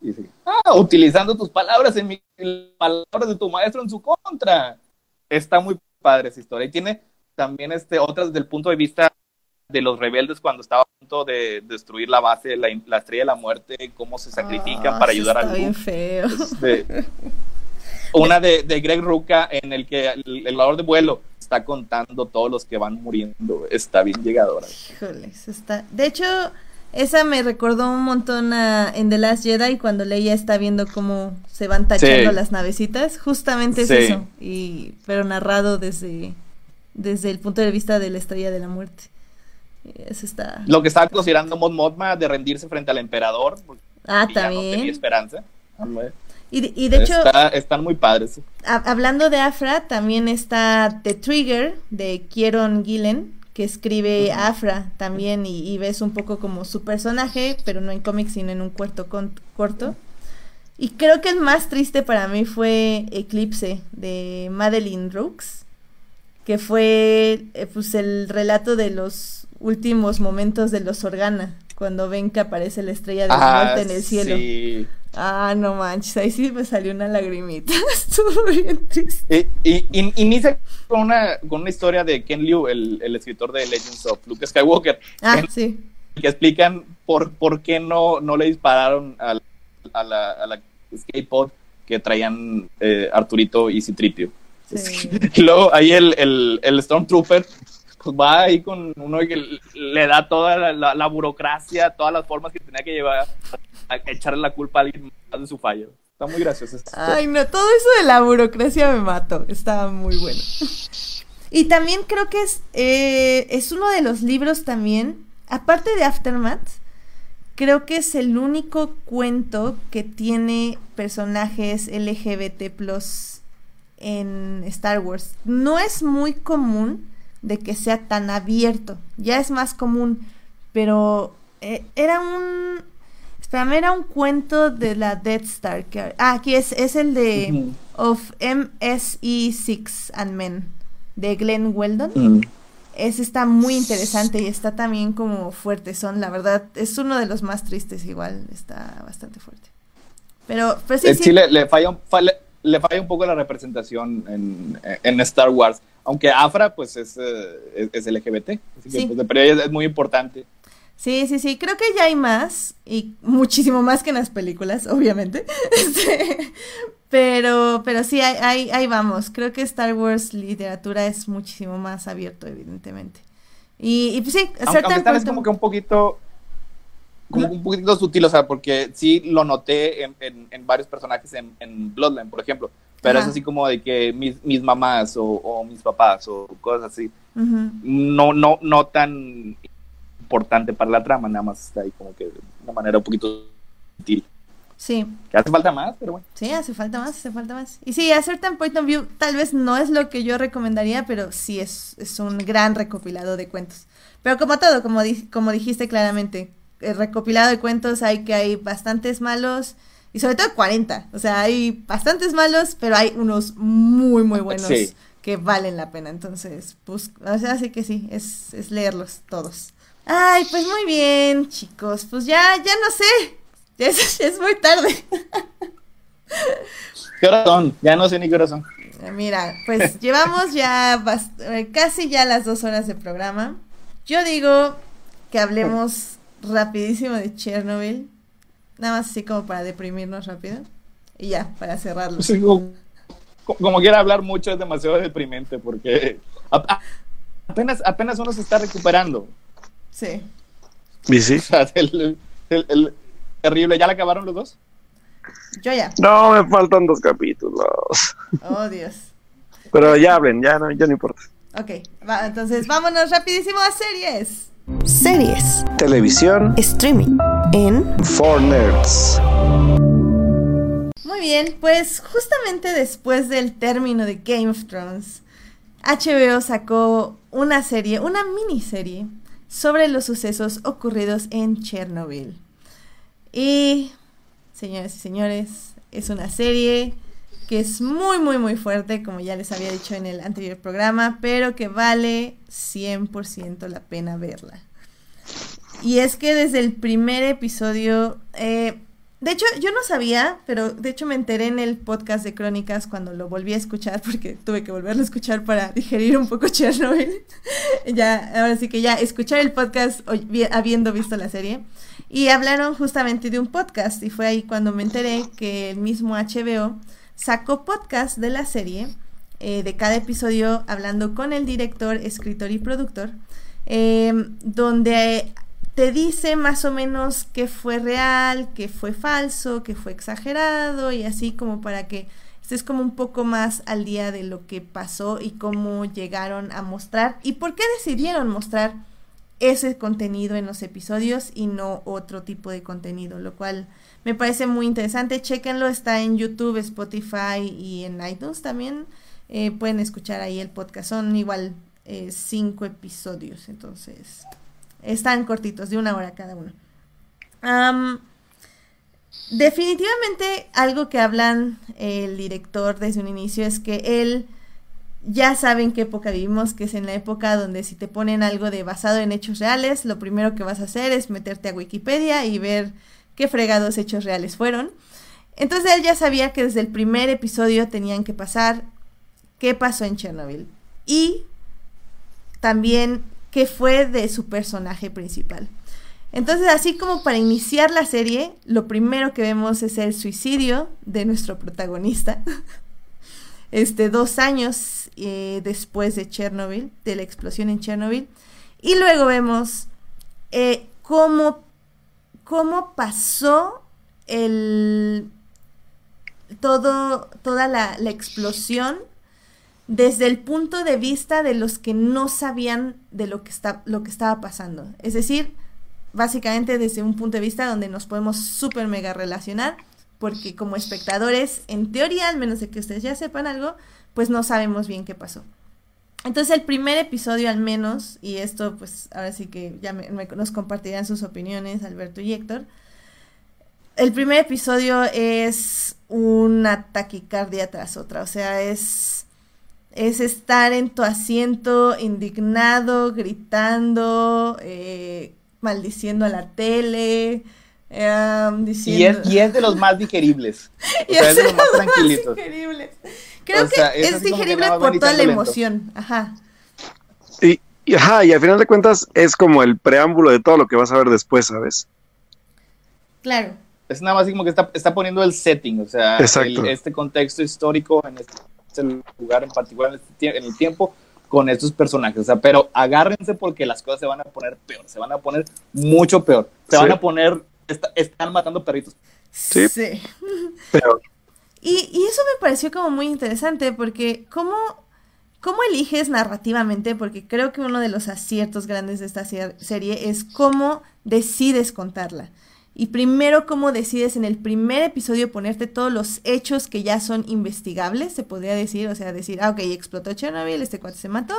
y dice ah utilizando tus palabras en mi palabras de tu maestro en su contra está muy padre esa historia. Y tiene también este otras desde el punto de vista de los rebeldes cuando estaba a punto de destruir la base, la, la estrella de la muerte, cómo se sacrifican Ah, para ayudar a Está bien feo. Este, una de, de Greg Ruca en el que el, el valor de vuelo está contando todos los que van muriendo. Está bien llegadora. Híjoles, está. De hecho, esa me recordó un montón a en The Last Jedi cuando Leia está viendo cómo se van tachando Sí. las navecitas. Justamente es Sí. eso. Y, pero narrado desde, desde el punto de vista de la estrella de la muerte. Y Eso está. Lo que estaba considerando Mon Mothma de rendirse frente al emperador. Ah, ya no tenía también. esperanza. Y, de- y de hecho, Está- están muy padres. Ha- hablando de Afra, también está The Trigger de Kieron Gillen, que escribe a Afra también y, y ves un poco como su personaje, pero no en cómics, sino en un cuarto con- corto. Y creo que el más triste para mí fue Eclipse de Madeline Brooks, que fue eh, pues el relato de los últimos momentos de los Organa, cuando ven que aparece la estrella de la Ah, muerte en el cielo. sí. Ah, no manches, ahí sí me salió una lagrimita. Estuvo bien triste. Y, y, y- inicia con una, con una historia de Ken Liu, el, el escritor de Legends of Luke Skywalker, Ah, en sí. que explican por, por qué no, no le dispararon a, la, a la skateboard que traían eh, Arturito y Citripio. Sí. Luego ahí el, el, el Stormtrooper pues va ahí con uno que le da toda la, burocracia, todas las formas que tenía que llevar a echarle la culpa a alguien más de su fallo. Está muy gracioso. Ay, no, todo eso de la burocracia me mató. Estaba muy bueno. Y también creo que es, eh, es uno de los libros también, aparte de Aftermath, creo que es el único cuento que tiene personajes LGBT en Star Wars. No es muy común de que sea tan abierto, ya es más común, pero eh, era un... Espérame, era un cuento de la Death Star. Que, ah, aquí es, es el de Ujú. Of MSE6 and Men, de Glenn Weldon. Mm. Ese está muy interesante y está también como fuerte. Son, la verdad, es uno de los más tristes igual. Está bastante fuerte. Pero, pero sí, Eh, sí. sí, le, le falla, un- le falla un poco la representación en, en Star Wars. Aunque Afra, pues, es, eh, es, es LGBT. Así que, pues, pero es, es muy importante. Sí, sí, sí, creo que ya hay más y muchísimo más que en las películas, obviamente. Este, pero, pero sí, ahí, ahí, ahí vamos. Creo que Star Wars literatura es muchísimo más abierto, evidentemente. Y, y pues sí, Aunque, aunque esta vez como que un poquito como un poquito sutil, o sea, porque sí lo noté en, en- en varios personajes en, en Bloodline, por ejemplo, pero Ajá. es así como de que mis, mis mamás o, o mis papás o cosas así, no, no, no tan importante para la trama, nada más está ahí como que de una manera un poquito sutil. Sí, Que hace falta más, pero bueno. sí, hace falta más, hace falta más. Y sí, Acertan Point of View tal vez no es lo que yo recomendaría, pero sí es, es un gran recopilado de cuentos. Pero como todo, como, di- como dijiste claramente, el recopilado de cuentos hay que hay bastantes malos y sobre todo 40. O sea, hay bastantes malos, pero hay unos muy, muy buenos Sí. que valen la pena. Entonces, pues, o sea, así que sí, es, es leerlos todos. Ay, pues muy bien, chicos. Pues ya, ya no sé. Ya es, es muy tarde. ¿Qué horas son? Ya no sé ni qué horas son. Mira, pues llevamos ya eh, casi ya las dos horas de programa. Yo digo que hablemos rapidísimo de Chernobyl. Nada más así como para deprimirnos rápido. Y ya, para cerrarlo. Sí, como, como quiera hablar mucho es demasiado deprimente porque apenas, apenas uno se está recuperando. Sí. ¿Y sí? O sea, el, el- el- terrible. ¿Ya la acabaron los dos? Yo ya. No, me faltan dos capítulos. Oh, Dios. Pero ya hablen, ya no, ya no importa. Ok, va, entonces vámonos rapidísimo a series. Series. Televisión. Streaming. En For Nerds. Muy bien, pues justamente después del término de Game of Thrones, HBO sacó una serie, una miniserie, sobre los sucesos ocurridos en Chernobyl. Y, señores y señores, es una serie que es muy, muy, muy fuerte, como ya les había dicho en el anterior programa, pero que vale 100% la pena verla. Y es que desde el primer episodio, eh, de hecho yo no sabía, pero de hecho me enteré en el podcast de Crónicas cuando lo volví a escuchar, porque tuve que volverlo a escuchar para digerir un poco Chernobyl. ya, ahora sí que ya escuchar el podcast habiendo visto la serie. Y hablaron justamente de un podcast y fue ahí cuando me enteré que el mismo HBO sacó podcast de la serie, eh, de cada episodio hablando con el director, escritor y productor, eh, donde te dice más o menos qué fue real, qué fue falso, qué fue exagerado y así como para que estés como un poco más al día de lo que pasó y cómo llegaron a mostrar y por qué decidieron mostrar ese contenido en los episodios y no otro tipo de contenido, lo cual me parece muy interesante. Chequenlo, está en YouTube, Spotify y en iTunes también. Eh, pueden escuchar ahí el podcast. Son igual eh, cinco episodios, entonces están cortitos, de una hora cada uno. Am, definitivamente algo que hablan el director desde un inicio es que él ya sabe en qué época vivimos, que es en la época donde si te ponen algo de basado en hechos reales, lo primero que vas a hacer es meterte a Wikipedia y ver qué fregados hechos reales fueron. Entonces él ya sabía que desde el primer episodio tenían que pasar qué pasó en Chernobyl y también qué fue de su personaje principal. Entonces, así como para iniciar la serie, lo primero que vemos es el suicidio de nuestro protagonista. Este, dos años eh, después de Chernobyl, de la explosión en Chernobyl. Y luego vemos eh, cómo, cómo pasó el, todo, toda la, explosión desde el punto de vista de los que no sabían de lo que, está, lo que estaba pasando. Es decir, básicamente desde un punto de vista donde nos podemos súper mega relacionar, porque como espectadores, en teoría, al menos de que ustedes ya sepan algo, pues no sabemos bien qué pasó. Entonces el primer episodio al menos, y esto pues ahora sí que ya me- me- nos compartirán sus opiniones Alberto y Héctor, el primer episodio es una taquicardia tras otra, o sea, es, es estar en tu asiento indignado, gritando, eh, maldiciendo a la tele, eh, Y diciendo... es, y es de los más digeribles. O sea, es de los más tranquilitos. Creo O sea, que es es que digerible por toda la lento. emoción. Ajá. Y, y, ajá, y al final de cuentas es como el preámbulo de todo lo que vas a ver después, ¿sabes? Claro. Es nada más como que está, está poniendo el setting, o sea, el- este contexto histórico en este, lugar en particular, en, este en el tiempo, con estos personajes. O sea, pero agárrense porque las cosas se van a poner peor, se van a poner mucho peor. Se Sí. van a poner, está- están matando perritos. Sí. Pero Y, y eso me pareció como muy interesante porque cómo, cómo eliges narrativamente, porque creo que uno de los aciertos grandes de esta ser- serie es cómo decides contarla. Y primero cómo decides en el primer episodio ponerte todos los hechos que ya son investigables, se podría decir, o sea, decir, ah, ok, explotó Chernobyl, este cuate se mató,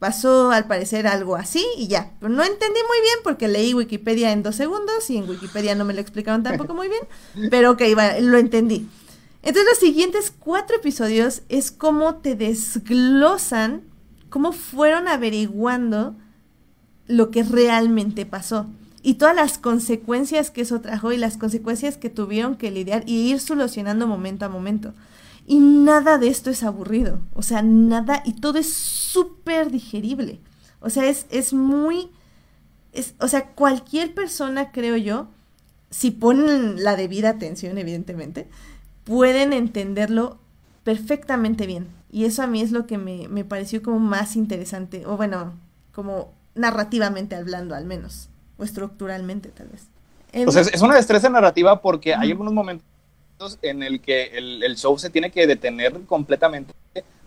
pasó al parecer algo así y ya. Pero no entendí muy bien porque leí Wikipedia en dos segundos y en Wikipedia no me lo explicaron tampoco muy bien, pero ok, va, lo entendí. Entonces los siguientes cuatro episodios es como te desglosan, cómo fueron averiguando lo que realmente pasó y todas las consecuencias que eso trajo y las consecuencias que tuvieron que lidiar y ir solucionando momento a momento. Y nada de esto es aburrido, o sea, nada, y todo es súper digerible. O sea, es, es muy, es, o sea, cualquier persona, creo yo, si ponen la debida atención, evidentemente, pueden entenderlo perfectamente bien. Y eso a mí es lo que me, me pareció como más interesante, o bueno, como narrativamente hablando al menos, o estructuralmente tal vez. El- O sea, es, es una destreza narrativa porque hay algunos momentos en el que el, el show se tiene que detener completamente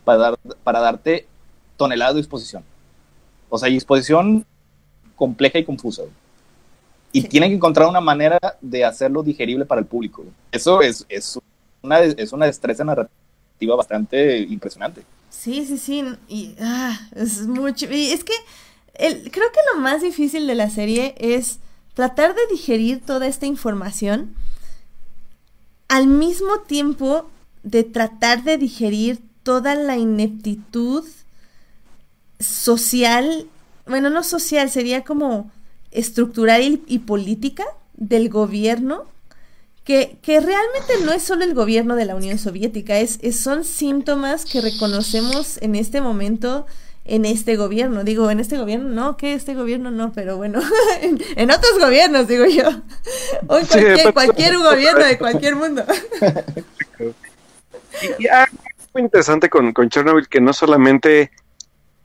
para, dar, para darte toneladas de exposición. O sea, exposición compleja y confusa. Y Sí. tienen que encontrar una manera de hacerlo digerible para el público. Eso es, es, una, es una destreza narrativa bastante impresionante. Sí, sí, sí. Y ah, es mucho. Es que el, creo que lo más difícil de la serie es tratar de digerir toda esta información al mismo tiempo de tratar de digerir toda la ineptitud social, bueno, no social, sería como estructural y política del gobierno, que, que realmente no es solo el gobierno de la Unión Soviética, es, es- son síntomas que reconocemos en este momento en este gobierno. Digo, en este gobierno no, que este gobierno no, pero bueno, en, en otros gobiernos, digo yo. O en cualquier, pues- cualquier gobierno de cualquier mundo. Y, y algo muy interesante con, con Chernobyl que no solamente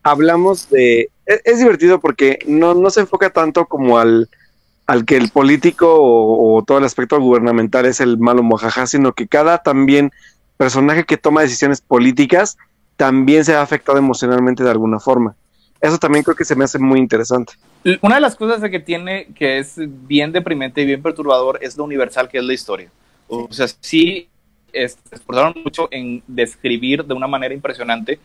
hablamos de... Es, es divertido porque no, no se enfoca tanto como al, al que el político o, o todo el aspecto gubernamental es el malo mojaja, sino que cada también personaje que toma decisiones políticas también se ha afectado emocionalmente de alguna forma. Eso también creo que se me hace muy interesante. Una de las cosas que tiene que es bien deprimente y bien perturbador es lo universal que es la historia. O sea, sí es- se esforzaron mucho en describir de una manera impresionante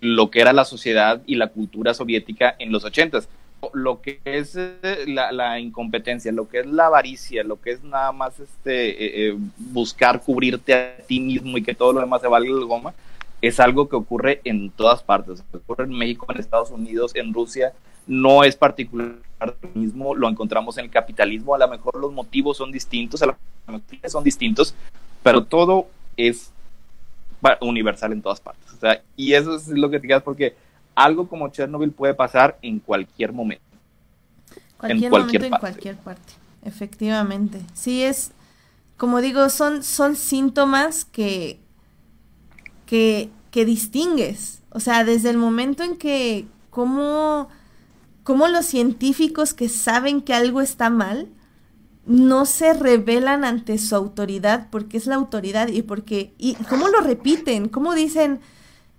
lo que era la sociedad y la cultura soviética en los ochentas. Lo que es eh, la, incompetencia, lo que es la avaricia, lo que es nada más este eh, eh, buscar cubrirte a ti mismo y que todo lo demás se valga el goma, es algo que ocurre en todas partes. Ocurre en México, en Estados Unidos, en Rusia, no es particular mismo, lo encontramos en el capitalismo, a lo mejor los motivos son distintos, a lo son distintos, pero todo es universal en todas partes. O sea, y eso es lo que te quedas porque algo como Chernobyl puede pasar en cualquier momento. Cualquier cualquier momento, en parte. cualquier parte. Efectivamente. Sí, es, como digo, son, son síntomas que, que, que distingues. O sea, desde el momento en que, como, como los científicos que saben que algo está mal, no se rebelan ante su autoridad porque es la autoridad y porque, y cómo lo repiten, cómo dicen,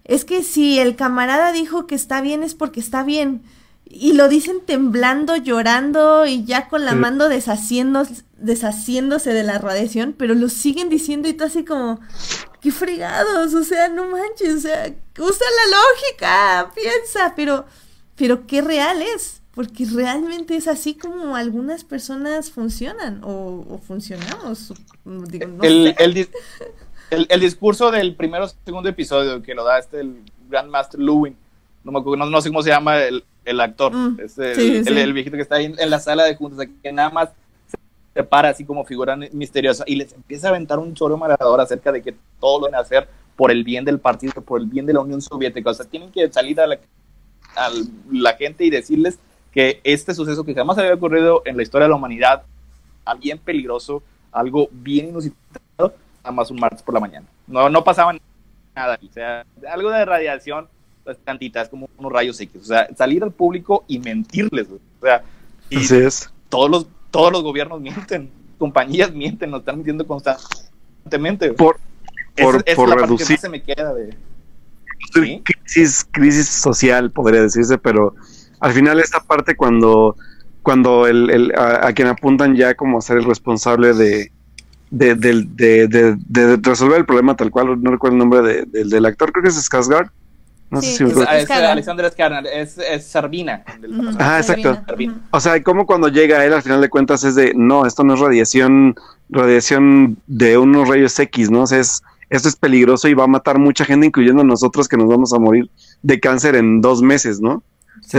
es que si el camarada dijo que está bien es porque está bien. Y lo dicen temblando, llorando y ya con la Sí. mano deshaciendo, deshaciéndose de la radiación, pero lo siguen diciendo y tú así como, qué fregados, o sea, no manches, o sea, usa la lógica, piensa, pero, pero qué real es, porque realmente es así como algunas personas funcionan o, o funcionamos. Digo, no el, sé. el el- el discurso del primero o segundo episodio que lo da este el Grandmaster Lewin, no, me acuerdo, no, no sé cómo se llama el, el actor, Mm, es el, sí, el- sí. el viejito que está ahí en, en la sala de juntas, que nada más se para así como figura misteriosa y les empieza a aventar un choro marador acerca de que todo lo van a hacer por el bien del partido, por el bien de la Unión Soviética. O sea, tienen que salir a la, a la gente y decirles que este suceso que jamás había ocurrido en la historia de la humanidad, algo bien peligroso, algo bien inusitado, nada más un martes por la mañana. No, no pasaba nada. O sea, algo de radiación, pues tantitas como unos rayos X. O sea, salir al público y mentirles. O sea, y Así es. todos los, todos los gobiernos mienten, compañías mienten, nos están mintiendo constantemente. Por, por, es por la parte que reducir más se me queda de... Sí. crisis, crisis social, podría decirse, pero al final esta parte cuando, cuando el, el- a, a quien apuntan ya como a ser el responsable de, de, del- de- de- de resolver el problema tal cual, no recuerdo el nombre de- del- del actor, creo que es Skarsgård. No Sí, sé si me es- acuerdo. Es, es. Alexander es, es personaje. Ah, exacto. O sea, como cuando llega él al final de cuentas es de, no, esto no es radiación, radiación de unos rayos X, ¿no? O sea, es, esto es peligroso y va a matar mucha gente, incluyendo a nosotros que nos vamos a morir de cáncer en dos meses, ¿no?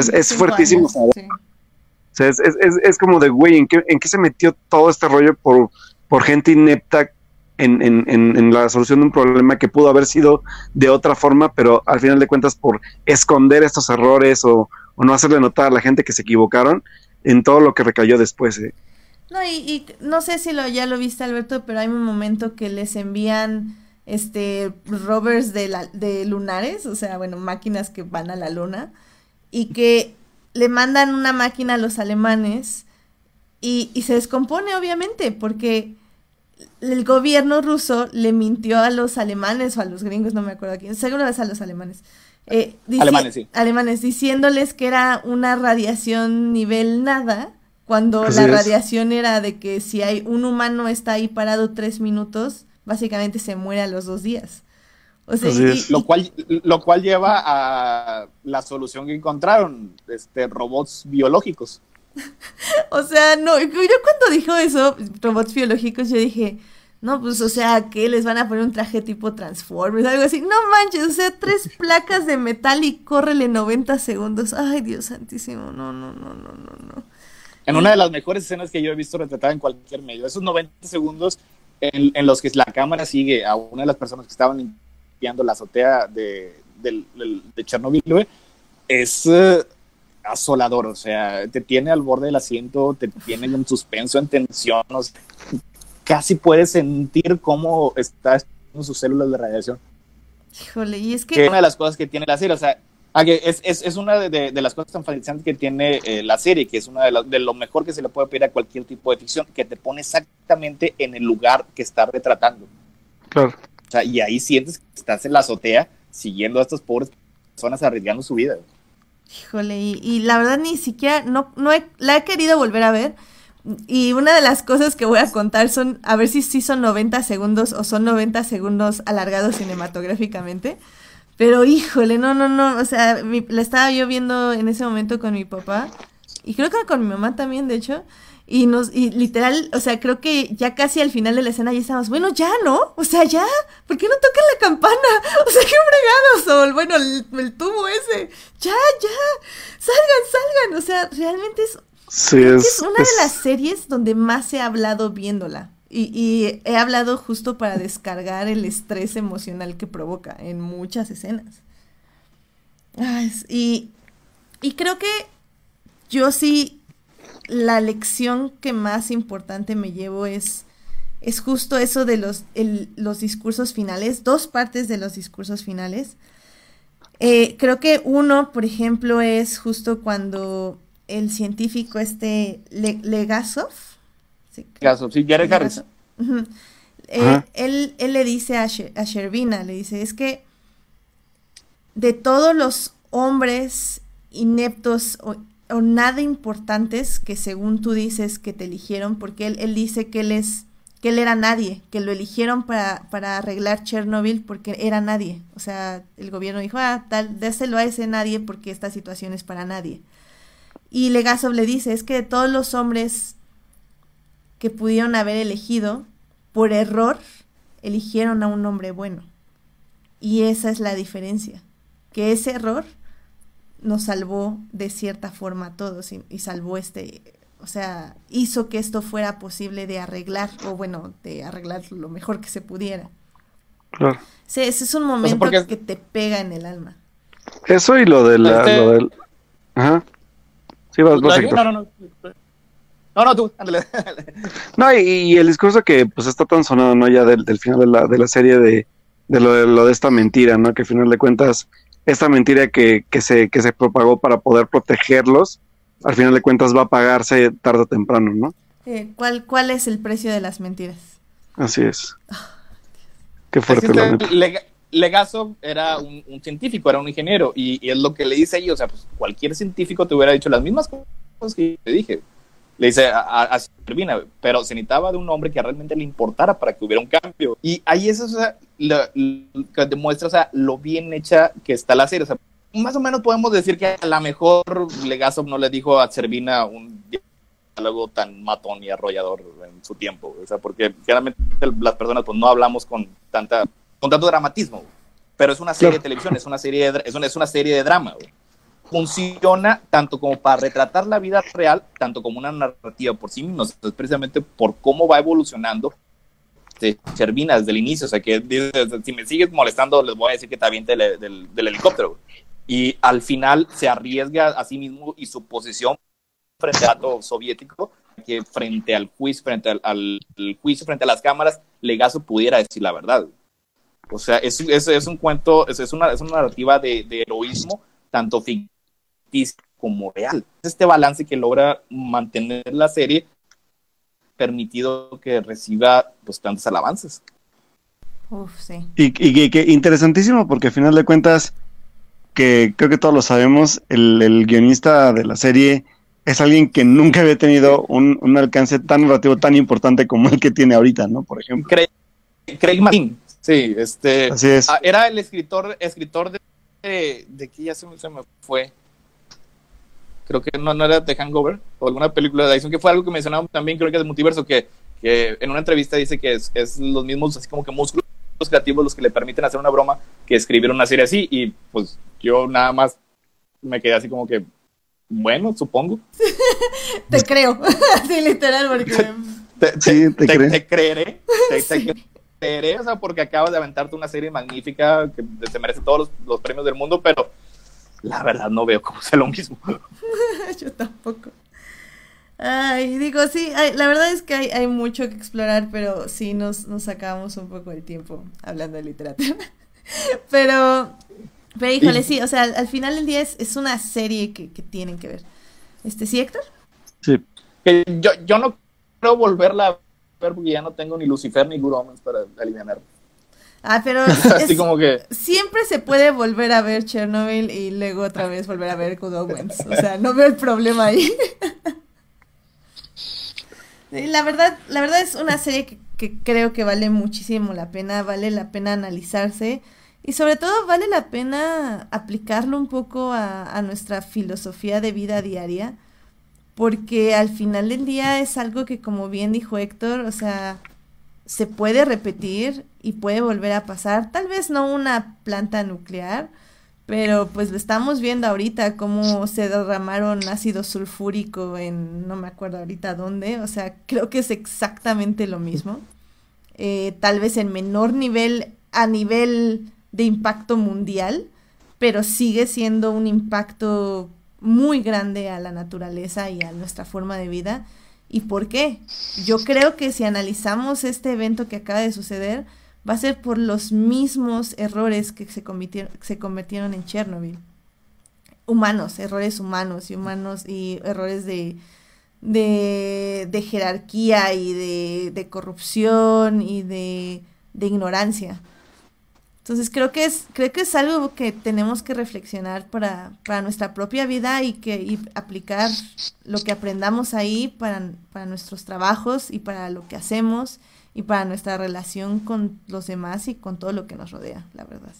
es, es Cinco fuertísimo. años, sí. O sea, es, es, es, es como de, güey, ¿en qué, ¿en qué se metió todo este rollo por, por gente inepta en, la solución de un problema que pudo haber sido de otra forma, pero al final de cuentas por esconder estos errores o, o no hacerle notar a la gente que se equivocaron en todo lo que recayó después. ¿eh? No, y, y no sé si lo, ya lo viste, Alberto, pero hay un momento que les envían este rovers de, la, de lunares, o sea, bueno, máquinas que van a la luna, y que le mandan una máquina a los alemanes y, y se descompone, obviamente, porque el gobierno ruso le mintió a los alemanes o a los gringos, no me acuerdo a quién, seguro es a los alemanes. eh, dici- Alemanes, sí. alemanes, diciéndoles que era una radiación nivel nada, cuando Así la es. radiación era de que si hay un humano está ahí parado tres minutos, básicamente se muere a los dos días. O sea, Así y- es. y- Lo cual, lo cual lleva a la solución que encontraron, este, robots biológicos. O sea, no, yo cuando dijo eso, robots biológicos, yo dije, no, pues, o sea, que les van a poner un traje tipo Transformers, algo así. No manches, o sea, tres placas de metal y córrele 90 segundos. Ay, Dios santísimo, no, no, no, no, no, no. En una de las mejores escenas que yo he visto retratada en cualquier medio. Esos 90 segundos en, en los que la cámara sigue a una de las personas que estaban limpiando la azotea de, Chernobyl, es eh, asolador. O sea, te tiene al borde del asiento, te tiene en suspenso, en tensión. o sea, casi puedes sentir cómo está en sus células de radiación. Híjole, y es que que, es una de las cosas que tiene la serie. O sea, ah, que es, es, es una de, de- de las cosas tan fascinantes que tiene eh, la serie, que es una de, las- de lo mejor que se le puede pedir a cualquier tipo de ficción, que te pone exactamente en el lugar que está retratando. Claro. O sea, y ahí sientes que estás en la azotea siguiendo a estas pobres personas arriesgando su vida. Híjole, y, y la verdad ni siquiera, no, no he, la he querido volver a ver. Y una de las cosas que voy a contar son, a ver si sí son 90 segundos o son 90 segundos alargados cinematográficamente. Pero híjole, no, no, no, o sea, mi- la estaba yo viendo en ese momento con mi papá y creo que con mi mamá también, de hecho, y nos, y literal, o sea, creo que ya casi al final de la escena ya estábamos, bueno, ya, ¿no? O sea, ya, ¿por qué no tocan la campana? O sea, qué fregados, o el- bueno, el, el tubo ese, ya, ya, salgan, salgan, o sea, realmente es Sí, es, es una es- de las series donde más he hablado viéndola. Y, y he hablado justo para descargar el estrés emocional que provoca en muchas escenas. Ay, es- y, y creo que yo sí, la lección que más importante me llevo es, es justo eso de los, el- los discursos finales, dos partes de los discursos finales. Eh, creo que uno, por ejemplo, es justo cuando el científico este Le- Legasov, sí, Caso, sí, Jared Harris. Legasov, eh, él, él le dice a, She- a Shervina, le dice, es que de todos los hombres ineptos o, o nada importantes que según tú dices que te eligieron, porque él, él dice que él es que él era nadie, que lo eligieron para, para arreglar Chernobyl porque era nadie. O sea, el gobierno dijo, ah, tal, déselo a ese nadie porque esta situación es para nadie. Y Legasov le dice, es que de todos los hombres que pudieron haber elegido, por error, eligieron a un hombre bueno. Y esa es la diferencia, que ese error nos salvó de cierta forma a todos y, y salvó este, o sea, hizo que esto fuera posible de arreglar, o bueno, de arreglar lo mejor que se pudiera. claro. Sí, ese es un momento porque- que te pega en el alma. Eso y lo de la, Este- lo del... Ajá. Sí, vas, vas. No, no, no. No, no, tú, ándale. No, y, y el discurso que pues está tan sonado, ¿no? Ya del, del final de la, de la serie de, de lo, de lo de esta mentira, ¿no? Que al final de cuentas, esta mentira que, que, se, que se propagó para poder protegerlos, al final de cuentas va a pagarse tarde o temprano, ¿no? Eh, ¿cuál, ¿Cuál es el precio de las mentiras? Así es. Qué Es fuerte, la neta. Lega- Legasov era un, un científico, era un ingeniero, y, y es lo que le dice ahí, o sea, pues cualquier científico te hubiera dicho las mismas cosas que yo te dije. Le dice a, a, a pero se necesitaba de un hombre que realmente le importara para que hubiera un cambio. Y ahí es, o sea, lo, lo que demuestra, o sea, lo bien hecha que está la serie. O sea, más o menos podemos decir que a lo mejor Legasov no le dijo a Servina un diálogo tan matón y arrollador en su tiempo. O sea, porque generalmente las personas pues no hablamos con tanta con tanto dramatismo, pero es una serie de televisión, es una serie de, es una, es una serie de drama. güey. Funciona tanto como para retratar la vida real, tanto como una narrativa por sí misma, precisamente por cómo va evolucionando este, Chervina desde el inicio, o sea que si me sigues molestando les voy a decir que te aviente del, del, del helicóptero. Y al final se arriesga a sí mismo y su posición frente al dato soviético, que frente al juicio, frente al- al juicio, frente a las cámaras, Legazo pudiera decir la verdad. O sea, es, es, es un cuento, es, es una, es una narrativa de, de heroísmo, tanto ficticio como real. Es este balance que logra mantener la serie, permitido que reciba pues tantas alabanzas. Uf, sí. Y, y- y que interesantísimo porque al final de cuentas, que creo que todos lo sabemos, el, el guionista de la serie es alguien que nunca había tenido un, un alcance tan narrativo, tan importante como el que tiene ahorita, ¿no? Por ejemplo. Craig, Craig Martin, sí, este, Así es. ah, era el escritor, escritor de, de, de que ya se me fue. Creo que no, no era de Hangover o alguna película de Dyson, que fue algo que mencionaban también, creo que es de multiverso, que, que en una entrevista dice que es, es los mismos, así como que músculos creativos los que le permiten hacer una broma que escribir una serie así. Y pues yo nada más me quedé así como que, bueno, supongo. Te creo. sí, literal, porque. Te, Sí, te creo. te creeré. Te, te creeré, o sea, porque acabas de aventarte una serie magnífica que se merece todos los, los premios del mundo, pero la verdad no veo cómo sea lo mismo. Yo tampoco. Ay, digo, sí, hay- la verdad es que hay, hay mucho que explorar, pero sí nos, nos sacamos un poco el tiempo hablando de literatura. pero, pero híjole, sí, o sea, al, al final del día es, es una serie que, que tienen que ver. Este, ¿sí, Héctor? Sí. Yo, yo no creo volverla a ver porque ya no tengo ni Lucifer ni Good Omens para aliviar. Ah, pero Así es- como que siempre se puede volver a ver Chernobyl y luego otra vez volver a ver Good Omens. O sea, no veo el problema ahí. La verdad, la verdad es una serie que, que creo que vale muchísimo la pena, vale la pena analizarse y sobre todo vale la pena aplicarlo un poco a, a nuestra filosofía de vida diaria, porque al final del día es algo que como bien dijo Héctor, o sea, se puede repetir y puede volver a pasar, tal vez no una planta nuclear, pero pues lo estamos viendo ahorita, cómo se derramaron ácido sulfúrico en, no me acuerdo ahorita dónde, o sea, creo que es exactamente lo mismo. Eh, tal vez en menor nivel, a nivel de impacto mundial, pero sigue siendo un impacto muy grande a la naturaleza y a nuestra forma de vida. ¿Y por qué? Yo creo que si analizamos este evento que acaba de suceder, va a ser por los mismos errores que se cometieron, se cometieron en Chernobyl. Humanos, errores humanos y humanos y errores de, de, de jerarquía y de, de corrupción y de, de ignorancia. Entonces creo que es, creo que es algo que tenemos que reflexionar para, para nuestra propia vida y que y aplicar lo que aprendamos ahí para, para nuestros trabajos y para lo que hacemos y para nuestra relación con los demás y con todo lo que nos rodea, la verdad.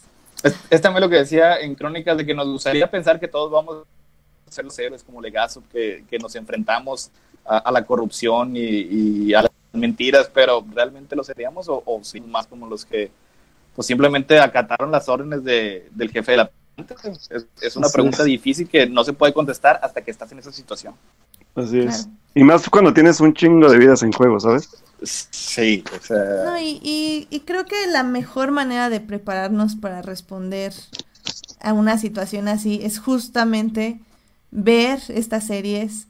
es, es también lo que decía en Crónicas de que nos gustaría pensar que todos vamos a ser los héroes como Legazo, que, que nos enfrentamos a, a la corrupción y, y a las mentiras, pero ¿realmente lo seríamos o, o sí, más como los que pues simplemente acataron las órdenes de, del jefe de la planta? Es, es una Así pregunta es. difícil que no se puede contestar hasta que estás en esa situación. Así es. Claro. Y más cuando tienes un chingo de vidas en juego, ¿sabes? Sí, o sea, No, y, y- y creo que la mejor manera de prepararnos para responder a una situación así es justamente ver estas series,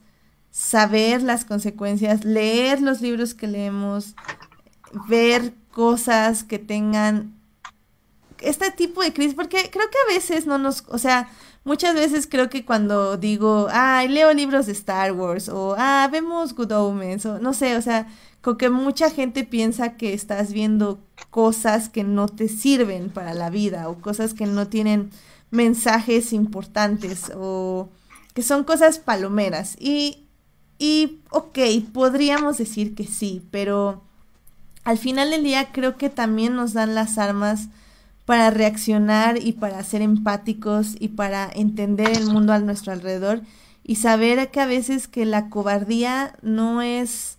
saber las consecuencias, leer los libros que leemos, ver cosas que tengan este tipo de crisis, porque creo que a veces no nos, o sea, muchas veces creo que cuando digo, ay, leo libros de Star Wars, o ah, vemos Good Omens, o no sé, o sea, como que mucha gente piensa que estás viendo cosas que no te sirven para la vida, o cosas que no tienen mensajes importantes, o que son cosas palomeras. Y, y ok, podríamos decir que sí, pero al final del día creo que también nos dan las armas para reaccionar y para ser empáticos y para entender el mundo a nuestro alrededor y saber que a veces que la cobardía no es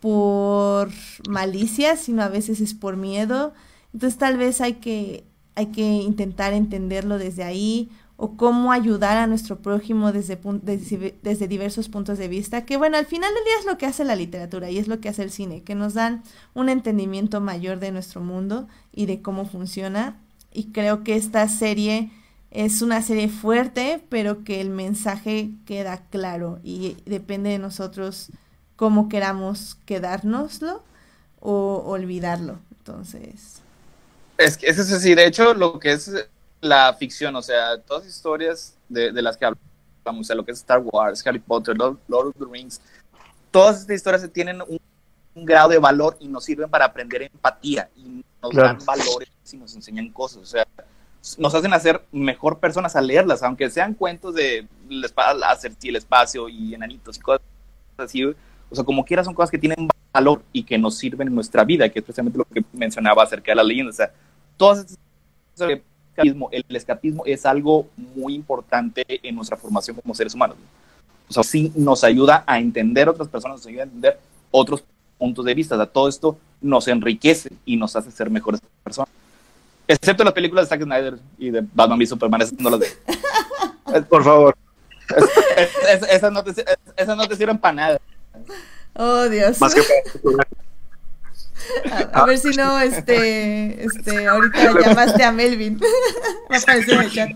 por malicia, sino a veces es por miedo. Entonces tal vez hay que, hay que intentar entenderlo desde ahí o cómo ayudar a nuestro prójimo desde, desde, diversos puntos de vista, que bueno, al final del día es lo que hace la literatura y es lo que hace el cine, que nos dan un entendimiento mayor de nuestro mundo y de cómo funciona. Y creo que esta serie es una serie fuerte, pero que el mensaje queda claro y depende de nosotros cómo queramos quedárnoslo o olvidarlo. Entonces. Es que es así, de hecho, lo que es la ficción, o sea, todas las historias de, de las que hablamos, o sea, lo que es Star Wars, Harry Potter, Lord, of the Rings, todas estas historias tienen un, un, grado de valor y nos sirven para aprender empatía y nos claro. dan valores y nos enseñan cosas, o sea, nos hacen hacer mejor personas al leerlas, aunque sean cuentos de láser y el espacio y enanitos y cosas así, o sea, como quiera son cosas que tienen valor y que nos sirven en nuestra vida, que es precisamente lo que mencionaba acerca de la leyenda, o sea, todas estas el escapismo es algo muy importante en nuestra formación como seres humanos. O sea, sí nos ayuda a entender otras personas, nos ayuda a entender otros puntos de vista. O sea, todo esto nos enriquece y nos hace ser mejores personas. Excepto las películas de Zack Snyder y de Batman y Superman, esas no las de. Por favor. Es, es, esas, no te, esas no te sirven para nada. Oh, Dios. Más que a, a, ver si no, este, este, ahorita llamaste a Melvin. Va a aparecer en el chat.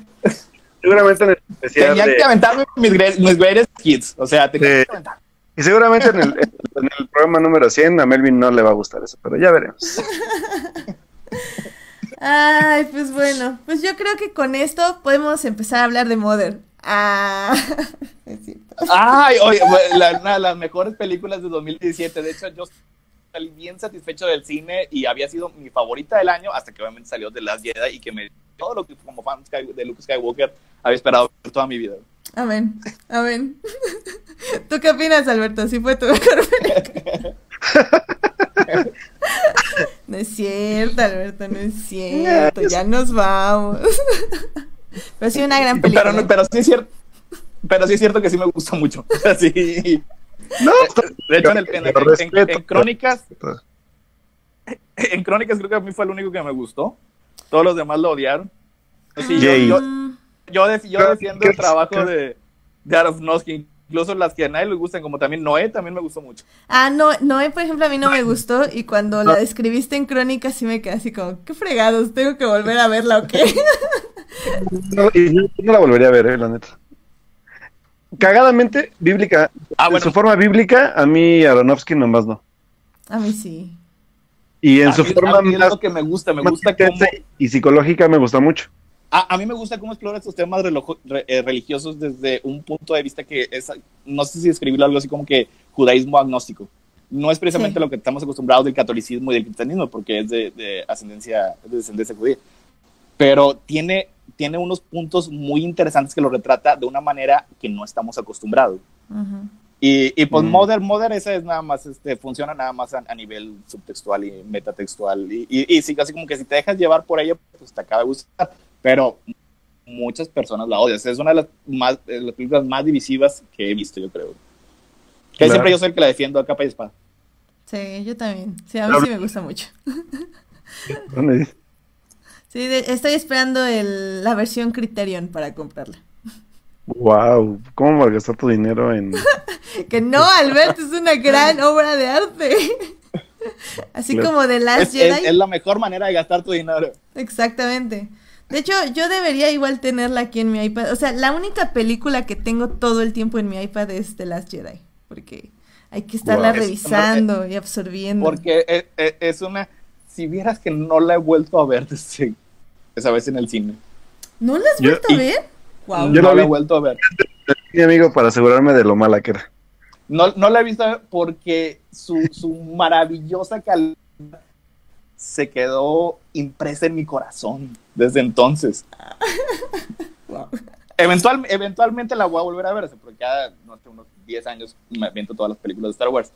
Seguramente en el especial. Tenía de... que aventarme mis, mis greatest hits. O sea, tenía Sí. que aventar. Y seguramente en el, en el programa número 100 a Melvin no le va a gustar eso, pero ya veremos. Ay, pues bueno, pues yo creo que con esto podemos empezar a hablar de Mother. Ah, es cierto. Ay, oye, la- una de las mejores películas de 2017. De hecho, yo salí bien satisfecho del cine y había sido mi favorita del año hasta que obviamente salió The Last Jedi y que me todo lo que como fan de Luke Skywalker había esperado ver toda mi vida. Amén, amén. ¿Tú qué opinas, Alberto? ¿Sí fue tu mejor película? No es cierto, Alberto, no es cierto. Ya nos vamos. Pero sí, una gran película. Pero, no- pero sí es cierto. Pero sí es cierto que sí me gustó mucho. Sí. No, De hecho, en, el- en- en- en- respeto. en Crónicas, en Crónicas creo que a mí fue el único que me gustó. Todos los demás lo odiaron. Sí, yo, Yay. yo, yo, def- yo Creo defiendo el trabajo de, de Aronofsky. Incluso las que a nadie le gustan, como también Noé, también me gustó mucho. Ah, no, Noé, por ejemplo, a mí no me gustó y cuando la describiste en crónica sí me quedé así como, qué fregados, tengo que volver a verla o qué. no, y yo no la volvería a ver, eh, la neta. Cagadamente, bíblica. Ah, En su forma bíblica, a mí Aronofsky nomás no. A mí sí. Y en A su mí- forma a mí es lo que me gusta, me gusta cómo, y psicológica me gusta mucho. a, a mí me gusta cómo explora estos temas relojo- re- eh, religiosos desde un punto de vista que es, no sé si describirlo algo así como que judaísmo agnóstico. No es precisamente Sí. lo que estamos acostumbrados del catolicismo y del cristianismo, porque es de, de ascendencia, es de descendencia judía. Pero tiene, tiene unos puntos muy interesantes que lo retrata de una manera que no estamos acostumbrados. Ujú. Y, y pues Mm. Mother, Mother esa es nada más, este, funciona nada más a, a nivel subtextual y metatextual. Y, y, y sí, así como que si te dejas llevar por ella, pues te acaba de gustar. Pero muchas personas la odian. Es una de las, más, de las películas más divisivas que he visto, yo creo. Que Claro. siempre yo soy el que la defiendo a capa y espada. Sí, yo también. Sí, a mí sí me gusta mucho. Sí, de- estoy esperando el, la versión Criterion para comprarla. Wow, ¿cómo malgastar tu dinero en Que no, Alberto, es una gran obra de arte. Así Claro. como The Last Es, Jedi. es- es la mejor manera de gastar tu dinero. Exactamente. De hecho, yo debería igual tenerla aquí en mi iPad. O sea, la única película que tengo todo el tiempo en mi iPad es The Last Jedi. Porque hay que estarla Wow. revisando y absorbiendo. Porque es, es- es una... Si vieras que no la he vuelto a ver desde esa vez en el cine. ¿No la has Yo- vuelto a y- ver? Wow. Yo no la he vuelto a ver. mi amigo para asegurarme de lo mala que era? No, no la he visto porque su, su maravillosa calidad se quedó impresa en mi corazón desde entonces. Wow. Eventual, eventualmente la voy a volver a ver, porque cada no sé, unos 10 años me viento todas las películas de Star Wars.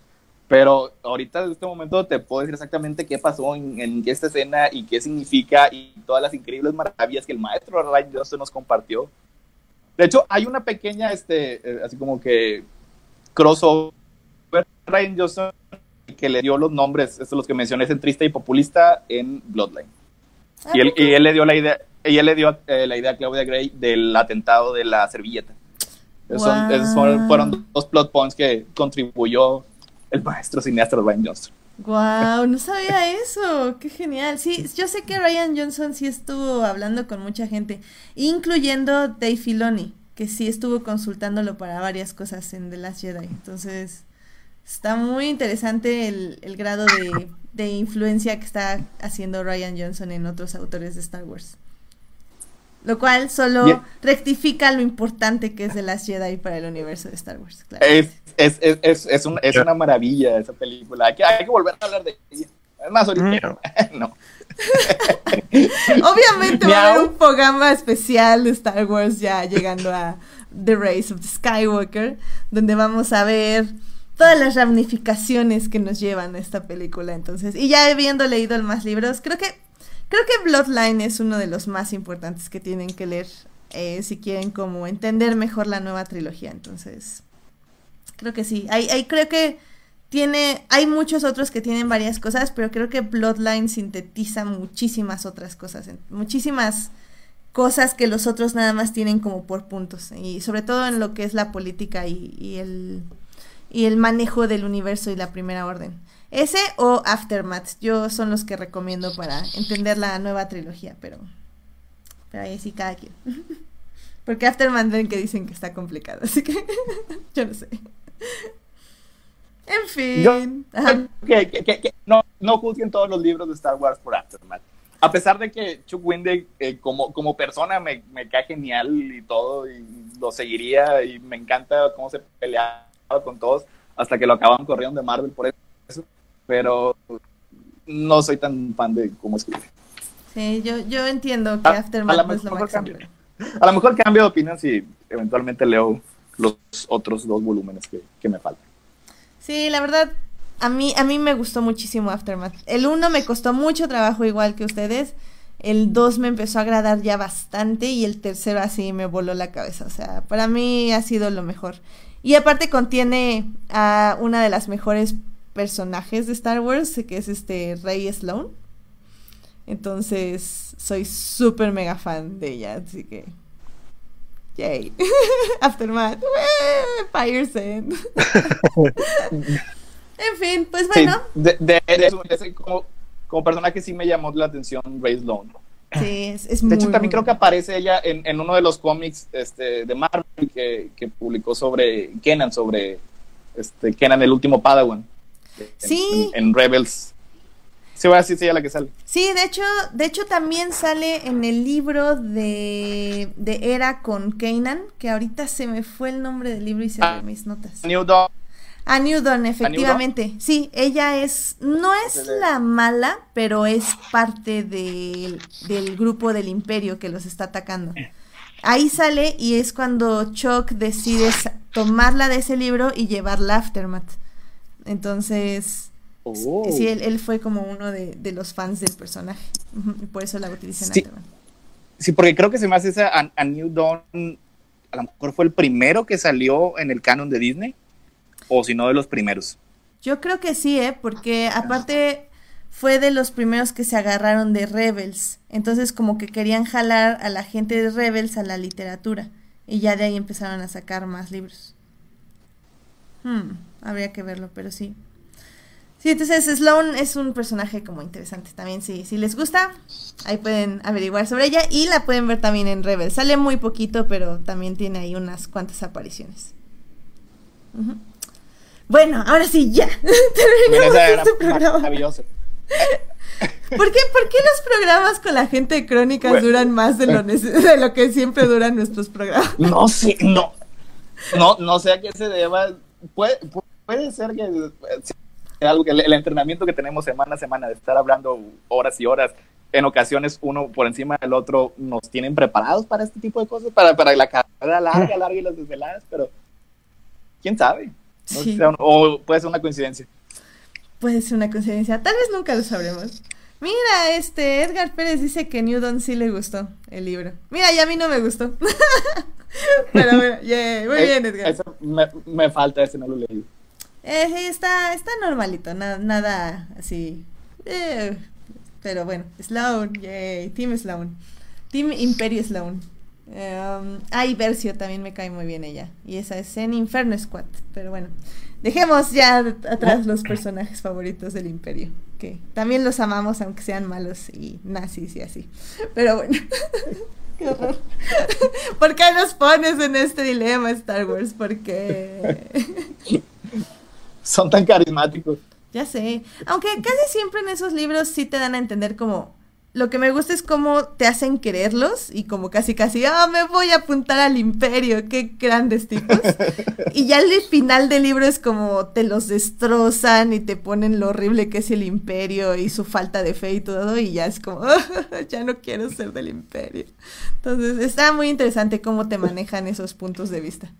Pero ahorita, en este momento, te puedo decir exactamente qué pasó en, en esta escena y qué significa y todas las increíbles maravillas que el maestro Ryan Johnson nos compartió. De hecho, hay una pequeña, este, eh, así como que crossover Ryan Johnson que le dio los nombres, estos los que mencioné, centrista y populista en Bloodline. ¿A Y él, y él le dio la idea, y él le dio eh, la idea a Claudia Gray del atentado de la servilleta. Esos son- esos Wow. fueron dos plot points que contribuyó el maestro cineasta Ryan Johnston. Wow, no sabía eso, qué genial. Sí, yo sé que Ryan Johnson sí estuvo hablando con mucha gente, incluyendo Dave Filoni, que sí estuvo consultándolo para varias cosas en The Last Jedi. Entonces, está muy interesante el, grado de influencia que está haciendo Ryan Johnson en otros autores de Star Wars. Lo cual solo rectifica lo importante que es The Last Jedi para el universo de Star Wars. claro. Es, es, es, es, es, un- es una maravilla esa película. Hay que, hay que volver a hablar de ella. Es más, ahorita no. Obviamente va a haber un programa especial de Star Wars ya llegando a The Race of the Skywalker, donde vamos a ver todas las ramificaciones que nos llevan a esta película. Entonces, y ya habiendo leído más libros, creo que creo que Bloodline es uno de los más importantes que tienen que leer eh, si quieren como entender mejor la nueva trilogía. Entonces, creo que sí. Hay, hay creo que tiene, hay muchos otros que tienen varias cosas, pero creo que Bloodline sintetiza muchísimas otras cosas, muchísimas cosas que los otros nada más tienen como por puntos, y sobre todo en lo que es la política y, y el, y el manejo del universo y la primera orden. Ese o Aftermath, yo son los que recomiendo para entender la nueva trilogía, pero, pero ahí sí cada quien. Porque Aftermath ven que dicen que está complicado, así que yo no sé. En fin. Yo- que, que- que- que no, no juzguen todos los libros de Star Wars por Aftermath. A pesar de que Chuck Wendig eh, como, como persona me, me cae genial y todo, y lo seguiría, y me encanta cómo se peleaba con todos, hasta que lo acaban corriendo de Marvel por eso, pero no soy tan fan de cómo escribe. Sí, yo, yo entiendo que A- a Aftermath es lo mejor máximo. cambio. A lo mejor cambio de opinión si eventualmente leo los otros dos volúmenes que, que me faltan. Sí, la verdad, a mí, a mí me gustó muchísimo Aftermath. El uno me costó mucho trabajo igual que ustedes. El 2 me empezó a agradar ya bastante y el tercero así me voló la cabeza. O sea, para mí ha sido lo mejor. Y aparte contiene a una de las mejores personajes de Star Wars, que es este Rey Sloan. Entonces, soy súper mega fan de ella, así que... Yay. Aftermath. Fire's End. en fin, pues Sí, bueno. de, de- de eso, de ese como, como personaje sí me llamó la atención Ray Sloan. Sí, es, es De muy, hecho, también muy creo que aparece ella en, en uno de los cómics este, de Marvel que, que publicó sobre Kenan, sobre este, Kenan, el último Padawan. En- Sí. En, en Rebels. Sí, voy a decir, sí, ella la que sale. Sí, de hecho, de hecho también sale en el libro de, de Era con Kanan, que ahorita se me fue el nombre del libro y se Ah. mis notas. New Dawn. A New Dawn, efectivamente. Sí, ella es, no es la mala, pero es parte del, del grupo del imperio que los está atacando. Ahí sale y es cuando Chuck decide tomarla de ese libro y llevarla a Aftermath. Entonces, Oh. sí, él, él fue como uno de, de los fans del personaje. Y por eso la utilizan Sí. Aftermath. Sí, porque creo que se me hace esa a, a New Dawn, a lo mejor fue el primero que salió en el canon de Disney, o si no de los primeros. Yo creo que sí, ¿eh? Porque aparte fue de los primeros que se agarraron de Rebels. Entonces como que querían jalar a la gente de Rebels a la literatura. Y ya de ahí empezaron a sacar más libros. Hmm, habría que verlo, pero sí. Sí, entonces Sloan es un personaje como interesante también. Sí, si les gusta, ahí pueden averiguar sobre ella. Y la pueden ver también en Rebels. Sale muy poquito, pero también tiene ahí unas cuantas apariciones. Bueno, ahora sí, ya. Terminamos este programa. maravilloso. ¿Por qué, ¿Por qué los programas con la gente de crónicas Bueno. duran más de lo, de lo que siempre duran nuestros programas? No sé, no. No, no sé a qué se deba. Puede, pu- puede ser que sea algo que el, entrenamiento que tenemos semana a semana de estar hablando horas y horas, en ocasiones uno por encima del otro nos tienen preparados para este tipo de cosas, para, para la carrera larga, larga y las desveladas, pero quién sabe. No sé Sí. si sea un- o puede ser una coincidencia. Puede ser una coincidencia, tal vez nunca lo sabremos. Mira, este Edgar Pérez dice que Newton sí le gustó el libro. Mira, y a mí no me gustó. Pero bueno, yeah, muy bien, Eh, Edgar. eso me, me falta, ese no lo leí. Eh, está, está normalito, na- nada así. eh, Pero bueno, Sloan, yay, Team Sloan. Team Imperio Sloan. Um, ah, Versio también me cae muy bien ella. Y esa es en Inferno Squad. Pero bueno, dejemos ya atrás los personajes favoritos del Imperio. Que también los amamos, aunque sean malos y nazis y así. Pero bueno. Qué horror. ¿Por qué nos pones en este dilema, Star Wars? Porque Son tan carismáticos. Ya sé. Aunque casi siempre en esos libros sí te dan a entender como. Lo que me gusta es cómo te hacen quererlos y como casi casi, ah, me voy a apuntar al imperio, qué grandes tipos. y ya el final del libro es como te los destrozan y te ponen lo horrible que es el imperio y su falta de fe y todo y ya es como, ya no quiero ser del imperio. Entonces está muy interesante cómo te manejan esos puntos de vista.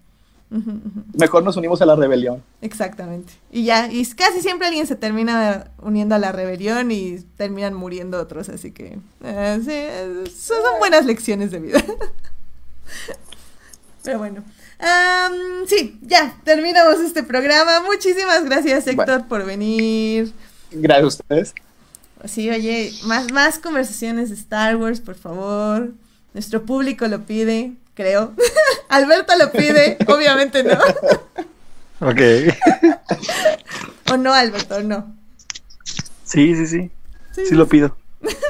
Mejor nos unimos a la rebelión. Exactamente. Y ya, y casi siempre alguien se termina uniendo a la rebelión y terminan muriendo otros, así que eh, sí, son, buenas lecciones de vida. Pero bueno. Sí, ya, terminamos este programa. Muchísimas gracias, Héctor, Bueno. por venir. Gracias a ustedes. Sí, oye, más, más conversaciones de Star Wars, por favor. Nuestro público lo pide, creo. Alberto lo pide, obviamente no. Ok. O no, Alberto, o no. Sí, sí, sí. Sí, Sí lo pido.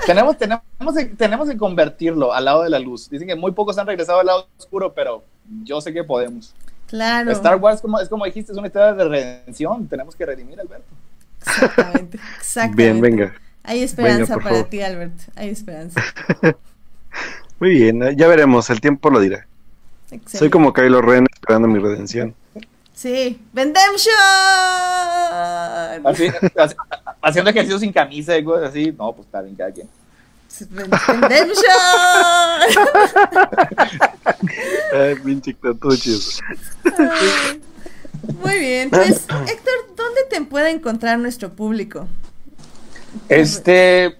tenemos, tenemos, que- tenemos que convertirlo al lado de la luz. Dicen que muy pocos han regresado al lado oscuro, pero yo sé que podemos. Claro. Star Wars, como, es como dijiste, es una historia de redención. Tenemos que redimir a Alberto. Exactamente, exactamente. Bien, venga. Hay esperanza Venga, para favor. ti, Albert. Hay esperanza. Muy bien, eh, ya veremos, el tiempo lo dirá. Excelente. Soy como Kylo Ren esperando mi redención. Sí. ¡Vendemption! Así, así- haciendo ejercicio sin camisa y cosas así. No, pues está bien, cada quien. ¡Vendemption! Ay, pinche chido. Muy bien. Pues, Héctor, ¿dónde te puede encontrar nuestro público? Este.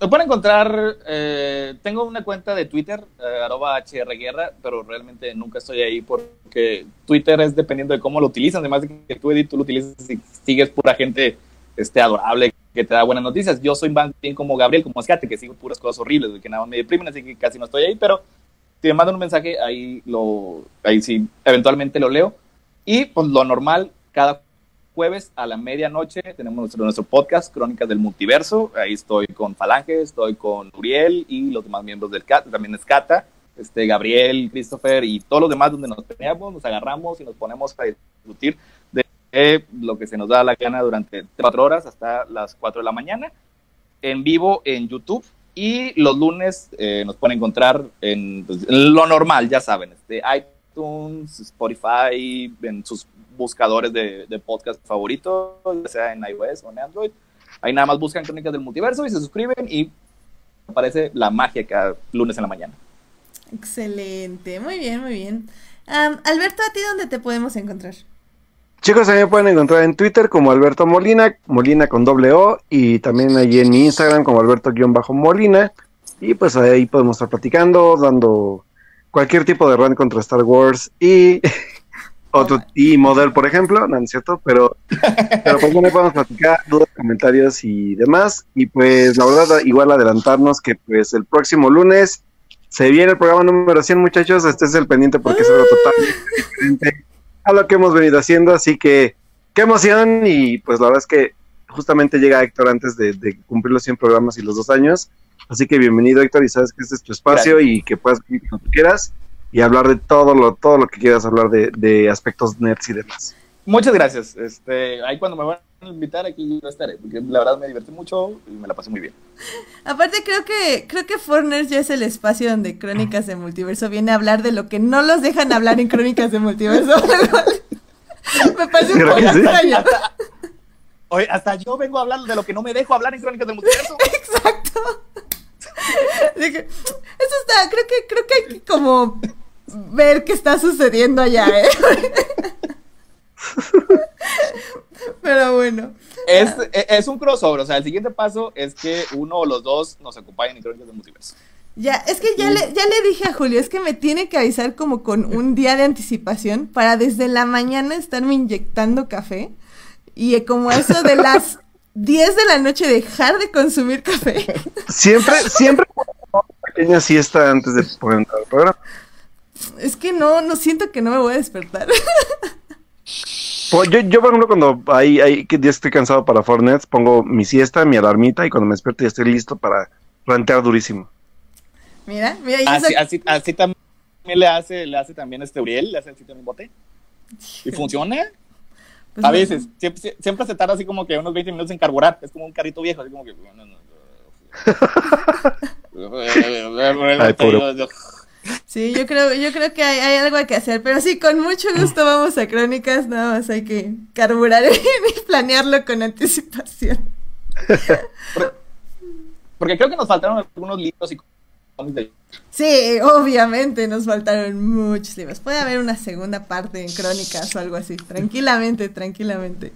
Lo pueden encontrar. eh, tengo una cuenta de Twitter, eh, arroba hrguerra, pero realmente nunca estoy ahí porque Twitter es dependiendo de cómo lo utilizan. Además de que tú, Edith, tú lo utilizas y sigues pura gente este, adorable que te da buenas noticias. Yo soy más bien como Gabriel, como Escate, que sigo puras cosas horribles, que nada más me deprimen, así que casi no estoy ahí, pero si me mandan un mensaje, ahí, lo, ahí sí, eventualmente lo leo. Y pues lo normal, cada jueves a la medianoche tenemos nuestro, nuestro podcast, Crónicas del Multiverso. Ahí estoy con Falange, estoy con Uriel y los demás miembros del CAT, también es Cata, este, Gabriel, Christopher y todos los demás donde nos peleamos, nos agarramos y nos ponemos a discutir de lo que se nos da la gana durante cuatro horas hasta las 4 de la mañana en vivo en YouTube. Y los lunes eh, nos pueden encontrar en, pues, en lo normal, ya saben, este, iTunes, Spotify, en sus buscadores de, de podcast favoritos, ya sea en iOS o en Android. Ahí nada más buscan Crónicas del Multiverso y se suscriben y aparece la magia cada lunes en la mañana. Excelente. Muy bien, muy bien. Alberto, ¿a ti dónde te podemos encontrar? Chicos, a mí me pueden encontrar en Twitter como Alberto Molina, Molina con doble O, y también allí en mi Instagram como Alberto-Molina. Y pues ahí podemos estar platicando, dando cualquier tipo de run contra Star Wars y otro y Model, por ejemplo, no, no es cierto, pero, pero pues bueno, podemos platicar, dudas, comentarios y demás. Y pues la verdad, igual adelantarnos que pues el próximo lunes se viene el programa número 100, muchachos, este es el pendiente porque es algo totalmente diferente a lo que hemos venido haciendo, así que qué emoción. Y pues la verdad es que justamente llega Héctor antes de, de cumplir los 100 programas y los dos años, así que bienvenido Héctor y sabes que este es tu espacio y que puedas venir cuando tú quieras y hablar de todo lo, todo lo que quieras hablar de, de aspectos nerds y demás. Muchas gracias. Este, ahí cuando me van a invitar aquí yo estaré, porque la verdad me divertí mucho y me la pasé muy bien. Aparte creo que creo que Forners ya es el espacio donde Crónicas de Multiverso viene a hablar de lo que no los dejan hablar en Crónicas de Multiverso. Me parece un Creo poco que sí. extraño. Oye, hasta yo vengo a hablar de lo que no me dejo hablar en Crónicas del Multiverso. Exacto. Eso está, creo que creo que hay que como ver qué está sucediendo allá, ¿eh? Pero bueno. es, es un crossover, o sea, el siguiente paso es que uno o los dos nos acompañen en Crónicas del Multiverso. Ya, es que ya le, ya le dije a Julio, es que me tiene que avisar como con un día de anticipación para desde la mañana estarme inyectando café y como eso de las 10 de la noche dejar de consumir café. Siempre, siempre una pequeña siesta antes de poner el programa. Es que no, no siento que no me voy a despertar. Pues yo, yo, por ejemplo, cuando hay, hay que estoy cansado para Fortnite, pongo mi siesta, mi alarmita y cuando me despierto ya estoy listo para rantear durísimo. Mira, mira, y Así, eso- así, así también le hace, le hace también este Uriel, le hace así también bote. Y funciona. pues A no. veces, siempre, siempre se tarda así como que unos 20 minutos en carburar. Es como un carrito viejo, así como que. Ay, pobre. Sí, yo creo, yo creo que hay, hay algo que hacer, pero sí, con mucho gusto vamos a Crónicas, nada más hay que carburar y planearlo con anticipación. Porque creo que nos faltaron algunos libros y cómics de- Sí, obviamente nos faltaron muchos libros. Puede haber una segunda parte en Crónicas o algo así, tranquilamente, tranquilamente.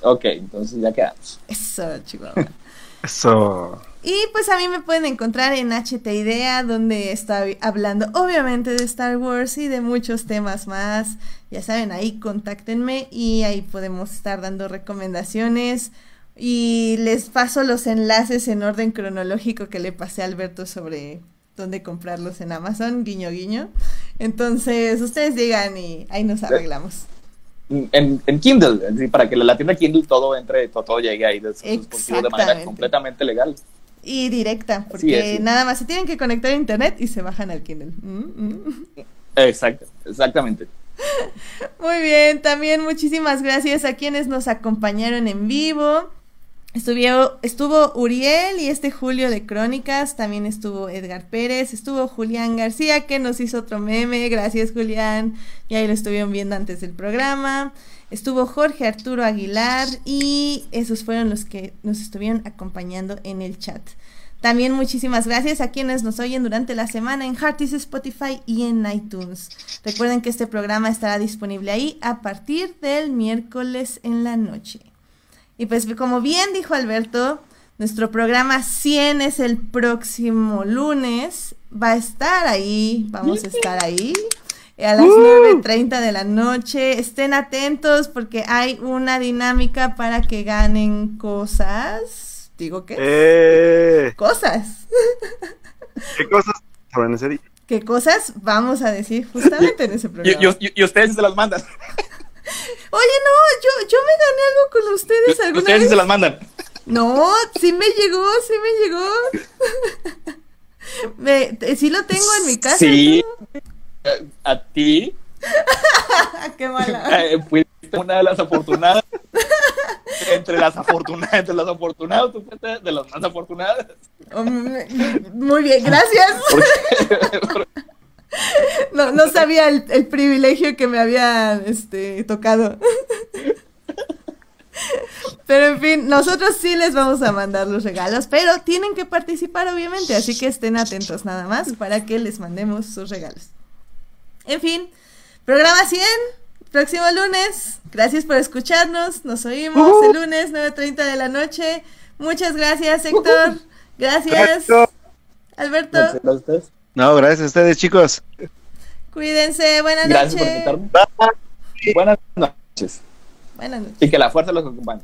Ok, entonces ya quedamos. Eso, Chihuahua. Eso. Y pues a mí me pueden encontrar en HT Idea, donde estoy hablando obviamente de Star Wars y de muchos temas más. Ya saben, ahí contáctenme y ahí podemos estar dando recomendaciones. Y les paso los enlaces en orden cronológico que le pasé a Alberto sobre dónde comprarlos en Amazon, guiño guiño. Entonces, ustedes digan y ahí nos arreglamos. En, en Kindle, para que la tienda Kindle todo entre, todo, todo llegue ahí de manera completamente legal. Y directa, porque es, sí. nada más se tienen que conectar a internet y se bajan al Kindle. Mm, mm. Exacto, exactamente. Muy bien, también muchísimas gracias a quienes nos acompañaron en vivo. Estuvo, estuvo Uriel y este Julio de Crónicas, también estuvo Edgar Pérez, estuvo Julián García que nos hizo otro meme, gracias Julián, y ahí lo estuvieron viendo antes del programa. Estuvo Jorge Arturo Aguilar y esos fueron los que nos estuvieron acompañando en el chat. También muchísimas gracias a quienes nos oyen durante la semana en Heartis, Spotify y en iTunes. Recuerden que este programa estará disponible ahí a partir del miércoles en la noche. Y pues como bien dijo Alberto, nuestro programa 100 es el próximo lunes. Va a estar ahí, vamos a estar ahí a las 9.30 de la noche. Estén atentos porque hay una dinámica para que ganen cosas. Digo que Eh, cosas. ¿Qué cosas sabrán ese día? ¿Qué cosas vamos a decir justamente en ese Y, programa? y- y ustedes se las mandan. Oye, no, yo, yo me gané algo con ustedes alguna Ustedes sí vez. se las mandan. No, sí me llegó, sí me llegó. Me, sí lo tengo en mi casa. Sí. ¿no? Eh, A ti qué mala. eh, fuiste una de las afortunadas. entre las afortunadas, entre las afortunadas, tú fuiste de las más afortunadas. Oh, Muy bien, gracias. No, no sabía el, el privilegio que me había este, tocado. Pero en fin, nosotros sí les vamos a mandar los regalos, pero tienen que participar obviamente, así que estén atentos nada más para que les mandemos sus regalos. En fin, programa 100, próximo lunes. Gracias por escucharnos, nos oímos el lunes 9.30 de la noche. Muchas gracias Héctor, gracias Alberto, Gracias a ustedes. No, gracias a ustedes, chicos. cuídense, buenas Gracias por noches. invitarme. Buenas noches. Buenas noches. Y que la fuerza los acompañe.